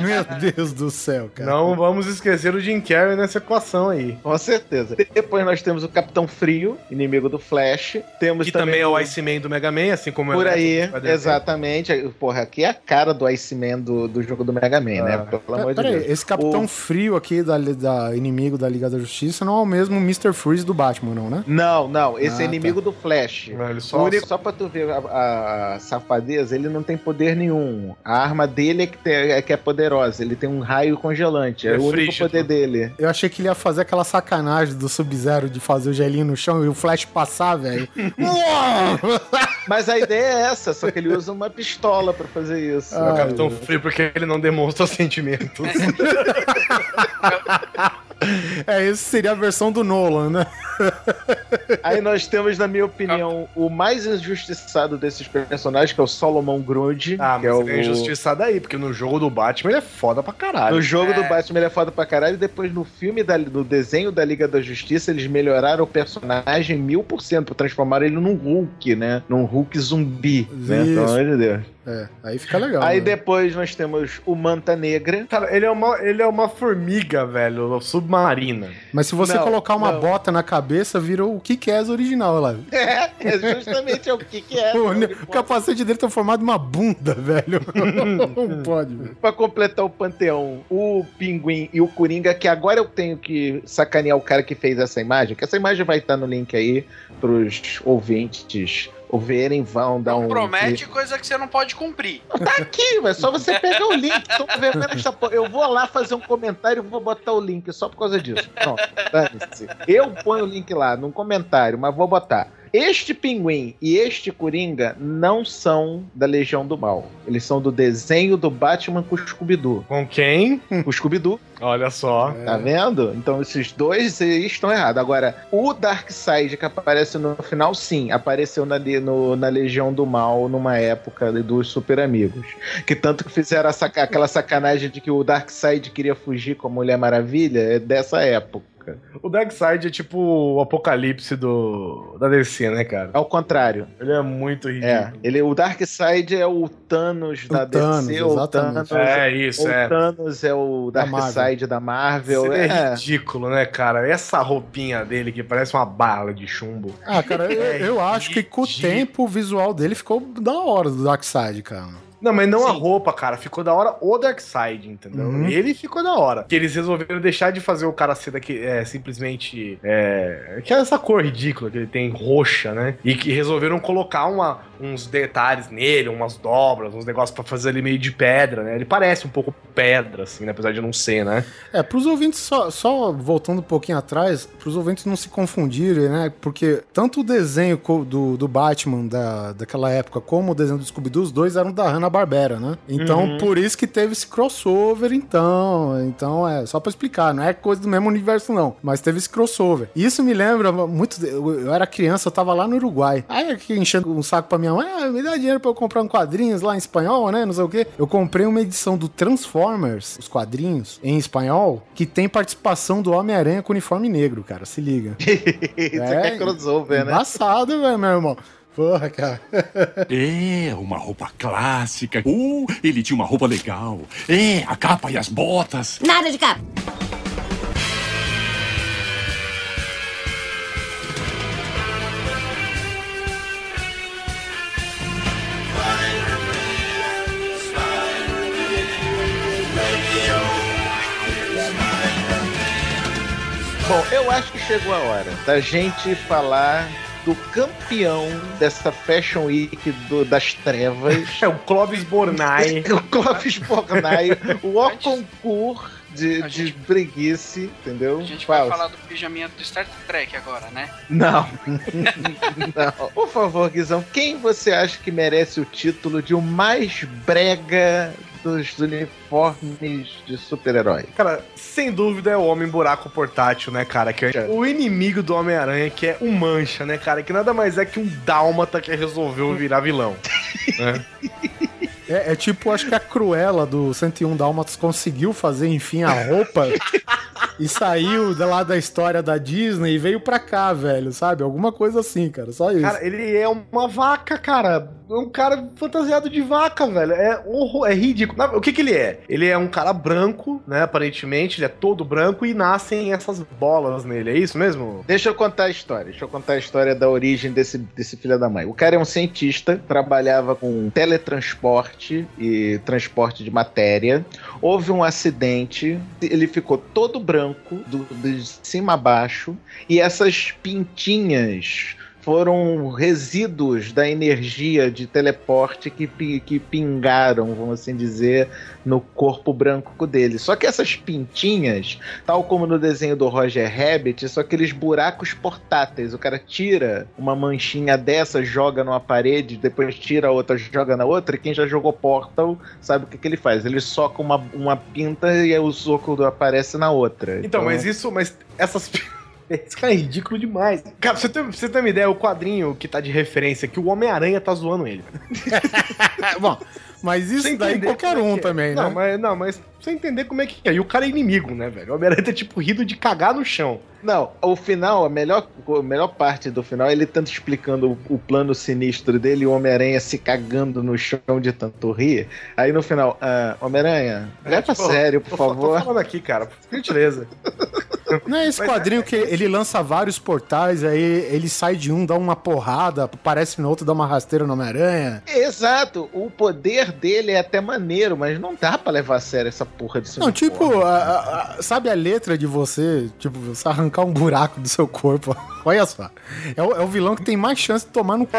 meu Deus do céu, cara. Não vamos esquecer o Jim Carrey nessa equação aí. Com certeza. Depois nós temos o Capitão Frio, inimigo do Flash. Temos Que também é o Iceman do Mega Man, assim como Por é o aí, exatamente. Porra, aqui é a cara do Iceman do, do jogo do Mega Man, né? Ah. Pelo amor de Peraí, Deus. esse Capitão O- Frio aqui da, da inimigo da Liga da Justiça não é o mesmo Mr. Freeze do Batman, não, né? Não, não, esse Ah, é inimigo do Flash. Ele Só, único, só pra tu ver a, a safadeza, ele não tem poder nenhum. A arma dele é que, tem- é que é poderosa. Ele tem um raio congelante. É, É o único frígido. poder dele. Eu achei que ele ia fazer aquela sacanagem do Sub-Zero de fazer o gelinho no chão e o Flash passar, velho. *laughs* *laughs* Mas a ideia é essa, só que ele usa uma pistola pra fazer isso. É o Ah, Capitão Frio porque ele não demonstra *laughs* sentimentos. é, esse seria a versão do Nolan, né? *laughs* Aí nós temos, na minha opinião, o mais injustiçado desses personagens, que é o Solomon Grundy. Ah, que mas é ele é o... injustiçado aí, porque no jogo do Batman ele é foda pra caralho. No jogo do É. Batman ele é foda pra caralho. E depois no filme, da, no desenho da Liga da Justiça, eles melhoraram o personagem mil por cento. Transformaram ele num Hulk, né? Num Hulk zumbi. Né? Isso. Pelo amor de Deus. É, aí fica legal. Aí né? depois nós temos o Manta Negra. Cara, ele é uma, ele é uma formiga, velho, submarina. Mas se você Não, colocar uma não. bota na cabeça, virou o que é original lá. É, é justamente o que, que é. *laughs* Pô, Ele o capacete dele tá formado uma bunda, velho. *laughs* Não pode, velho. Pra completar o panteão, o Pinguim e o Coringa, que agora eu tenho que sacanear o cara que fez essa imagem, que essa imagem vai estar no link aí pros ouvintes ou verem, vão dar um. Promete coisa que você não pode cumprir. Tá aqui, é só você pegar o link. Tô porra. Eu vou lá fazer um comentário e vou botar o link só por causa disso. Pronto, dane-se. Eu ponho o link lá num comentário, mas vou botar. Este pinguim e este coringa não são da Legião do Mal. Eles são do desenho do Batman com o Scooby-Doo. Com quem? O Scooby-Doo, Olha só. tá vendo? Então esses dois estão errados. Agora, o Darkseid que aparece no final, sim, apareceu na, no- na Legião do Mal numa época dos Super Amigos. Que tanto que fizeram saca- aquela sacanagem de que o Darkseid queria fugir com a Mulher Maravilha, é dessa época. O Darkseid é tipo o apocalipse do, da DC, né, cara? Ao contrário. Ele é muito É, ridículo. ele, o Darkseid é o Thanos da Thanos, DC, o. Thanos, É, isso, ou é. Thanos é o Da Darkseid da Marvel. Ele é É, ridículo, né, cara? Essa roupinha dele que parece uma bala de chumbo. Ah, cara, eu, É eu acho que com o tempo o visual dele ficou da hora do Darkseid, cara. Não, mas não a Sim. roupa, cara. Ficou da hora o Darkseid, entendeu? Uhum. Ele ficou da hora. Que eles resolveram deixar de fazer o cara ser daqui, é, simplesmente. É, que é essa cor ridícula que ele tem, roxa, né? E que resolveram colocar uma, uns detalhes nele, umas dobras, uns negócios pra fazer ele meio de pedra, né? Ele parece um pouco pedra, assim, né? apesar de não ser, né? É, pros ouvintes, só, só voltando um pouquinho atrás, pros ouvintes não se confundirem, né? Porque tanto o desenho co- do, do Batman da, daquela época como o desenho do Scooby-Doo, os dois eram da Hanna-Barbera, né? Então, Uhum. por isso que teve esse crossover, então. Então, é só pra explicar, não é coisa do mesmo universo, não. Mas teve esse crossover. Isso me lembra muito. Eu, era criança, eu tava lá no Uruguai. Aí, enchendo um saco pra minha mãe, ah, me dá dinheiro pra eu comprar um quadrinhos lá em espanhol, né? Não sei o quê. Eu comprei uma edição do Transformers, os quadrinhos, em espanhol, que tem participação do Homem-Aranha com uniforme negro, cara. Se liga. *laughs* Isso aqui é crossover, né? Embaçado, velho, meu irmão. Porra, cara. *laughs* É, uma roupa clássica. Uh, ele tinha uma roupa legal. É, a capa e as botas. Nada de capa. Bom, eu acho que chegou a hora da gente falar do campeão dessa Fashion Week do- das trevas. *laughs* *laughs* É o Clóvis Bornai. o Clóvis Bornai, o O concurso de, de preguice, entendeu? A gente Fala. vai falar do pijaminha do Star Trek agora, né? Não. *laughs* Não. Por favor, Guizão, quem você acha que merece o título de o mais brega dos uniformes de super-herói? Cara, sem dúvida é o Homem Buraco Portátil, né, cara? Que é o inimigo do Homem-Aranha, que é o Mancha, né, cara? Que nada mais é que um dálmata que resolveu virar vilão. *laughs* né? É, é tipo, acho que a Cruella do 101 Dálmatas conseguiu fazer, enfim, a roupa *laughs* e saiu da- lá da história da Disney e veio pra cá, velho, sabe? Alguma coisa assim, cara, só isso. Cara, ele é uma vaca, cara. É um cara fantasiado de vaca, velho. É, horror, é ridículo. O que que ele é? Ele é um cara branco, né? Aparentemente, ele é todo branco e nascem essas bolas nele. É isso mesmo? Deixa eu contar a história. Deixa eu contar a história da origem desse, desse filho da mãe. O cara é um cientista, trabalhava com teletransporte e transporte de matéria. Houve um acidente, ele ficou todo branco, do, de cima a baixo, e essas pintinhas foram resíduos da energia de teleporte que, que pingaram, vamos assim dizer, no corpo branco dele. Só que essas pintinhas, tal como no desenho do Roger Rabbit, são aqueles buracos portáteis. O cara tira uma manchinha dessa, joga numa parede, depois tira outra, joga na outra, e quem já jogou Portal sabe o que, que ele faz. Ele soca uma, uma pinta e o soco aparece na outra. Então, mas isso, mas essas. Esse cara é ridículo demais. Cara, pra você ter, pra você ter uma ideia, o quadrinho que tá de referência, que o Homem-Aranha tá zoando ele. *laughs* Bom, mas isso daí qualquer é um é. também, não, né? Mas, não, mas pra você entender como é que é. E o cara é inimigo, né, velho? O Homem-Aranha tá tipo rido de cagar no chão. Não, o final, a melhor, a melhor parte do final, é ele tanto explicando o, o plano sinistro dele e o Homem-Aranha se cagando no chão de tanto rir. Aí no final, ah, Homem-Aranha, leva a tipo, sério, por Tô, fa- favor. tô falando aqui, cara, por gentileza. *laughs* Não é esse Mas quadrinho que ele lança vários portais, aí ele sai de um, dá uma porrada, aparece no outro, dá uma rasteira no Homem-Aranha. Exato, o poder dele é até maneiro, mas não dá pra levar a sério essa porra de Não, tipo, a- a- sabe a letra de você, tipo, você arrancar um buraco do seu corpo? Olha só. É o, é o vilão que tem mais chance de tomar no c...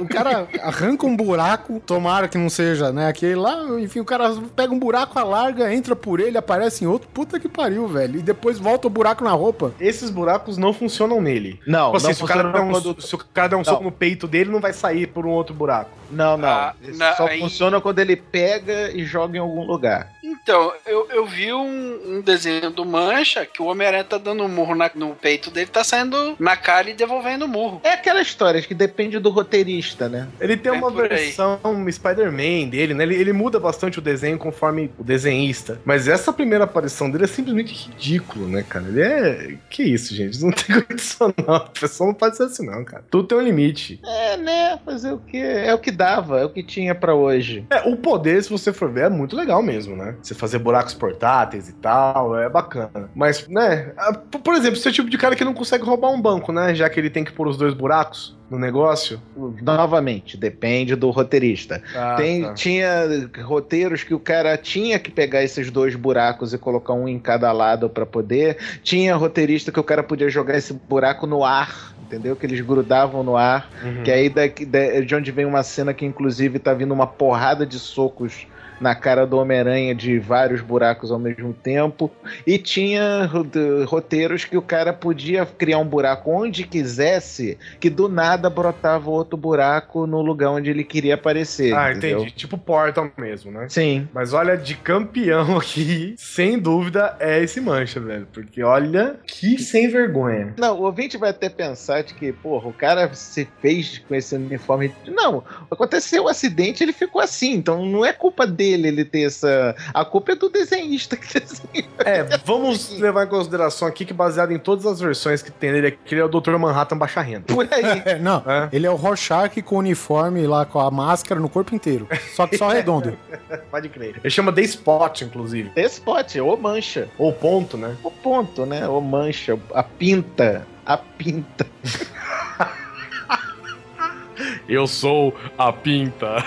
O cara arranca um buraco, tomara que não seja, né, aquele lá, enfim, o cara pega um buraco, alarga, entra por ele, aparece em outro, puta que pariu, velho. E depois volta o buraco na roupa. Esses buracos não funcionam nele. Não, Tipo assim, não se, o cara der um, quando- se o cara der um Não. soco no peito dele, não vai sair por um outro buraco. Não, não. Ah, na- só aí- funciona quando ele pega e joga em algum lugar. Então, eu, eu vi um, um desenho do Mancha que o Homem-Aranha tá dando um murro na- no peito dele, tá saindo na cara e devolvendo o murro. É aquela história que depende do roteirista, né? Ele tem É uma versão Spider-Man dele, né? Ele, ele muda bastante o desenho conforme o desenhista. Mas essa primeira aparição dele é simplesmente ridículo, né, cara? Ele é. Que isso, gente? Não tem *laughs* condição, não. A pessoa não pode ser assim, não, cara. Tudo tem um limite. É, né? Fazer o que? É o que dava, é o que tinha pra hoje. É, o poder, se você for ver, é muito legal mesmo, né? Você fazer buracos portáteis e tal, é bacana. Mas, né? a- Por por exemplo, você é o tipo de cara que não consegue roubar um banco, né? Já que ele tem que pôr os dois buracos no negócio. Novamente, depende do roteirista. Ah, Tem, tá. Tinha roteiros que o cara tinha que pegar esses dois buracos e colocar um em cada lado pra poder. Tinha roteirista que o cara podia jogar esse buraco no ar. Entendeu? Que eles grudavam no ar. Uhum. Que aí daqui, da- de onde vem uma cena que, inclusive, tá vindo uma porrada de socos na cara do Homem-Aranha de vários buracos ao mesmo tempo. E tinha roteiros que o cara podia criar um buraco onde quisesse, que do nada brotava outro buraco no lugar onde ele queria aparecer. Ah, entendeu? entendi. Tipo Portal mesmo, né? Sim. Mas olha, de campeão *laughs* aqui, sem dúvida, é esse mancha, velho. Porque olha que sem vergonha. Não, o ouvinte vai até pensar de que, porra, o cara se fez com esse uniforme. Não, aconteceu um acidente ele ficou assim. Então não é culpa dele ele ter essa. A culpa é do desenhista que *laughs* desenhou. É, vamos levar em consideração aqui que baseado em todas as versões que tem dele, que ele é o Dr. Manhattan baixa renda. Por aí. É, não, É. ele é o Rorschach com o uniforme lá, com a máscara no corpo inteiro. Só que só *laughs* redondo. Pode crer. Ele chama The Spot, inclusive. Esse pote, ou mancha. Ou ponto, né? O ponto, né? Ou mancha, a pinta. A pinta. *laughs* Eu sou a pinta.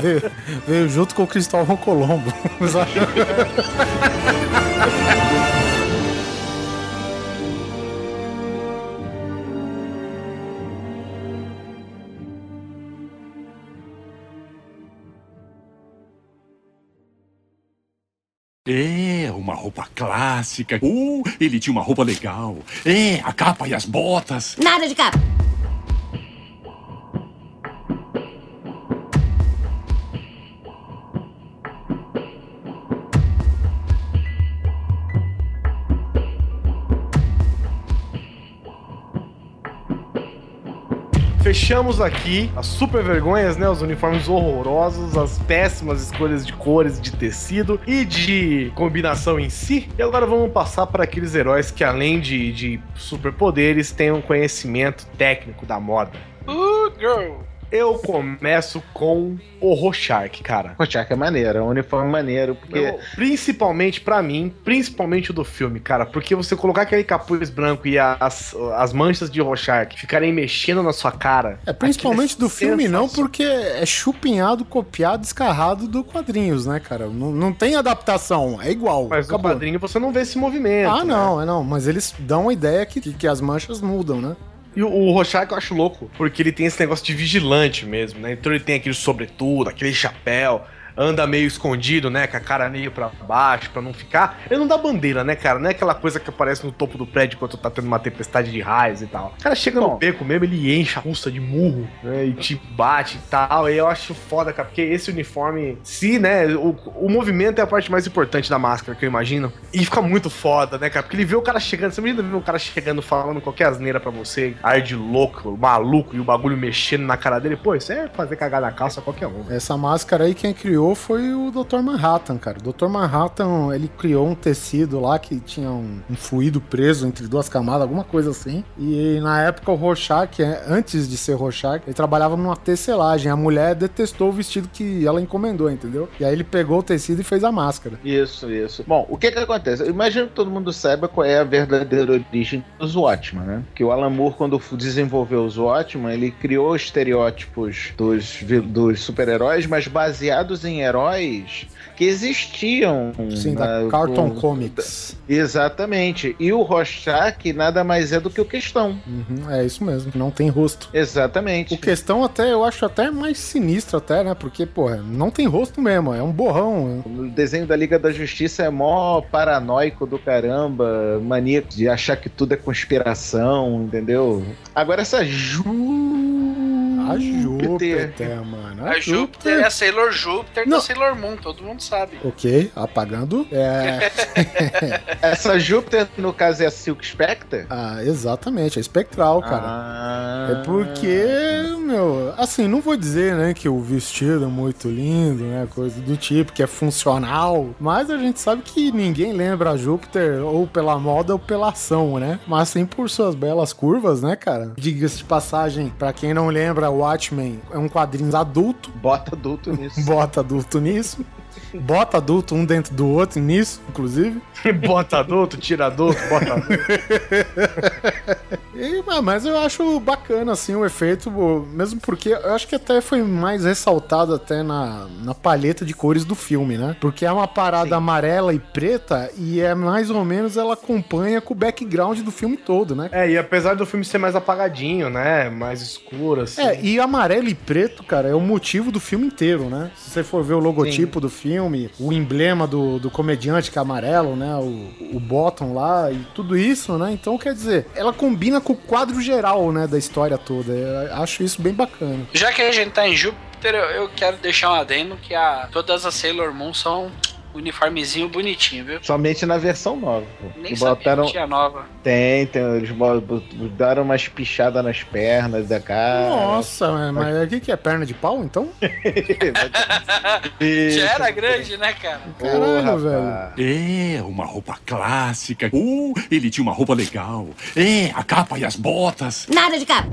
veio, veio, junto com o Cristóvão Colombo. É, uma roupa clássica. Uh, ele tinha uma roupa legal. É, a capa e as botas. Nada de capa. Fechamos aqui as super vergonhas, né? Os uniformes horrorosos, as péssimas escolhas de cores, de tecido e de combinação em si. E agora vamos passar para aqueles heróis que, além de, de superpoderes, têm um conhecimento técnico da moda. Uh, girl. Eu começo com o Rorschach, cara. Rorschach é maneiro, é um uniforme maneiro, porque... Eu- principalmente pra mim, principalmente o do filme, cara, porque você colocar aquele capuz branco e as, as manchas de Rorschach ficarem mexendo na sua cara. É, principalmente aquilo do filme não, porque é chupinhado, copiado, escarrado do quadrinhos, né, cara? Não, não tem adaptação, é igual. Mas no acabou. quadrinho você não vê esse movimento. Ah, né? não, é não, mas eles dão a ideia que, que, que as manchas mudam, né? E o, o Rorschach eu acho louco, porque ele tem esse negócio de vigilante mesmo, né? Então ele tem aquele sobretudo, aquele chapéu, anda meio escondido, né? Com a cara meio pra baixo, pra não ficar. Ele não dá bandeira, né, cara? Não é aquela coisa que aparece no topo do prédio quando tá tendo uma tempestade de raios e tal. O cara chega no Bom. beco mesmo, ele enche a russa de murro, né? E te bate e tal. E eu acho foda, cara, porque esse uniforme, se, né? O, o movimento é a parte mais importante da máscara, que eu imagino. E fica muito foda, né, cara? Porque ele vê o cara chegando. Você imagina ver o cara chegando falando qualquer asneira pra você, ar de louco, maluco, e o bagulho mexendo na cara dele. Pô, isso é fazer cagar na calça qualquer um. Essa máscara aí quem criou foi o Dr. Manhattan, cara. O Dr. Manhattan, ele criou um tecido lá que tinha um, um fluido preso entre duas camadas, alguma coisa assim. E na época o Rorschach, é, antes de ser Rorschach, ele trabalhava numa tecelagem. A mulher detestou o vestido que ela encomendou, entendeu? E aí ele pegou o tecido e fez a máscara. Isso, isso. Bom, o que que acontece? Eu imagino que todo mundo saiba qual é a verdadeira origem dos Watchmen, né? Que o Alan Moore, quando desenvolveu os Watchmen, ele criou estereótipos dos, dos super-heróis, mas baseados em heróis que existiam. Sim, na- da Cartoon com- Comics. Exatamente. E o Rorschach nada mais é do que o Questão. Uhum, é isso mesmo, não tem rosto. Exatamente. O questão até, eu acho até mais sinistro até, né? Porque, pô, não tem rosto mesmo, é um borrão. O desenho da Liga da Justiça é mó paranoico do caramba, maníaco de achar que tudo é conspiração, entendeu? Agora essa Ju... A Júpiter, mano. A Júpiter é a Sailor Júpiter Não. da Sailor Moon, todo mundo sabe. Ok, apagando. É. *laughs* Essa Júpiter, no caso, é a Silk Spectre? ah, exatamente, é espectral, cara. Ah. É porque, meu, assim, não vou dizer, né, que o vestido é muito lindo, né, coisa do tipo, que é funcional, mas a gente sabe que ninguém lembra a Júpiter ou pela moda ou pela ação, né, mas sim por suas belas curvas, né, cara. Diga-se de passagem, pra quem não lembra, Watchmen é um quadrinho adulto, Bota adulto nisso. bota adulto nisso, bota adulto um dentro do outro nisso, inclusive. *laughs* bota adulto, tira adulto, bota adulto. *laughs* E, ah, mas eu acho bacana, assim, o efeito, mesmo porque eu acho que até foi mais ressaltado até na, na palheta de cores do filme, né? Porque é uma parada amarela e preta e é mais ou menos ela acompanha com o background do filme todo, né? É, e apesar do filme ser mais apagadinho, né? Mais escuro, assim. É, e amarelo e preto, cara, é o motivo do filme inteiro, né? Se você for ver o logotipo do filme, o emblema do, do comediante que é amarelo, né? O, o bottom lá e tudo isso, né? Então, quer dizer, ela combina com o quadro geral, né? Da história toda. Eu acho isso bem bacana. Já que a gente tá em Júpiter, eu, quero deixar um adendo que a, todas as Sailor Moon são uniformezinho bonitinho, viu? Somente na versão nova. pô. Nem sabia botaram... tinha nova. Tem, tem, eles bo- bo- deram umas pichadas nas pernas da cara. Nossa, mas o que, que é perna de pau, então? *laughs* *laughs* Já era grande, né, cara? Caralho, velho. É, uma roupa clássica. Uh, ele tinha uma roupa legal. É, a capa e as botas. Nada de capa.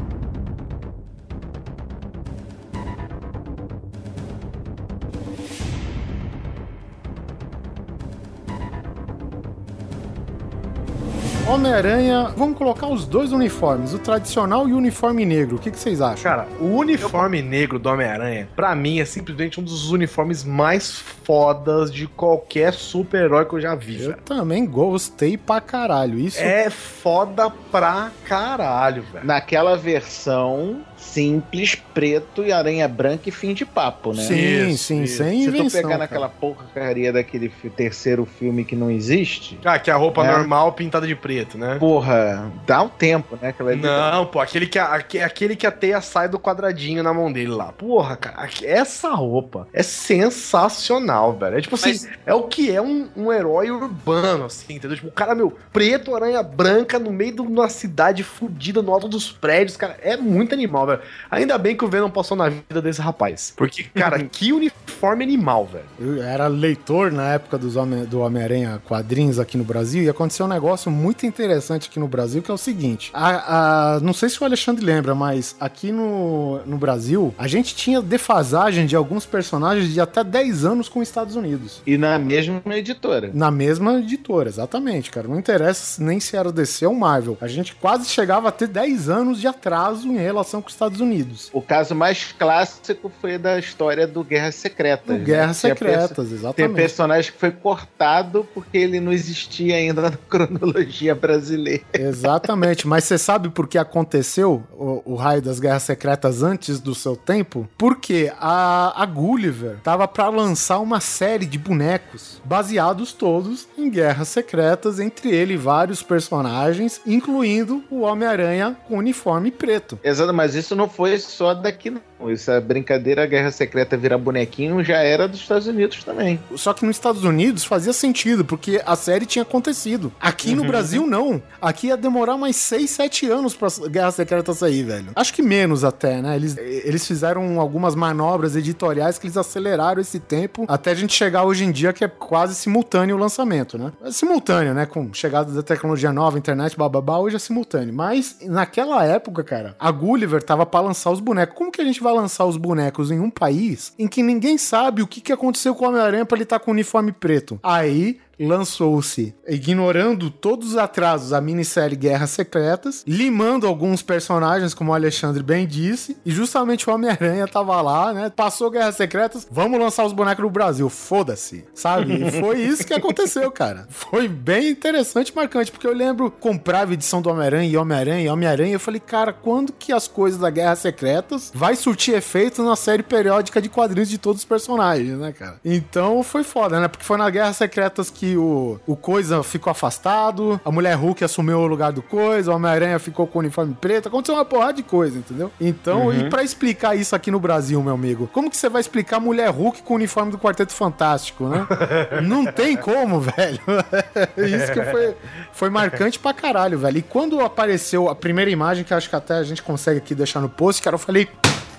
Homem-Aranha, vamos colocar os dois uniformes, o tradicional e o uniforme negro. O que, que vocês acham? Cara, o uniforme negro do Homem-Aranha, pra mim, é simplesmente um dos uniformes mais fodas de qualquer super-herói que eu já vi, Eu velho. também gostei pra caralho. Isso É foda pra caralho, velho. Naquela versão simples, preto e aranha branca e fim de papo, né? sim, Isso, sim, isso. sem Se tu invenção. pegar cara. naquela porcaria daquele terceiro filme que não existe, Ah, que é a roupa É. normal pintada de preto, né? porra, dá um tempo, né? Aquela ali Não, pô, aquele que, a, aque- aquele que a teia sai do quadradinho na mão dele lá. Porra, cara, essa roupa é sensacional, velho. É tipo assim, Mas- é o que é um, um herói urbano, assim, entendeu? Tipo, o cara, meu, preto, aranha branca, no meio de uma cidade fudida, no alto dos prédios, cara, é muito animal, velho. Ainda bem que o Venom passou na vida desse rapaz. Porque, cara, *laughs* que uniforme animal, velho. Eu era leitor na época dos Homem- do Homem-Aranha quadrinhos aqui no Brasil e aconteceu um negócio muito interessante aqui no Brasil, que é o seguinte. a- a- não sei se o Alexandre lembra, mas aqui no, no Brasil, a gente tinha defasagem de alguns personagens de até 10 anos com os Estados Unidos. E na mesma editora. Na mesma editora, exatamente, cara. Não interessa nem se era DC ou Marvel. A gente quase chegava a ter 10 anos de atraso em relação com os Estados Unidos. O caso mais clássico foi da história do Guerras Secretas. No né? Perso- Secretas, Tem exatamente. personagem que foi cortado porque ele não existia ainda na *laughs* cronologia brasileira. *laughs* Exatamente, mas você sabe por que aconteceu o, o raio das guerras secretas antes do seu tempo? Porque a, a Gulliver tava pra lançar uma série de bonecos baseados todos em guerras secretas, entre ele e vários personagens, incluindo o Homem-Aranha com uniforme preto. Exato, mas isso não foi só daqui. Essa brincadeira, a Guerra Secreta virar bonequinho, já era dos Estados Unidos também. Só que nos Estados Unidos fazia sentido, porque a série tinha acontecido. Aqui no Brasil, não. Aqui ia demorar mais 6, 7 anos pra Guerra Secreta sair, velho. Acho que menos até, né? Eles, eles fizeram algumas manobras editoriais que eles aceleraram esse tempo até a gente chegar hoje em dia, que é quase simultâneo o lançamento, né? É simultâneo, né? Com chegada da tecnologia nova, internet, bababá, hoje é simultâneo. Mas naquela época, cara, a Gulliver tava pra lançar os bonecos. Como que a gente vai lançar os bonecos em um país em que ninguém sabe o que, aconteceu com o Homem-Aranha pra ele estar com o uniforme preto? Aí lançou-se, ignorando todos os atrasos, a minissérie Guerras Secretas, limando alguns personagens, como o Alexandre bem disse, e justamente o Homem-Aranha tava lá, né? Passou Guerras Secretas, vamos lançar os bonecos no Brasil, foda-se, sabe? E foi isso que aconteceu, cara. Foi bem interessante e marcante, porque eu lembro comprava a edição do Homem-Aranha e Homem-Aranha e Homem-Aranha, eu falei, cara, quando que as coisas da Guerras Secretas vai surtir efeito na série periódica de quadrinhos de todos os personagens, né, cara? Então foi foda, né? Porque foi na Guerras Secretas que o, o Coisa ficou afastado, a Mulher Hulk assumiu o lugar do Coisa, o Homem-Aranha ficou com o uniforme preto, aconteceu uma porrada de coisa, entendeu? Então, e pra explicar isso aqui no Brasil, meu amigo, como que você vai explicar Mulher Hulk com o uniforme do Quarteto Fantástico, né? *laughs* Não tem como, velho. *laughs* isso que foi, foi marcante pra caralho, velho. E quando apareceu a primeira imagem, que acho que até a gente consegue aqui deixar no post, cara, eu falei,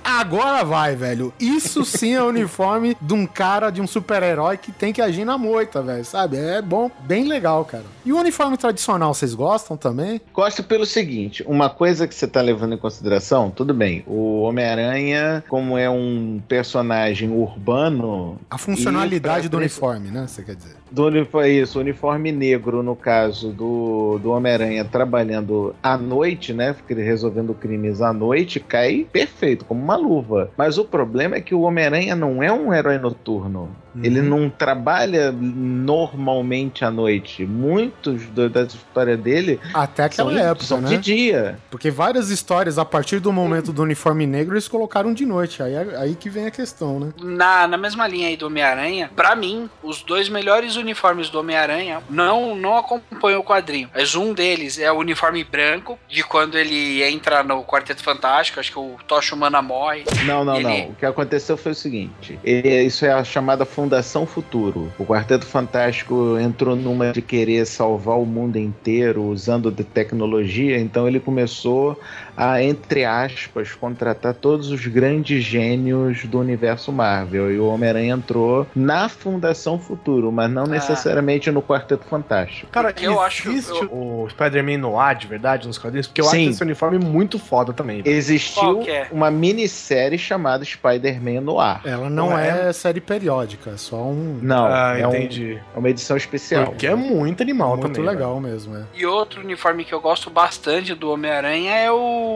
Agora vai, velho. Isso sim é o uniforme de um cara, de um super-herói que tem que agir na moita, velho, sabe? É bom, bem legal, cara. E o uniforme tradicional, vocês gostam também? Gosto pelo seguinte, uma coisa que você tá levando em consideração, tudo bem, o Homem-Aranha, como é um personagem urbano... A funcionalidade do uniforme, né? Você quer dizer? Do uniforme, isso, o uniforme negro, no caso do, do Homem-Aranha trabalhando à noite, né? Resolvendo crimes à noite, cai perfeito, como uma luva. Mas o problema é que o Homem-Aranha não é um herói noturno. Ele não trabalha normalmente à noite. Muitos do, da história dele Até aquela são, época, são né? de dia. Porque várias histórias, a partir do momento do uniforme negro, eles colocaram de noite. Aí, aí que vem a questão, né? Na, na mesma linha aí do Homem-Aranha, pra mim, os dois melhores uniformes do Homem-Aranha não, não acompanham o quadrinho. Mas um deles é o uniforme branco, de quando ele entra no Quarteto Fantástico, acho que o Tocha Humana morre. Não, não, Ele- não. O que aconteceu foi o seguinte: é, isso é a chamada Fundação Futuro. O Quarteto Fantástico entrou numa de querer salvar o mundo inteiro usando de tecnologia, então ele começou a, entre aspas, contratar todos os grandes gênios do universo Marvel. E o Homem-Aranha entrou na Fundação Futuro, mas não Ah. necessariamente no Quarteto Fantástico. Cara, eu acho que o Spider-Man no ar, de verdade, nos quadrinhos? Porque eu Sim. acho esse uniforme muito foda também. velho. Existiu é? uma minissérie chamada Spider-Man no ar. Ela não, Não é, é? série periódica, é só um. Não, ah, é, um- entendi. é uma edição especial. Porque é muito animal muito também. legal mesmo, é. E outro uniforme que eu gosto bastante do Homem-Aranha é o.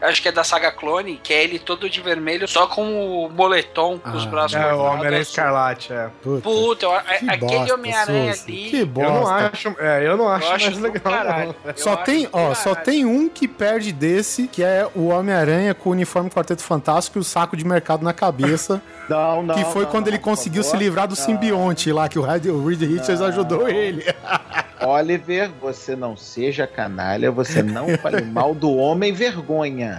Acho que é da saga Clone, que é ele todo de vermelho, só com o moletom, com os Ah. braços. É, o Homem-Aranha. Escarlate, é. Puta, Puta, eu- que aquele bosta, Homem-Aranha ali. Que Eu não bosta. acho, é, eu não acho, eu acho mais legal. caralho. não. Eu Só tem, ó, só tem um que perde desse, que é o Homem-Aranha com o uniforme Quarteto Fantástico e o saco de mercado na cabeça, *laughs* Não, não, que foi não, quando não, ele conseguiu se favor. livrar do simbionte lá, que o Reed Richards ajudou ele. *laughs* Oliver, você não seja canalha, você não fale mal do homem vergonha.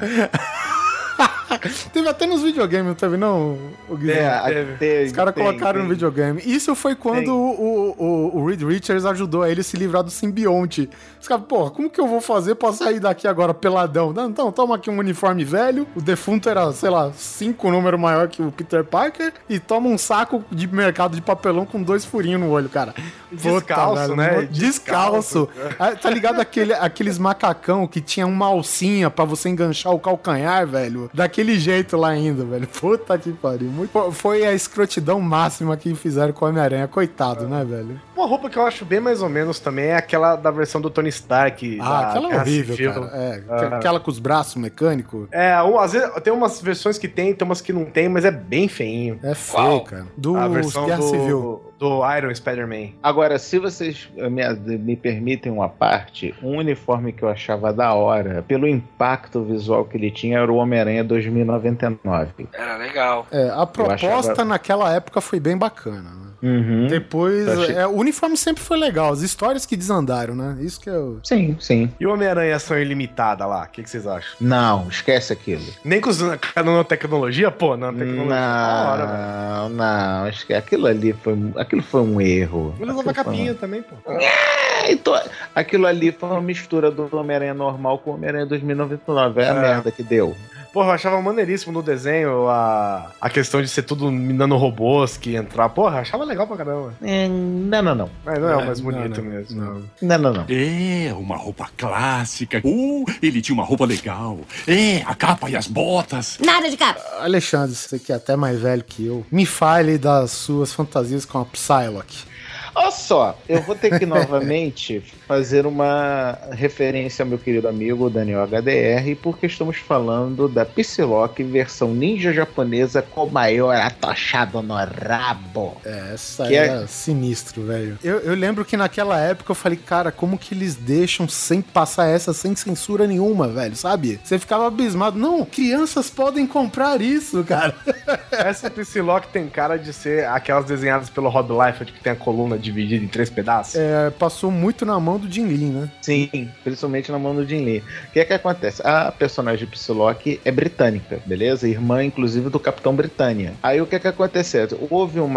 *laughs* Teve até nos videogames, não teve não, o Guilherme? É, teve. Os caras colocaram tem. no videogame. Isso foi quando o, o, o Reed Richards ajudou a ele se livrar do simbionte. Os caras, porra, como que eu vou fazer pra sair daqui agora peladão? Não, Então, toma aqui um uniforme velho. O defunto era, sei lá, cinco números maior que o Peter Parker. E toma um saco de mercado de papelão com dois furinhos no olho, cara. Descalço, né? mo- Descalço. *laughs* Ah, tá ligado aquele, aqueles macacão que tinha uma alcinha pra você enganchar o calcanhar, velho? Daquele jeito lá ainda, velho. Puta que pariu. Muito- Foi a escrotidão máxima que fizeram com o Homem-Aranha. Coitado, né, velho? Uma roupa que eu acho bem mais ou menos também é aquela da versão do Tony Stark. Ah, da aquela é horrível, Civil. cara. É, Ah. aquela com os braços mecânicos. É, um, às vezes tem umas versões que tem, tem umas que não tem, mas é bem feinho. É feio, Qual? cara. Do a versão Guerra do, Civil. do Iron Spider-Man. Agora, se vocês me, me permitem uma parte, um uniforme que eu achava da hora, pelo impacto visual que ele tinha, era o Homem-Aranha 2099. Era legal. É, a proposta achava- naquela época foi bem bacana, né? Uhum. Depois, achei- é, o uniforme sempre foi legal, as histórias que desandaram, né? Isso que eu. Sim, sim. E o Homem-Aranha ação ilimitada lá, o que, que vocês acham? Não, esquece aquilo. Nem com os- com a nanotecnologia? Pô, nanotecnologia é da hora, velho. Não, não, acho que aquilo ali foi, aquilo foi um erro. Ele usava Aquilo foi capinha também, pô. É, então, aquilo ali foi uma mistura do Homem-Aranha normal com o Homem-Aranha 2099. É a É. merda que deu. Porra, eu achava maneiríssimo no desenho a, a questão de ser tudo nanorobôs que entrar. Porra, eu achava legal pra caramba. É, não, não, não. Mas não é o É, mais não, bonito não, mesmo. não. Não, não, não. É, uma roupa clássica. Uh, ele tinha uma roupa legal. É, a capa e as botas. Nada de capa. Alexandre, você que é até mais velho que eu, me fale das suas fantasias com a Psylocke. Olha só, eu vou ter que novamente *laughs* fazer uma referência ao meu querido amigo Daniel HDR, porque estamos falando da Psylocke versão ninja japonesa com o maior atochado no rabo. É, essa Que era sinistro, velho. Eu, eu lembro que naquela época eu falei, cara, como que eles deixam sem passar essa sem censura nenhuma, velho, sabe? Você ficava abismado. Não, crianças podem comprar isso, cara. *laughs* Essa Psylocke tem cara de ser aquelas desenhadas pelo Rob Liefeld que tem a coluna dividida em três pedaços. É, passou muito na mão do Jin Lee, né? Sim, principalmente na mão do Jin Lee. O que é que acontece? A personagem Psylocke é britânica, beleza? Irmã, inclusive, do Capitão Britânia. Aí o que é que aconteceu? Houve um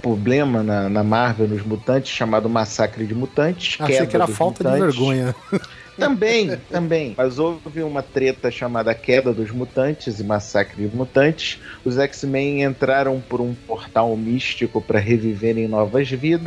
problema na, na Marvel, nos Mutantes, chamado Massacre de Mutantes. Achei que era falta de mutantes. vergonha. *laughs* Também, também. Mas houve uma treta chamada Queda dos Mutantes e Massacre de Mutantes. Os X-Men entraram por um portal místico para reviverem novas vidas.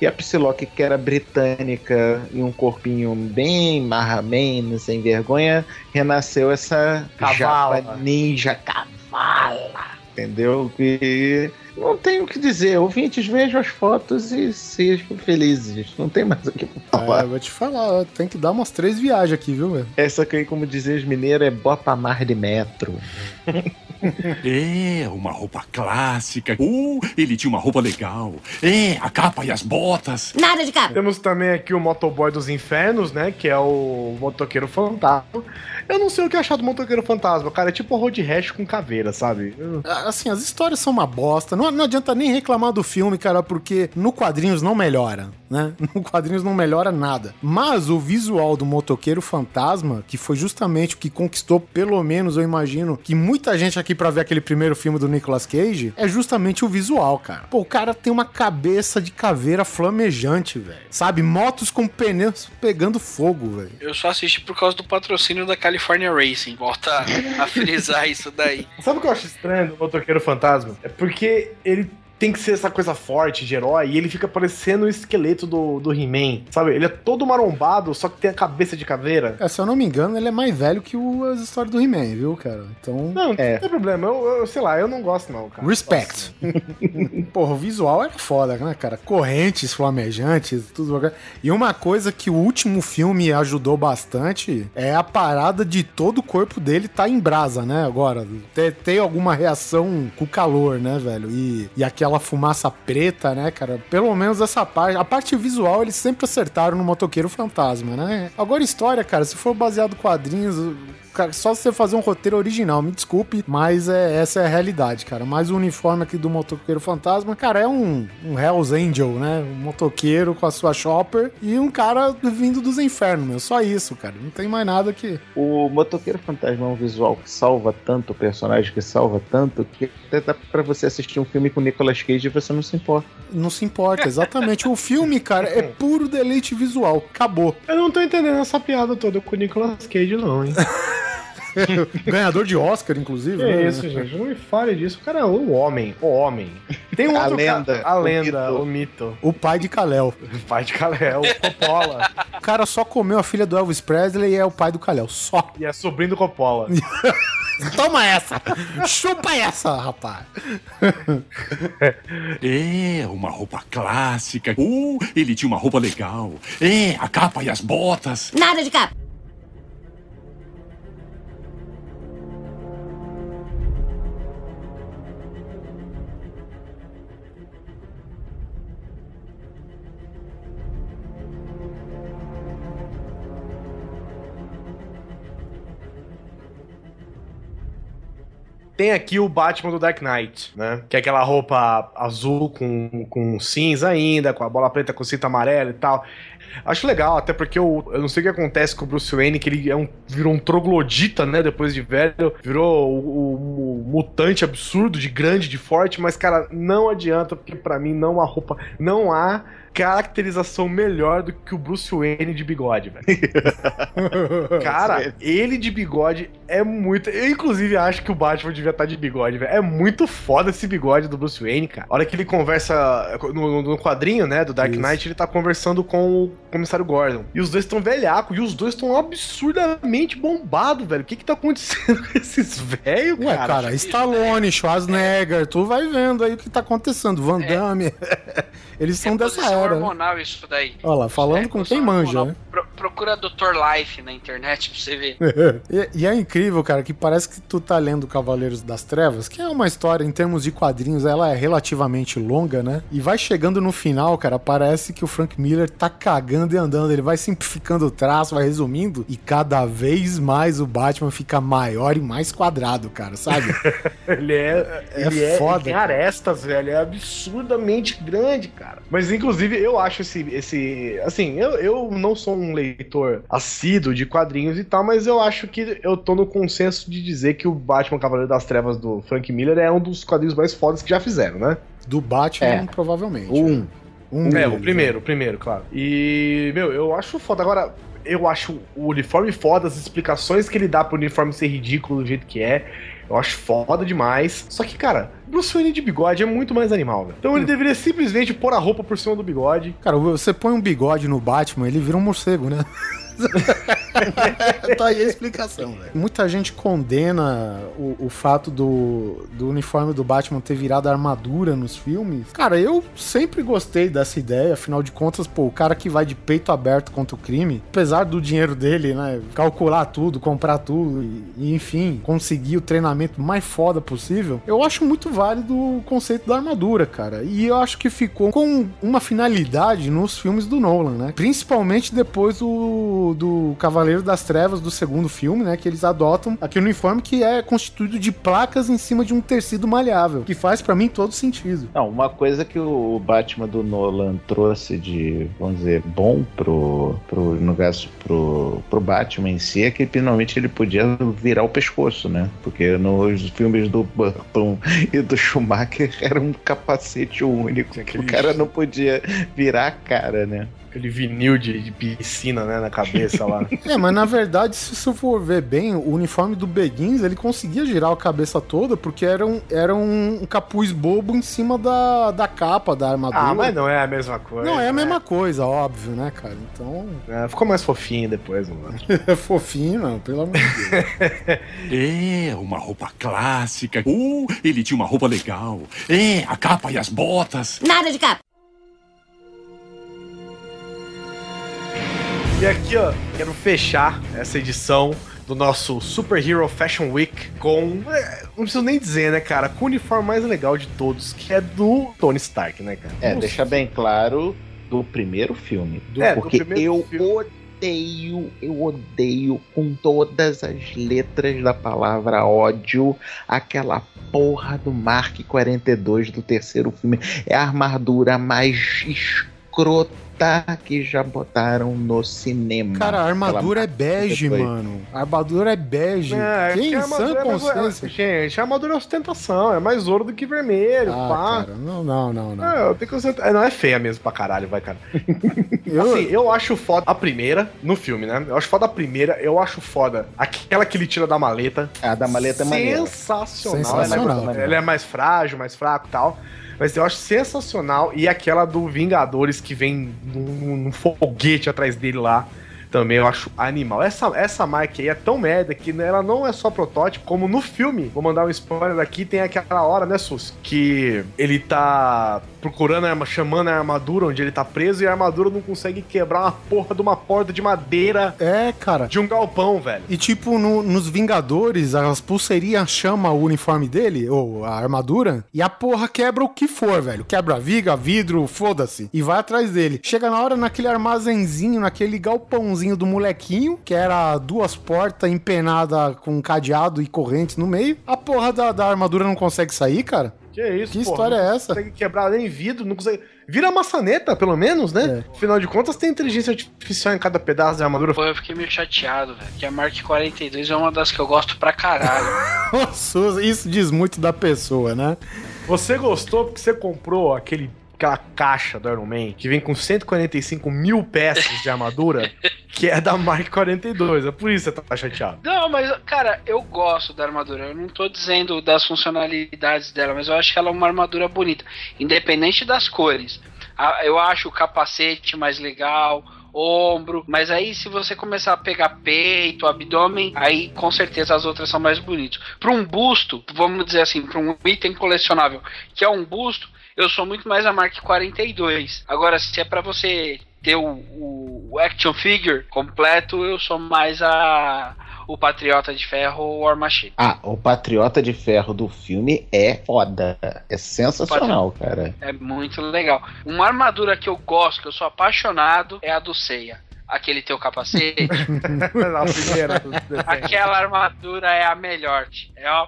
E a Psylocke, que era britânica e um corpinho bem marramen, sem vergonha, renasceu essa Cavala. japa ninja cavala. Entendeu? E não tenho o que dizer. Ouvintes, vejam as fotos e sejam felizes. Não tem mais o que falar. É, vou te falar, tem que dar umas três viagens aqui, viu, velho? Essa aqui, como dizem os mineiros, é bopa mar de metro. *laughs* *laughs* É, uma roupa clássica. Uh, ele tinha uma roupa legal. É, a capa e as botas. Nada de capa. Temos também aqui o motoboy dos infernos, né? Que é o motoqueiro fantasma. Eu não sei o que achar do motoqueiro fantasma, cara. É tipo road rash com caveira, sabe? Eu- Assim, as histórias são uma bosta. Não, não adianta nem reclamar do filme, cara, porque no quadrinhos não melhora, né? *laughs* No quadrinhos não melhora nada. Mas o visual do motoqueiro fantasma, que foi justamente o que conquistou, pelo menos eu imagino, que muita gente aqui pra ver aquele primeiro filme do Nicolas Cage, é justamente o visual, cara. Pô, o cara tem uma cabeça de caveira flamejante, velho. Sabe? Motos com pneus pegando fogo, velho. Eu só assisti por causa do patrocínio da Califórnia California Racing. Volta a frisar isso daí. Sabe o que eu acho estranho do Motoqueiro Fantasma? É porque ele tem que ser essa coisa forte de herói e ele fica parecendo o esqueleto do, do He-Man, sabe? Ele é todo marombado, só que tem a cabeça de caveira. É, se eu não me engano, ele é mais velho que o, as histórias do He-Man, viu, cara? Então. Não, É. não tem problema. Eu, eu- sei lá, eu não gosto não, cara. Respect. *laughs* Porra, o visual era foda, né, cara? Correntes flamejantes, tudo. E uma coisa que o último filme ajudou bastante é a parada de todo o corpo dele tá em brasa, né? Agora, ter, ter alguma reação com o calor, né, velho? E, e aquela fumaça preta, né, cara? Pelo menos essa parte. A parte visual eles sempre acertaram no Motoqueiro Fantasma, né? Agora, história, cara, se for baseado em quadrinhos. Cara, só você fazer um roteiro original, me desculpe, mas é, essa é a realidade, cara. Mas o uniforme aqui do motoqueiro fantasma, cara, é um, um Hells Angel, né? Um motoqueiro com a sua shopper e um cara vindo dos infernos, meu. Só isso, cara. Não tem mais nada que. O Motoqueiro Fantasma é um visual que salva tanto, o personagem que salva tanto, que até dá pra você assistir um filme com Nicolas Cage e você não se importa. Não se importa, exatamente. o filme, cara, é puro deleite visual. Acabou. Eu não tô entendendo essa piada toda com o Nicolas Cage, não, hein? *laughs* *laughs* Ganhador de Oscar, inclusive. Que né? isso, gente? Não me fale disso. O cara é o homem, o homem. Tem um *laughs* A outro lenda, cara, a o lenda, mito. o mito. O pai de Kalel. O pai de Kalel, o Coppola. O cara só comeu a filha do Elvis Presley e é o pai do Kalel. Só. e é sobrinho do Coppola. *laughs* Toma essa! Chupa essa, rapaz! É, uma roupa clássica. Uh, ele tinha uma roupa legal. É, a capa e as botas. Nada de capa. Tem aqui o Batman do Dark Knight, né? Que é aquela roupa azul com, com cinza ainda, com a bola preta com cinta amarela e tal. Acho legal, até porque eu, eu não sei o que acontece com o Bruce Wayne, que ele é um, virou um troglodita, né? Depois de velho, virou o, o- o mutante absurdo, de grande, de forte, mas, cara, não adianta, porque pra mim não há roupa, não há caracterização melhor do que o Bruce Wayne de bigode, velho. *laughs* Cara, ele de bigode é muito. Eu, inclusive, acho que o Batman devia estar de bigode, velho. É muito foda esse bigode do Bruce Wayne, cara. A hora que ele conversa no, no quadrinho, né, do Dark Isso. Knight, ele tá conversando com o comissário Gordon. E os dois estão velhaco, e os dois estão absurdamente bombados, velho. O que que tá acontecendo com esses velhos, Ué, cara? cara, Stallone, Schwarzenegger, tu vai vendo aí o que tá acontecendo. Van É. Damme. *laughs* Eles são dessa Reposição era. né? hormonal isso daí. Olha lá, falando É, com quem manja, hormonal. né? Pro- procura Dr. Life na internet pra você ver. *laughs* E, e é incrível, cara, que parece que tu tá lendo Cavaleiros das Trevas, que é uma história, em termos de quadrinhos, ela é relativamente longa, né? E vai chegando no final, cara, parece que o Frank Miller tá cagando e andando. Ele vai simplificando o traço, vai resumindo, e cada vez mais o Batman fica maior e mais quadrado, cara, sabe? *laughs* Ele é, É ele é, foda, ele tem cara. arestas, velho. É absurdamente grande, cara. Mas, inclusive, eu acho esse. esse assim, eu, eu não sou um leitor assíduo de quadrinhos e tal, mas eu acho que eu tô no consenso de dizer que o Batman Cavaleiro das Trevas do Frank Miller é um dos quadrinhos mais fodas que já fizeram, né? Do Batman, É. provavelmente. Um. Um É, o primeiro, o primeiro, claro. E, meu, eu acho foda. Agora, eu acho o uniforme foda, as explicações que ele dá pro uniforme ser ridículo do jeito que é. Eu acho foda demais. Só que, cara, Bruce Wayne de bigode é muito mais animal, velho. Então ele deveria simplesmente pôr a roupa por cima do bigode. Cara, você põe um bigode no Batman, ele vira um morcego, né? *laughs* *laughs* tá aí a explicação, velho. Muita gente condena o, o fato do, do uniforme do Batman ter virado armadura nos filmes. Cara, eu sempre gostei dessa ideia, afinal de contas, pô, o cara que vai de peito aberto contra o crime, apesar do dinheiro dele, né, calcular tudo, comprar tudo e, e, enfim, conseguir o treinamento mais foda possível, eu acho muito válido o conceito da armadura, cara. E eu acho que ficou com uma finalidade nos filmes do Nolan, né? Principalmente depois do, do Cavaleiro das Trevas, do segundo filme, né? Que eles adotam aquele uniforme que é constituído de placas em cima de um tecido maleável, que faz pra mim todo sentido. Não, uma coisa que o Batman do Nolan trouxe de, vamos dizer, bom pro, pro no caso, pro, pro Batman em si é que finalmente ele podia virar o pescoço, né? Porque nos filmes do Burton *laughs* e do Schumacher era um capacete único. O cara não podia virar a cara, né? Aquele vinil de, de piscina, né, na cabeça lá. *laughs* É, mas na verdade, se você for ver bem, o uniforme do Begins, ele conseguia girar a cabeça toda, porque era um, era um, capuz bobo em cima da, da capa, da armadura. ah, mas não é a mesma coisa. Não é a né? mesma coisa, óbvio, né, cara? Então, É, ficou mais fofinho depois, mano. *laughs* é fofinho, não, pelo amor de Deus. *laughs* É, uma roupa clássica. Uh, ele tinha uma roupa legal. É, a capa e as botas. Nada de capa. E aqui, ó, quero fechar essa edição do nosso Super Hero Fashion Week com. é, não preciso nem dizer, né, cara? Com o uniforme mais legal de todos, que é do Tony Stark, né, cara? É, Nossa. deixa bem claro do primeiro filme. É, do porque primeiro eu filme. odeio, eu odeio com todas as letras da palavra ódio aquela porra do Mark 42 do terceiro filme. É a armadura mais escrota que já botaram no cinema. Cara, a armadura é bege, 42. mano. A armadura é bege. É, Quem em sã armadura é mais- consciência? Gente, a armadura é ostentação, é mais ouro do que vermelho, Ah, pá. cara, não, não, não, não. É, eu tenho que é, Não é feia mesmo pra caralho, vai, cara. *laughs* Eu, Assim, eu acho foda a primeira, no filme, né? Eu acho foda a primeira, eu acho foda aquela que ele tira da maleta. A da maleta é maneira. Sensacional. Sensacional, Ela é- cara. Ela é mais frágil, mais fraco e tal. Mas eu acho sensacional. E aquela do Vingadores que vem num, num foguete atrás dele lá. Também eu acho animal. Essa, essa marca aí é tão merda que ela não é só protótipo, como no filme. Vou mandar um spoiler aqui, tem aquela hora, né, Sus? Que ele tá procurando, chamando a armadura onde ele tá preso e a armadura não consegue quebrar uma porra de uma porta de madeira É, cara. de um galpão, velho. E tipo, no- nos Vingadores, as pulseirinhas chamam o uniforme dele, ou a armadura, e a porra quebra o que for, velho. Quebra viga, vidro, foda-se. E vai atrás dele. Chega na hora naquele armazenzinho, naquele galpãozinho do molequinho, que era duas portas empenadas com cadeado e correntes no meio. A porra da, da armadura não consegue sair, cara? Que isso, Que porra, história não é essa? consegue quebrar nem vidro, não consegue. Vira maçaneta, pelo menos, né? Afinal de contas, tem inteligência artificial em cada pedaço da armadura. Pô, eu fiquei meio chateado, velho. Que a Mark 42 é uma das que eu gosto pra caralho. *laughs* Nossa, isso diz muito da pessoa, né? Você gostou porque você comprou aquele, aquela caixa do Iron Man que vem com 145 mil peças de armadura, que é da Mark 42. É por isso que você tá chateado. Não, mas, cara, eu gosto da armadura. Eu não tô dizendo das funcionalidades dela, mas eu acho que ela é uma armadura bonita. Independente das cores. A- Eu acho o capacete mais legal, ombro. Mas aí, se você começar a pegar peito, abdômen, aí com certeza as outras são mais bonitas. Pra um busto, vamos dizer assim, pra um item colecionável, que é um busto, eu sou muito mais a Mark 42. Agora, se é pra você ter o, o- o action figure completo, eu sou mais a o Patriota de Ferro ou o Armachê. Ah, o Patriota de Ferro do filme é foda. É sensacional, cara. É muito legal. Uma armadura que eu gosto, que eu sou apaixonado, é a do Seiya. Aquele teu capacete. *laughs* Na primeira. *laughs* aquela armadura é a melhor. É ó,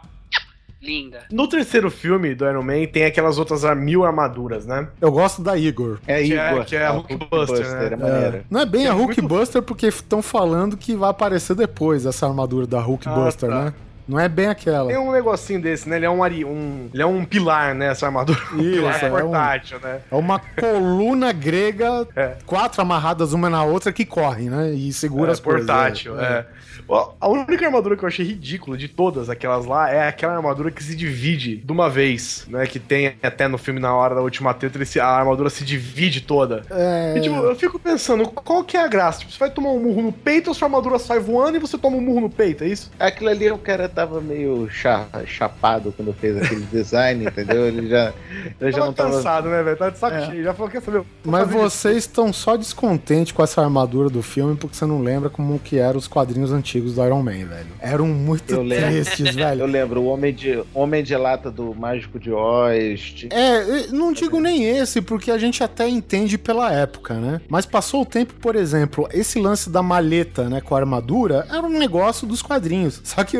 linda. No terceiro filme do Iron Man tem aquelas outras mil armaduras, né? Eu gosto da Igor. É Que é- Igor. que é a Hulkbuster, né? é. É. Não é bem É a muito- Hulkbuster porque estão falando que vai aparecer depois essa armadura da Hulkbuster, Ah, tá. né? Não é bem aquela. Tem um negocinho desse, né? Ele é um, ari- um, ele é um pilar, né? Essa armadura. Um Isso, pilar é um- portátil, né? É uma coluna grega, É. quatro amarradas uma na outra que correm, né? E segura É, as coisas. portátil, é. A única armadura que eu achei ridícula de todas aquelas lá é aquela armadura que se divide de uma vez, né? Que tem até no filme na hora da última treta, a armadura se divide toda. É. E, tipo, eu fico pensando, qual que é a graça? Tipo, você vai tomar um murro no peito, a sua armadura sai voando e você toma um murro no peito, é isso? Aquilo ali o cara tava meio cha- chapado quando fez aquele *laughs* design, entendeu? Ele já, ele já tava não tava. cansado, né, velho? Tá de saco É. cheio. Já falou, quer saber? Mas vocês estão só descontentes com essa armadura do filme porque você não lembra como que eram os quadrinhos antigos do Iron Man, velho. Eram muito Eu lembro. tristes, *laughs* velho. Eu lembro, o Homem de, Homem de Lata do Mágico de Oz. É, não digo nem esse, porque a gente até entende pela época, né? Mas passou o tempo, por exemplo, esse lance da maleta, né, com a armadura, era um negócio dos quadrinhos. *laughs* Só que,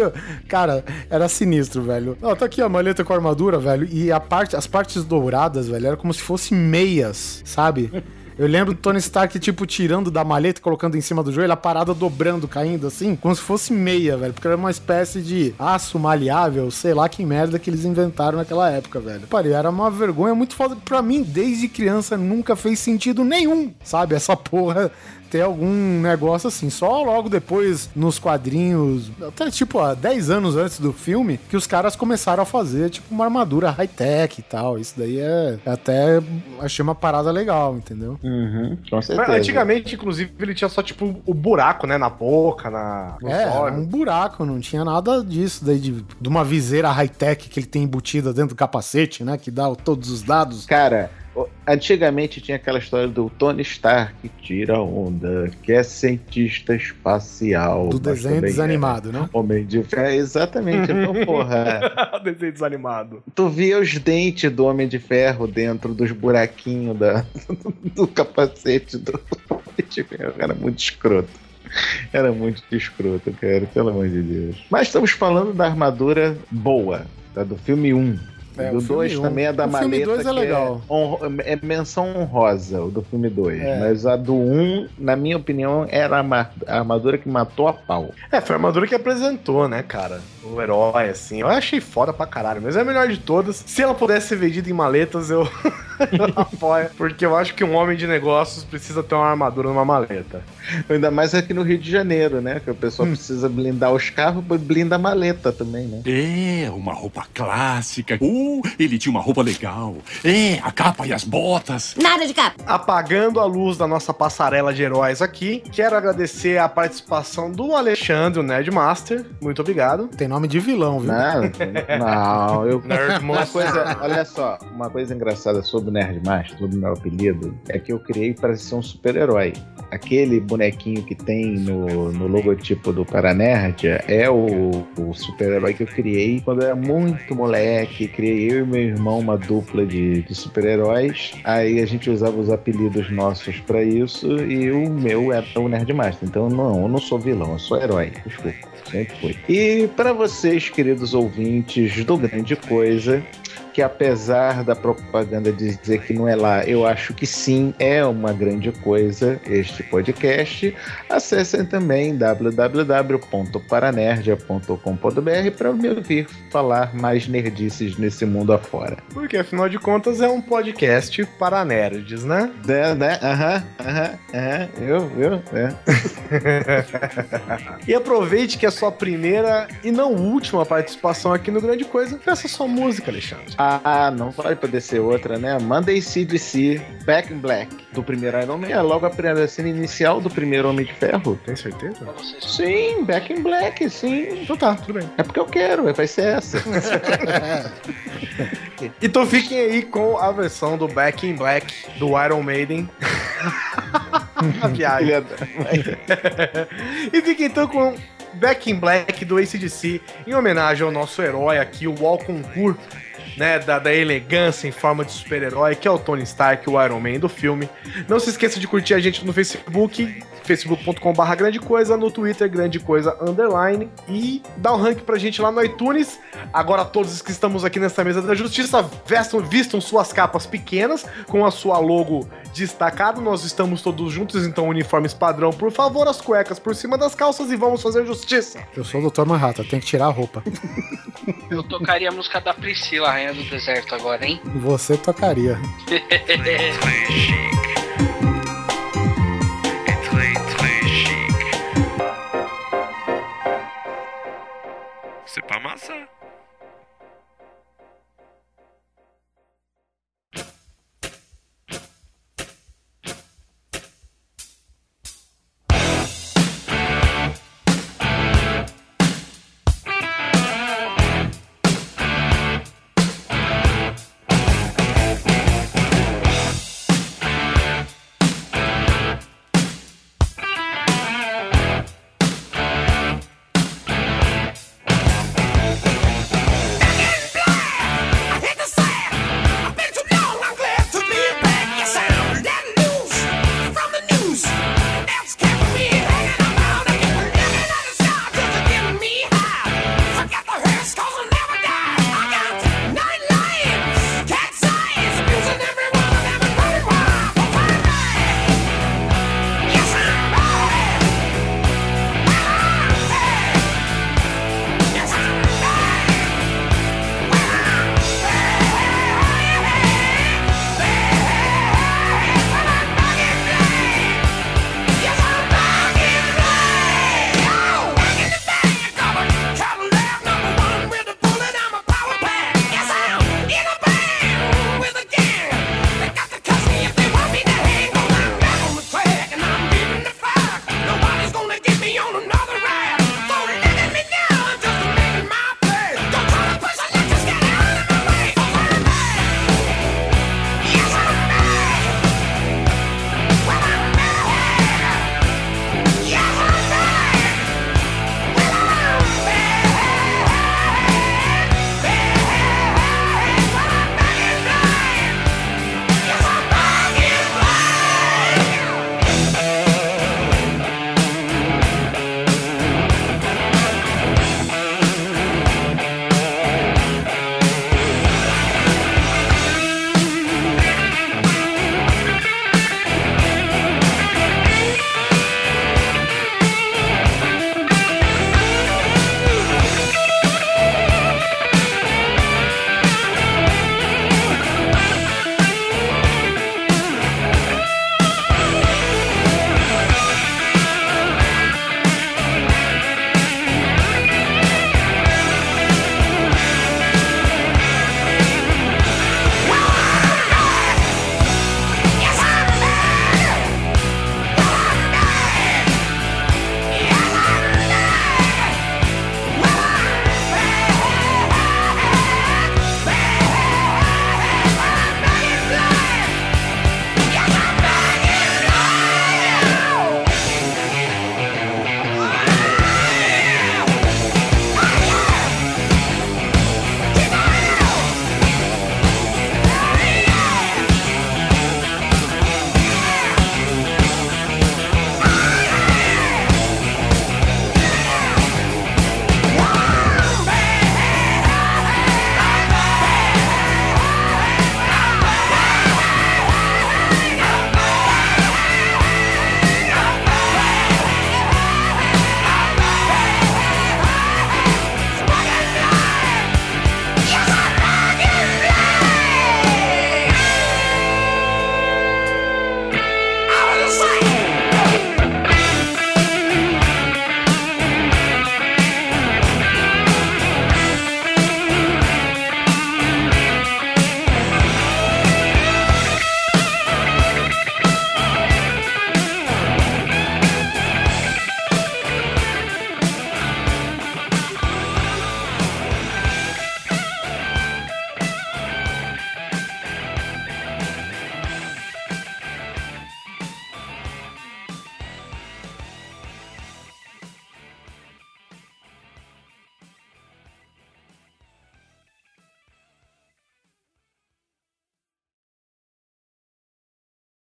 cara, era sinistro, velho. Ó, tá aqui a maleta com a armadura, velho, e a parte, as partes douradas, velho, era como se fossem meias, sabe? Eu lembro do Tony Stark, tipo, tirando da maleta, colocando em cima do joelho, a parada dobrando, caindo assim, como se fosse meia, velho. Porque era uma espécie de aço maleável, sei lá que merda que eles inventaram naquela época, velho. Pariu, era uma vergonha muito foda. Pra mim, desde criança, nunca fez sentido nenhum, sabe? Essa porra ter algum negócio assim. Só logo depois, nos quadrinhos, até tipo, há 10 anos antes do filme, que os caras começaram a fazer, tipo, uma armadura high-tech e tal. Isso daí é até achei uma parada legal, entendeu? Uhum, com Mas antigamente, inclusive, ele tinha só, tipo, o buraco, né? Na boca, na. É, um buraco, não tinha nada disso daí de, de uma viseira high-tech que ele tem embutida dentro do capacete, né? Que dá todos os dados. Cara, antigamente tinha aquela história do Tony Stark que tira onda, que é cientista espacial. Do desenho desanimado, né? É homem de ferro, exatamente. Então, porra, *laughs* Desenho desanimado. tu via os dentes do Homem de Ferro dentro dos buraquinhos da, *laughs* do capacete do Homem de Ferro. Era muito escroto. Era muito escroto, cara, pelo amor de Deus. Mas estamos falando da armadura boa, tá? do filme 1. É, do o filme 2 um. também é da O filme maleta dois é que legal. honro- é menção honrosa, o do filme 2. É. Mas a do 1, um, na minha opinião, era a, ma- a armadura que matou a pau. É, foi a armadura que apresentou, né, cara? O herói, assim. Eu achei foda pra caralho, mas é a melhor de todas. Se ela pudesse ser vendida em maletas, eu, *laughs* eu apoio. Porque eu acho que um homem de negócios precisa ter uma armadura numa maleta. Ainda mais aqui no Rio de Janeiro, né? Que o pessoal Hum. precisa blindar os carros, blinda a maleta também, né? É, uma roupa clássica. Uh, ele tinha uma roupa legal. É, a capa e as botas. Nada de capa. Apagando a luz da nossa passarela de heróis aqui, quero agradecer a participação do Alexandre, o Nerdmaster. Muito obrigado. Tem nome de vilão, viu? Não, não, eu. Uma Nerdmaster. coisa, olha só, uma coisa engraçada sobre o Nerdmaster, sobre o meu apelido, é que eu criei para ser um super-herói. Aquele bonequinho que tem no, no logotipo do Paranerd é o, o super-herói que eu criei quando eu era muito moleque. Criei eu e meu irmão uma dupla de, de super-heróis. Aí a gente usava os apelidos nossos para isso e o meu era o Nerdmaster. Então, não, eu não sou vilão, eu sou herói. Desculpa. Sempre. E para vocês, queridos ouvintes do Grande Coisa, que apesar da propaganda dizer que não é lá, eu acho que sim, é uma grande coisa este podcast. Acessem também www.paranerdia.com.br para me ouvir falar mais nerdices nesse mundo afora. Porque afinal de contas é um podcast para nerds, né? Né, né? Aham, aham, aham. Eu, eu, é. *laughs* E aproveite que é sua primeira e não última participação aqui no Grande Coisa. Peça sua música, Alexandre. Ah, não vai poder ser outra, né? Manda ACDC, Back in Black, do primeiro Iron Man, é logo a primeira cena inicial do primeiro Homem de Ferro. Tem certeza? Sim, Back in Black, sim. Então tá, tudo bem. É porque eu quero, vai ser essa. *laughs* *laughs* Então fiquem aí com a versão do Back in Black do Iron Maiden. *laughs* a viagem. e fiquem então com Back in Black do ACDC em homenagem ao nosso herói aqui, o Walconcourt. Né, da, da elegância em forma de super-herói, que é o Tony Stark, o Iron Man do filme. Não se esqueça de curtir a gente no Facebook, facebook.com.br grande coisa, no Twitter, grande coisa underline, e dá um rank pra gente lá no iTunes. Agora todos que estamos aqui nessa mesa da justiça vestam, vistam suas capas pequenas, com a sua logo destacada. Nós estamos todos juntos, então uniformes padrão, por favor, as cuecas por cima das calças e vamos fazer justiça. Eu sou o Dr. Manhattan, tem que tirar a roupa. Eu tocaria a música da Priscila, Rainha do Deserto agora, hein? Você tocaria. C'est pas mal